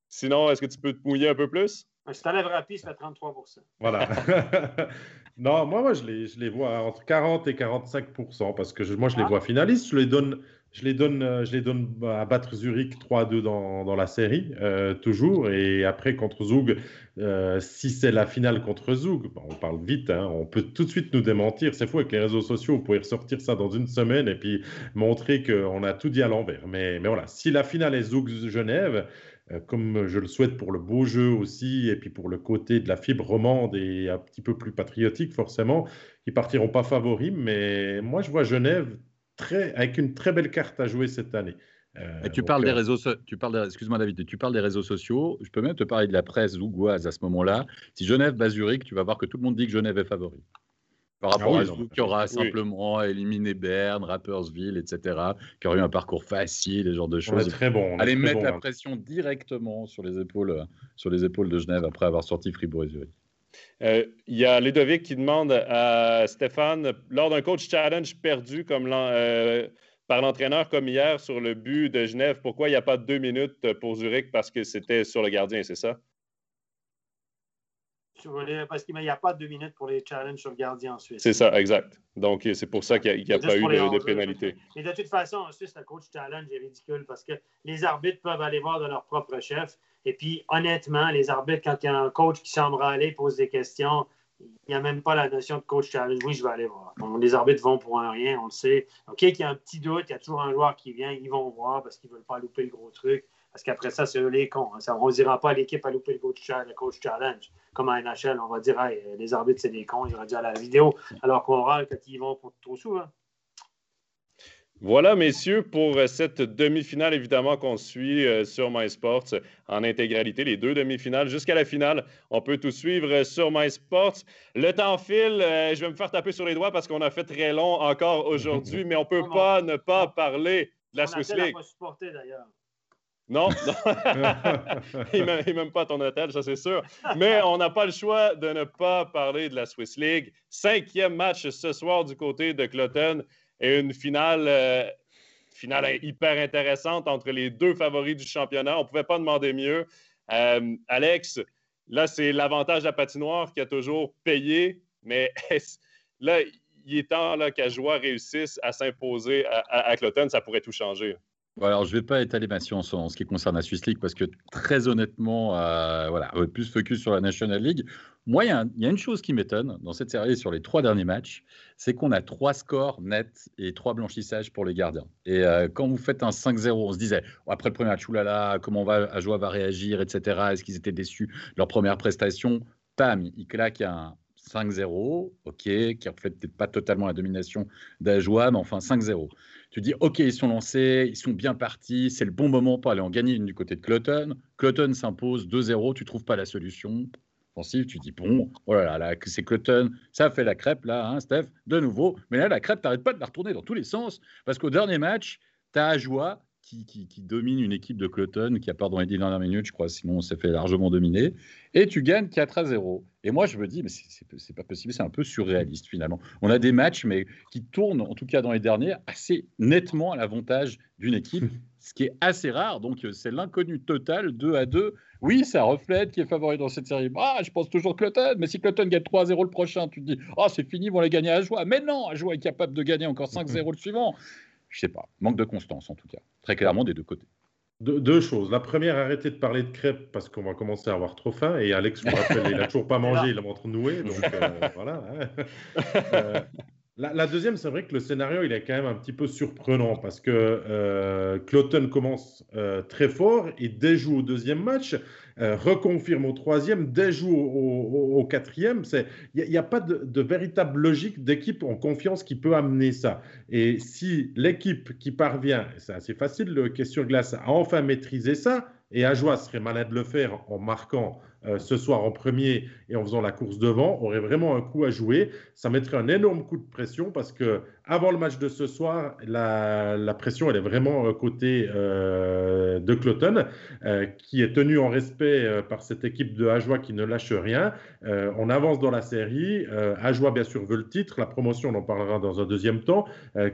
sinon, est-ce que tu peux te mouiller un peu plus? Si tu enlèves rapide, c'est 33 Voilà. non, moi, moi je, les, je les vois entre 40 et 45 parce que moi, je les ah. vois finalistes. Je les donne, je les donne, euh, je les donne à battre Zurich 3-2 dans, dans, la série, euh, toujours. Et après, contre Zug, euh, si c'est la finale contre Zug, on parle vite, hein, on peut tout de suite nous démentir. C'est fou avec les réseaux sociaux, vous pouvez ressortir ça dans une semaine et puis montrer qu'on a tout dit à l'envers. Mais, mais voilà, si la finale est Zug-Genève, comme je le souhaite pour le beau jeu aussi, et puis pour le côté de la fibre romande et un petit peu plus patriotique, forcément, ils partiront pas favoris. Mais moi, je vois Genève très, avec une très belle carte à jouer cette année. Euh, tu parles des euh, réseaux, tu parles, excuse-moi David, tu parles des réseaux sociaux. Je peux même te parler de la presse ougoise à ce moment-là. Si Genève bat Zurich, tu vas voir que tout le monde dit que Genève est favori par rapport ah à Zouk qui aura simplement éliminé Berne, Rappersville, etc., qui aurait eu un parcours facile, ce genre de choses. très bon. Allez mettre la pression directement sur les, épaules, sur les épaules de Genève après avoir sorti Fribourg et Zurich. Euh, il y a Ludovic qui demande à Stéphane, lors d'un coach challenge perdu comme euh, par l'entraîneur comme hier sur le but de Genève, pourquoi il n'y a pas deux minutes pour Zurich parce que c'était sur le gardien, c'est ça? Parce qu'il n'y a pas de deux minutes pour les challenges sur le gardien en Suisse. C'est ça, exact. Donc, c'est pour ça qu'il n'y a, pas eu de, pénalité. Mais de toute façon, en Suisse, le coach challenge est ridicule parce que les arbitres peuvent aller voir de leur propre chef. Et puis, honnêtement, les arbitres, quand il y a un coach qui semble aller, pose des questions, il n'y a même pas la notion de coach challenge. Oui, je vais aller voir. les arbitres vont pour un rien, on le sait. OK, qu'il y a un petit doute, il y a toujours un joueur qui vient, ils vont voir parce qu'ils ne veulent pas louper le gros truc. Parce qu'après ça, c'est eux les cons. Hein. on ne dira pas à l'équipe à louper le coach, challenge. Comme à NHL, on va dire les arbitres, c'est des cons, ils dit à la vidéo. Alors qu'on râle quand ils vont pour trop souvent. Voilà, messieurs, pour euh, cette demi-finale, évidemment, qu'on suit euh, sur MySports en intégralité, les deux demi-finales jusqu'à la finale. On peut tout suivre euh, sur MySports. Le temps file, je vais me faire taper sur les doigts parce qu'on a fait très long encore aujourd'hui, mais on ne peut pas ne pas parler de la Swiss League. Non, il n'est même pas à ton hôtel, ça c'est sûr. Mais on n'a pas le choix de ne pas parler de la Swiss League. Cinquième match ce soir du côté de Cloton et une finale, euh, finale hyper intéressante entre les deux favoris du championnat. On ne pouvait pas demander mieux. Euh, Alex, là, c'est l'avantage de la patinoire qui a toujours payé, mais là, il est temps qu'Ajoie réussisse à s'imposer à, à, Cloton. Ça pourrait tout changer. Alors, je ne vais pas étaler ma science en ce qui concerne la Swiss League parce que très honnêtement, euh, voilà, plus focus sur la National League. Moi, il y, a une chose qui m'étonne dans cette série sur les trois derniers matchs, c'est qu'on a trois scores nets et trois blanchissages pour les gardiens. Et euh, quand vous faites un 5-0, on se disait, après le premier match, oulala, comment va, Ajoa va réagir, etc. Est-ce qu'ils étaient déçus de leur première prestation? Pam, il claque un 5-0, ok, qui fait peut-être pas totalement la domination d'Ajoa, mais enfin 5-0. Tu dis, ok, ils sont lancés, ils sont bien partis, c'est le bon moment pour aller en gagner une du côté de Cloton. Cloton s'impose 2-0, tu trouves pas la solution tu dis bon, oh là là, c'est Cloton, ça fait la crêpe là, hein, Steph, de nouveau. Mais là, la crêpe, t'arrêtes pas de la retourner dans tous les sens, parce qu'au dernier match, tu as qui, qui, qui, domine une équipe de Cloton qui a pas dans les 10 dernières minutes, je crois, sinon on s'est fait largement dominer, et tu gagnes 4 à 0. Et moi, je me dis, mais c'est pas possible, c'est un peu surréaliste finalement. On a des matchs, mais qui tournent, en tout cas dans les derniers, assez nettement à l'avantage d'une équipe, ce qui est assez rare. Donc, c'est l'inconnu total, 2 à 2. Oui, ça reflète qui est favori dans cette série. Ah, je pense toujours Cloton, mais si Cloton gagne 3-0 le prochain, tu te dis, ah, c'est fini, ils vont les gagner à joie. Mais non, à joie est capable de gagner encore 5-0 le suivant. Je sais pas, manque de constance en tout cas, très clairement des deux côtés. deux choses. La première, arrêtez de parler de crêpes parce qu'on va commencer à avoir trop faim. Et Alex vous rappelle, il n'a toujours pas mangé, il est en train de nouer. Donc euh, voilà. Hein. Euh, la, deuxième, c'est vrai que le scénario, il est quand même un petit peu surprenant parce que euh, Cloton commence euh, très fort et déjoue au deuxième match, euh, reconfirme au troisième, déjoue au, quatrième. Il n'y a, pas de, véritable logique d'équipe en confiance qui peut amener ça. Et si l'équipe qui parvient, c'est assez facile, le question glace, a enfin maîtrisé ça, et Ajoie serait malade de le faire en marquant euh, ce soir en premier et en faisant la course devant aurait vraiment un coup à jouer. Ça mettrait un énorme coup de pression parce que avant le match de ce soir, la, pression, elle est vraiment euh, côté euh, de Cloton, euh, qui est tenu en respect par cette équipe de Ajoie qui ne lâche rien. on avance dans la série. Ajoie, bien sûr, veut le titre. La promotion, on en parlera dans un deuxième temps.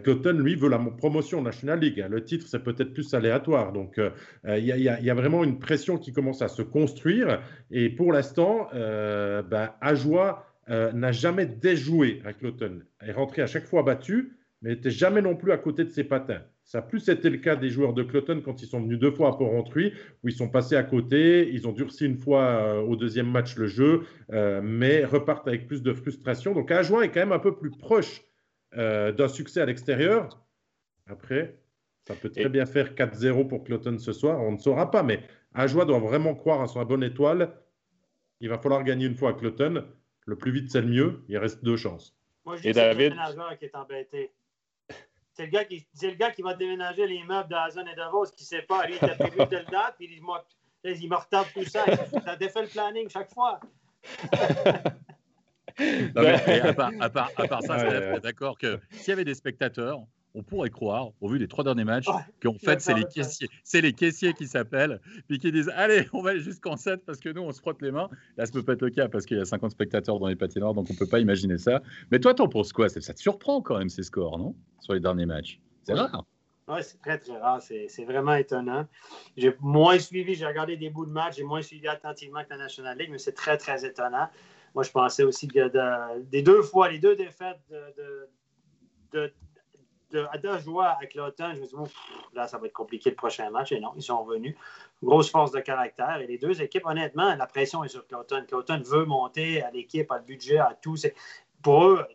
Cloton, lui, veut la promotion National League. Le titre, c'est peut-être plus aléatoire. Donc, il y, a vraiment une pression qui commence à se construire. Pour l'instant, ben, Ajoie euh, n'a jamais déjoué avec Cloton. Est rentré à chaque fois battu, mais n'était jamais non plus à côté de ses patins. Ça a plus été le cas des joueurs de Cloton quand ils sont venus deux fois à Port-Rentruy, où ils sont passés à côté, ils ont durci une fois euh, au deuxième match le jeu, euh, mais repartent avec plus de frustration. Donc Ajoie est quand même un peu plus proche d'un succès à l'extérieur. Après, ça peut très bien faire 4-0 pour Cloton ce soir, on ne saura pas, mais Ajoie doit vraiment croire à son bonne étoile. Il va falloir gagner une fois à Cloton le plus vite, c'est le mieux. Il reste deux chances. Moi, je dis Et David... le qui est embêté. C'est le, gars qui, le gars qui va déménager les meubles de la zone et Davos qui ne sait pas. Lui, il a prévu telle date, puis il, il me retarde tout ça. Ça défait le planning chaque fois. non, mais, à, part, à, part, à part ça, suis d'accord que s'il y avait des spectateurs, on pourrait croire, au vu des trois derniers matchs, qu'en fait, c'est les caissiers, c'est les caissiers qui s'appellent, puis qui disent Allez, on va aller jusqu'en 7 parce que nous, on se frotte les mains. Là, ça peut pas être le cas parce qu'il y a 50 spectateurs dans les patinoires, donc on peut pas imaginer ça. Mais toi, t'en penses quoi? Ça te surprend quand même ces scores, non? Sur les derniers matchs. C'est rare. Oui, c'est très, très rare. C'est vraiment étonnant. J'ai moins suivi, j'ai regardé des bouts de match, j'ai moins suivi attentivement que la National League, mais c'est très, très étonnant. Moi, je pensais aussi que des deux fois, les deux défaites de, de à deux joueurs avec l'automne, je me suis dit, là, ça va être compliqué le prochain match. Et non, ils sont venus. Grosse force de caractère. Et les deux équipes, honnêtement, la pression est sur Cloton. Cloton veut monter à l'équipe, à le budget, à tout. Pour eux,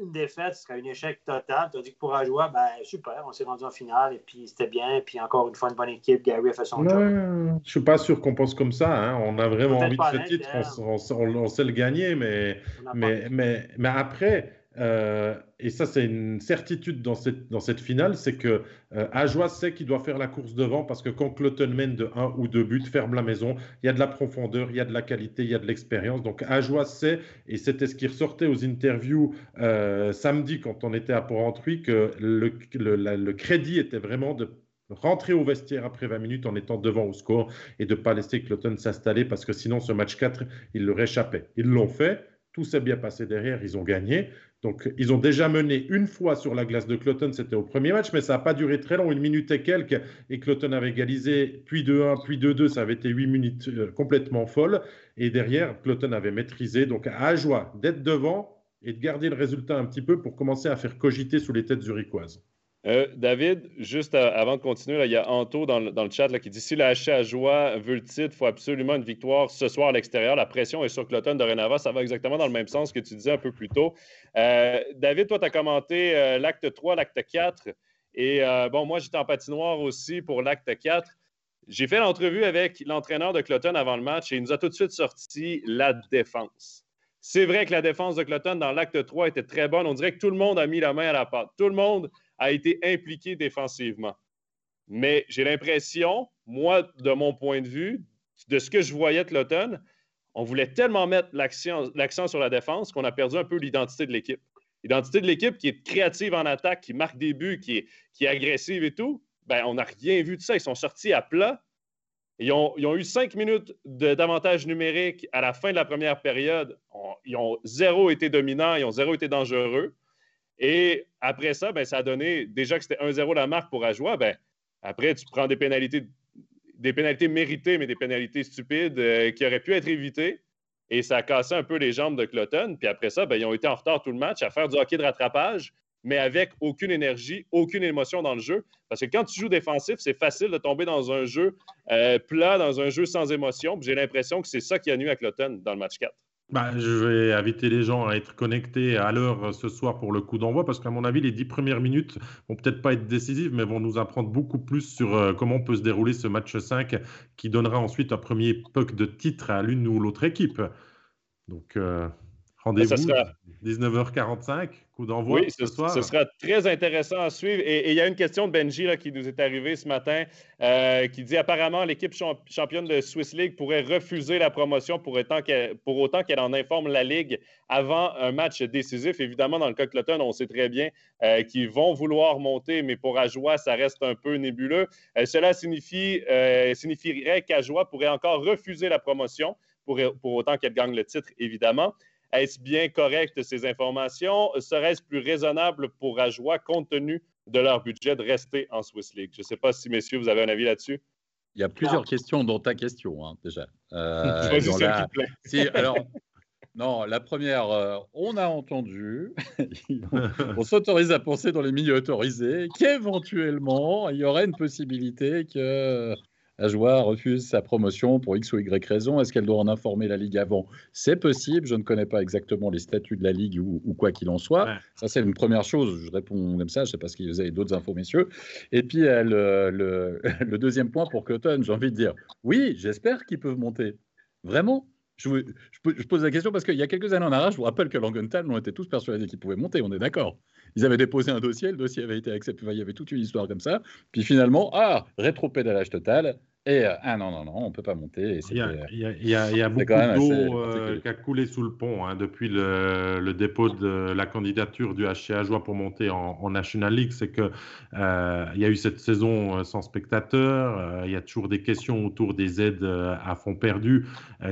une défaite, ce serait un échec total. Tu as dit que pour jouer, ben super, on s'est rendu en finale et puis c'était bien. Puis encore une fois, une bonne équipe. Gary a fait son job. Je ne suis pas sûr qu'on pense comme ça. Hein. On a vraiment envie de ce titre. On, on, sait le gagner, mais, mais, mais, mais, après, euh, et ça c'est une certitude dans cette, dans cette finale, c'est que euh, sait qu'il doit faire la course devant parce que quand Cloton mène de 1 ou 2 buts, ferme la maison, il y a de la profondeur, il y a de la qualité, il y a de l'expérience. Donc Ajoie sait, et c'était ce qui ressortait aux interviews euh, samedi quand on était à Port-Entruy, que le, le, le crédit était vraiment de rentrer au vestiaire après 20 minutes en étant devant au score et de ne pas laisser Cloton s'installer parce que sinon ce match 4, il leur échappait. Ils l'ont fait, tout s'est bien passé derrière, ils ont gagné. Donc ils ont déjà mené une fois sur la glace de Cloton, c'était au premier match, mais ça n'a pas duré très long, une minute et quelques, et Cloton avait égalisé, puis 2-1, puis 2-2, ça avait été 8 minutes euh, complètement folles, et derrière, Cloton avait maîtrisé, donc à joie d'être devant et de garder le résultat un petit peu pour commencer à faire cogiter sous les têtes zurichoises. Euh, David, juste avant de continuer, il y a Anto dans le, chat qui dit si la HC à joie veut le titre, il faut absolument une victoire ce soir à l'extérieur. La pression est sur Cloton Dorénavant. Ça va exactement dans le même sens que tu disais un peu plus tôt. Euh, David, toi, tu as commenté euh, l'acte 3, l'acte 4. Et bon, moi, j'étais en patinoire aussi pour l'acte 4. J'ai fait l'entrevue avec l'entraîneur de Cloton avant le match et il nous a tout de suite sorti la défense. C'est vrai que la défense de Cloton dans l'acte 3 était très bonne. On dirait que tout le monde a mis la main à la pâte. Tout le monde a été impliqué défensivement. Mais j'ai l'impression, moi, de mon point de vue, de ce que je voyais de l'automne, on voulait tellement mettre l'accent sur la défense qu'on a perdu un peu l'identité de l'équipe. L'identité de l'équipe qui est créative en attaque, qui marque des buts, qui est, agressive et tout, ben, on n'a rien vu de ça. Ils sont sortis à plat. Ils ont, ils ont eu cinq minutes d'avantage numérique à la fin de la première période. ils ont zéro été dominants, ils ont zéro été dangereux. Et après ça, ben, ça a donné, déjà que c'était 1-0 la marque pour Ajoie, ben, après, tu prends des pénalités, des pénalités méritées, mais des pénalités stupides euh, qui auraient pu être évitées. Et ça a cassé un peu les jambes de Cloton. Puis après ça, ben, ils ont été en retard tout le match à faire du hockey de rattrapage, mais avec aucune énergie, aucune émotion dans le jeu. Parce que quand tu joues défensif, c'est facile de tomber dans un jeu euh, plat, dans un jeu sans émotion. J'ai l'impression que c'est ça qui a nuit à Cloton dans le match 4. Bah, je vais inviter les gens à être connectés à l'heure euh, ce soir pour le coup d'envoi parce qu'à mon avis, les dix premières minutes vont peut-être pas être décisives, mais vont nous apprendre beaucoup plus sur euh, comment peut se dérouler ce match 5 qui donnera ensuite un premier puck de titre à l'une ou l'autre équipe. Donc, euh, rendez-vous 19h45 d'envoi oui, ce, soir. Ce sera très intéressant à suivre. Et il y a une question de Benji là, qui nous est arrivée ce matin euh, qui dit apparemment l'équipe championne de Swiss League pourrait refuser la promotion pour, pour autant qu'elle en informe la Ligue avant un match décisif. Évidemment, dans le cas de Cloton, on sait très bien euh, qu'ils vont vouloir monter, mais pour Ajoie, ça reste un peu nébuleux. Euh, cela signifie, signifierait qu'Ajoie pourrait encore refuser la promotion pour, pour autant qu'elle gagne le titre, évidemment. Est-ce bien correct ces informations? Serait-ce plus raisonnable pour Ajoie, compte tenu de leur budget, de rester en Swiss League? Je ne sais pas si, messieurs, vous avez un avis là-dessus. Il y a plusieurs questions dans ta question, hein, déjà. Euh, si, alors, non, la première, euh, on a entendu, on s'autorise à penser dans les milieux autorisés qu'éventuellement, il y aurait une possibilité que Ajoie refuse sa promotion pour X ou Y raison. Est-ce qu'elle doit en informer la Ligue avant? C'est possible. Je ne connais pas exactement les statuts de la Ligue ou, quoi qu'il en soit. Ça, c'est une première chose. Je réponds comme ça. Je sais pas si vous avez d'autres infos, messieurs. Et puis, euh, le, le, deuxième point pour Cotton, j'ai envie de dire oui, j'espère qu'ils peuvent monter. Vraiment? Je, je, pose la question parce qu'il y a quelques années en arrière, je vous rappelle que Langenthal, on était tous persuadés qu'ils pouvaient monter, on est d'accord. Ils avaient déposé un dossier, le dossier avait été accepté, il y avait toute une histoire comme ça. Puis finalement, ah, rétro-pédalage total, et euh, ah non, non, non, on ne peut pas monter. Il y, a, il, y a, beaucoup d'eau euh, qui a coulé sous le pont hein, depuis le, dépôt de la candidature du HCA Joie pour monter en, National League. C'est qu'il euh, y a eu cette saison sans spectateurs. Il y a toujours des questions autour des aides à fonds perdus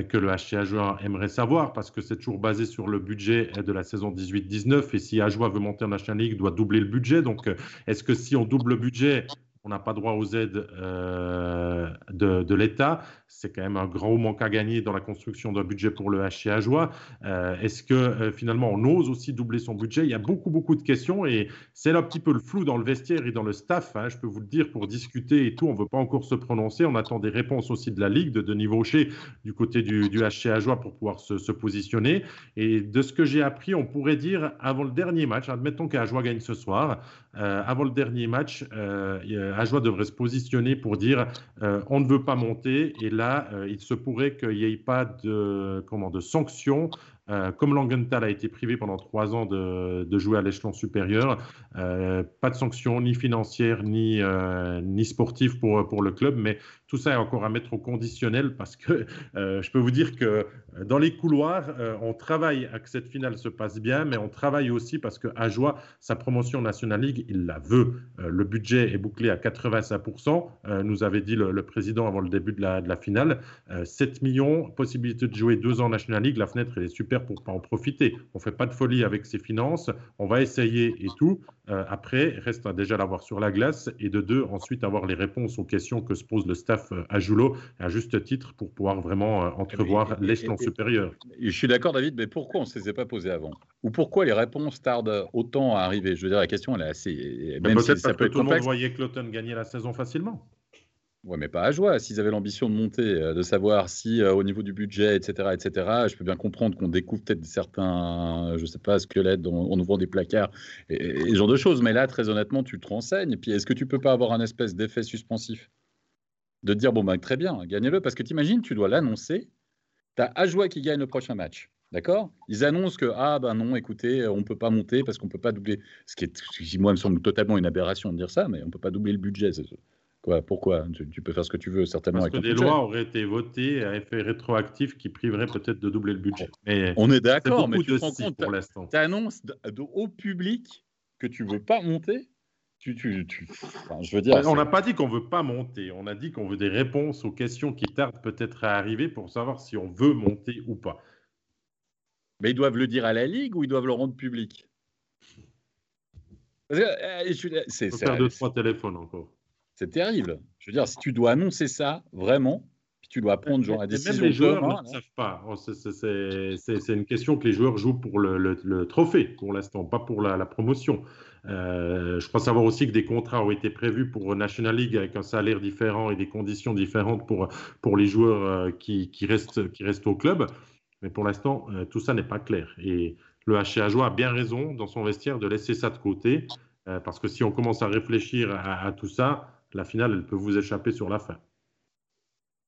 que le HCA Joie aimerait savoir parce que c'est toujours basé sur le budget de la saison 18-19. Et si Ajoie veut monter en National League, doit doubler le budget. Donc, est-ce que si on double le budget, on n'a pas droit aux aides euh, de, l'État. C'est quand même un grand manque à gagner dans la construction d'un budget pour le HCA Joie. Euh, est-ce que euh, finalement on ose aussi doubler son budget? Il y a beaucoup, beaucoup de questions et c'est là un petit peu le flou dans le vestiaire et dans le staff. Hein, je peux vous le dire, pour discuter et tout, on ne veut pas encore se prononcer. On attend des réponses aussi de la Ligue, de Denis Vaucher, du côté du, du HCA Joie pour pouvoir se, positionner. Et de ce que j'ai appris, on pourrait dire avant le dernier match, admettons qu'Ajoie gagne ce soir, avant le dernier match, Ajoie devrait se positionner pour dire euh, on ne veut pas monter. Et là, euh, il se pourrait qu'il n'y ait pas de, comment, de sanctions Euh, comme Langenthal a été privé pendant trois ans de, jouer à l'échelon supérieur, euh, pas de sanctions ni financières ni, euh, ni sportives pour, pour le club, mais tout ça est encore à mettre au conditionnel parce que je peux vous dire que dans les couloirs, on travaille à que cette finale se passe bien, mais on travaille aussi parce que Ajoie, sa promotion National League, il la veut. le budget est bouclé à 85%, nous avait dit le, président avant le début de la, finale. 7 millions, possibilité de jouer deux ans National League, la fenêtre est super pour pas en profiter. On fait pas de folie avec ses finances, on va essayer et tout. Euh, après, reste déjà l'avoir sur la glace et de deux, ensuite avoir les réponses aux questions que se pose le staff euh, à Joulot, à juste titre, pour pouvoir vraiment euh, entrevoir l'échelon supérieur. Je suis d'accord, David, mais pourquoi on ne se les pas posées avant? Ou pourquoi les réponses tardent autant à arriver? Je veux dire, la question, elle est assez. Même peut-être parce que tout le monde voyait Cloton gagner la saison facilement. Ouais, mais pas à joie. S'ils avaient l'ambition de monter, euh, de savoir si euh, au niveau du budget, etc., etc., je peux bien comprendre qu'on découvre peut-être certains, je sais pas, squelettes en, ouvrant des placards et, ce genre de choses. Mais là, très honnêtement, tu te renseignes. Et puis, est-ce que tu peux pas avoir un espèce d'effet suspensif? De dire bon ben très bien, gagnez-le parce que t'imagines, tu dois l'annoncer. Tu as Ajoie qui gagne le prochain match. D'accord? Ils annoncent que, ah ben non, écoutez, on ne peut pas monter parce qu'on ne peut pas doubler. Ce qui, est, moi, me semble totalement une aberration de dire ça, mais on ne peut pas doubler le budget. Quoi, pourquoi? Tu, peux faire ce que tu veux, certainement. Parce que des lois auraient été votées à effet rétroactif qui priverait peut-être de doubler le budget. Mais on est d'accord, mais tu compte, pour l'instant. Tu annonces au public que tu veux pas monter. Tu, tu, tu... je veux dire, on n'a pas dit qu'on veut pas monter. On a dit qu'on veut des réponses aux questions qui tardent peut-être à arriver pour savoir si on veut monter ou pas. Mais ils doivent le dire à la Ligue ou ils doivent le rendre public? Euh, c'est, faire deux, trois téléphones encore. C'est terrible. Je veux dire, si tu dois annoncer ça, vraiment, puis tu dois prendre genre la décision. Même les joueurs ne savent pas. Oh, c'est une question que les joueurs jouent pour le, trophée pour l'instant, pas pour la, promotion. Euh, je crois savoir aussi que des contrats ont été prévus pour National League avec un salaire différent et des conditions différentes pour, pour les joueurs euh, qui, qui, restent, qui restent au club. Mais pour l'instant, euh, tout ça n'est pas clair. Et le HCA a bien raison dans son vestiaire de laisser ça de côté. parce que si on commence à réfléchir à tout ça, la finale, elle peut vous échapper sur la fin.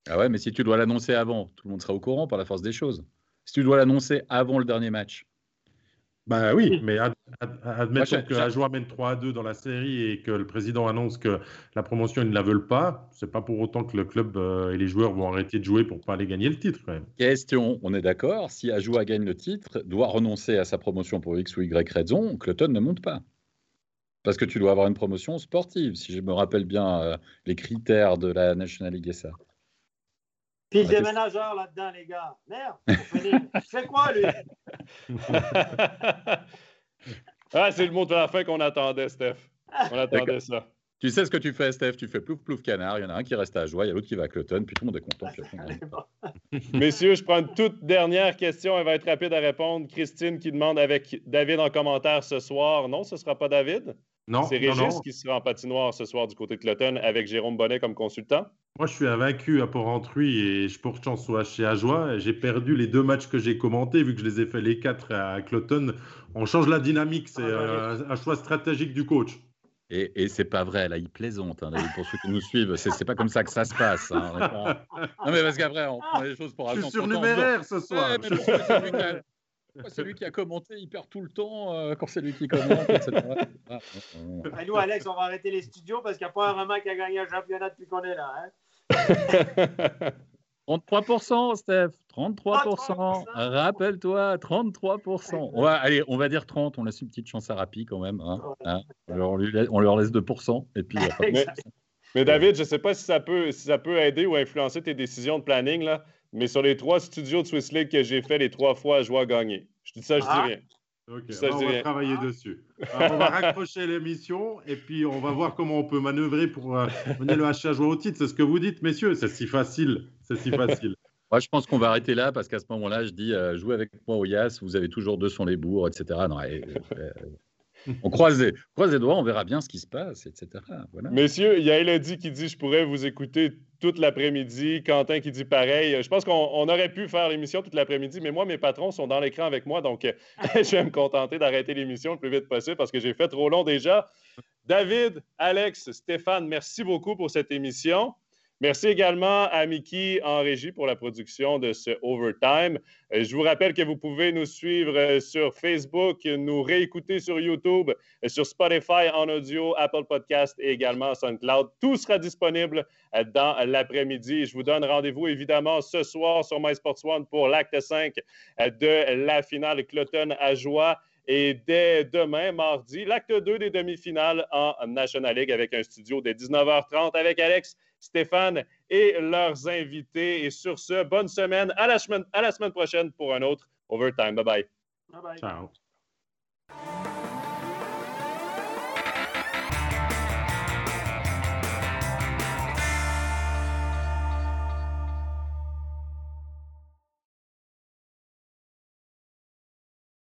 Ah ouais, mais si tu dois l'annoncer avant, tout le monde sera au courant par la force des choses. Si tu dois l'annoncer avant le dernier match. Ben oui, mais admettons que la joie mène 3 à 2 dans la série et que le président annonce que la promotion, ils ne la veulent pas. C'est pas pour autant que le club euh, et les joueurs vont arrêter de jouer pour pas aller gagner le titre quand même. Question, on est d'accord, si Ajoa gagne le titre, doit renoncer à sa promotion pour X ou Y raison, Cloton ne monte pas. Parce que tu dois avoir une promotion sportive, si je me rappelle bien euh, les critères de la National League SA. Puis le déménageur là-dedans, les gars. Merde, fais quoi, lui? ah, c'est le mot de la fin qu'on attendait, Steph. On attendait ça. Tu sais ce que tu fais, Steph? Tu fais plouf plouf canard. Il y en a un qui reste à joie, il y a l'autre qui va à Cloton, puis tout le monde est content. Messieurs, je prends une toute dernière question. Elle va être rapide à répondre. Christine qui demande avec David en commentaire ce soir. Non, ce ne sera pas David? Non, c'est Régis qui sera en patinoire ce soir du côté de Cloton avec Jérôme Bonnet comme consultant. Moi, je suis invaincu à Port-Rentruy et je porte chance au HC Ajoie. J'ai perdu les deux matchs que j'ai commentés, vu que je les ai fait les quatre à Cloton. On change la dynamique, c'est ah, bah un choix stratégique du coach. Et, et c'est pas vrai, là, il plaisante, hein, pour ceux qui nous suivent. C'est pas comme ça que ça se passe. Hein, non, mais parce qu'après, on prend les choses pour Je suis surnuméraire ce soir. c'est lui qui a commenté, il perd tout le temps euh, quand c'est lui qui commente, etc. Ah, nous, Alex, on va arrêter les studios parce qu'il n'y a pas un roman qui a gagné un championnat depuis qu'on est là. Hein 33%, Steph. 33%. Rappelle-toi, 33%. On va, allez, on va dire 30. On laisse une petite chance à Rapi quand même. Hein. Hein on, leur laisse 2%. Et puis, mais, David, je ne sais pas si ça, peut, si ça peut aider ou influencer tes décisions de planning. Là. Mais sur les trois studios de Swiss League que j'ai fait les trois fois, je vois gagner. Je dis ça, je dis ah. rien. Ok, on va travailler dessus. on va raccrocher l'émission et puis on va voir comment on peut manœuvrer pour euh, mener le jouer au titre. C'est ce que vous dites, messieurs. C'est si facile. C'est si facile. Moi, je pense qu'on va arrêter là parce qu'à ce moment-là, je dis euh, jouez avec moi au Yas, vous avez toujours deux sur les bourgs, etc. Non, on croise les, croise les, doigts, on verra bien ce qui se passe, etc. Voilà. Messieurs, il y a Elodie qui dit Je pourrais vous écouter toute l'après-midi. Quentin qui dit pareil. Je pense qu'on aurait pu faire l'émission toute l'après-midi, mais moi, mes patrons sont dans l'écran avec moi, donc je vais me contenter d'arrêter l'émission le plus vite possible parce que j'ai fait trop long déjà. David, Alex, Stéphane, merci beaucoup pour cette émission. Merci également à Mickey en régie pour la production de ce Overtime. Euh, je vous rappelle que vous pouvez nous suivre euh, sur Facebook, nous réécouter sur YouTube, euh, sur Spotify en audio, Apple Podcast et également SoundCloud. Tout sera disponible dans l'après-midi. Je vous donne rendez-vous évidemment ce soir sur MySports One pour l'acte 5 de la finale Cloton à Joie. Et dès demain, mardi, l'acte 2 des demi-finales en National League avec un studio de 19h30 avec Alex, Stéphane et leurs invités. Et sur ce, bonne semaine. À la semaine, à la semaine prochaine pour un autre Overtime. Bye bye. Bye bye. Ciao.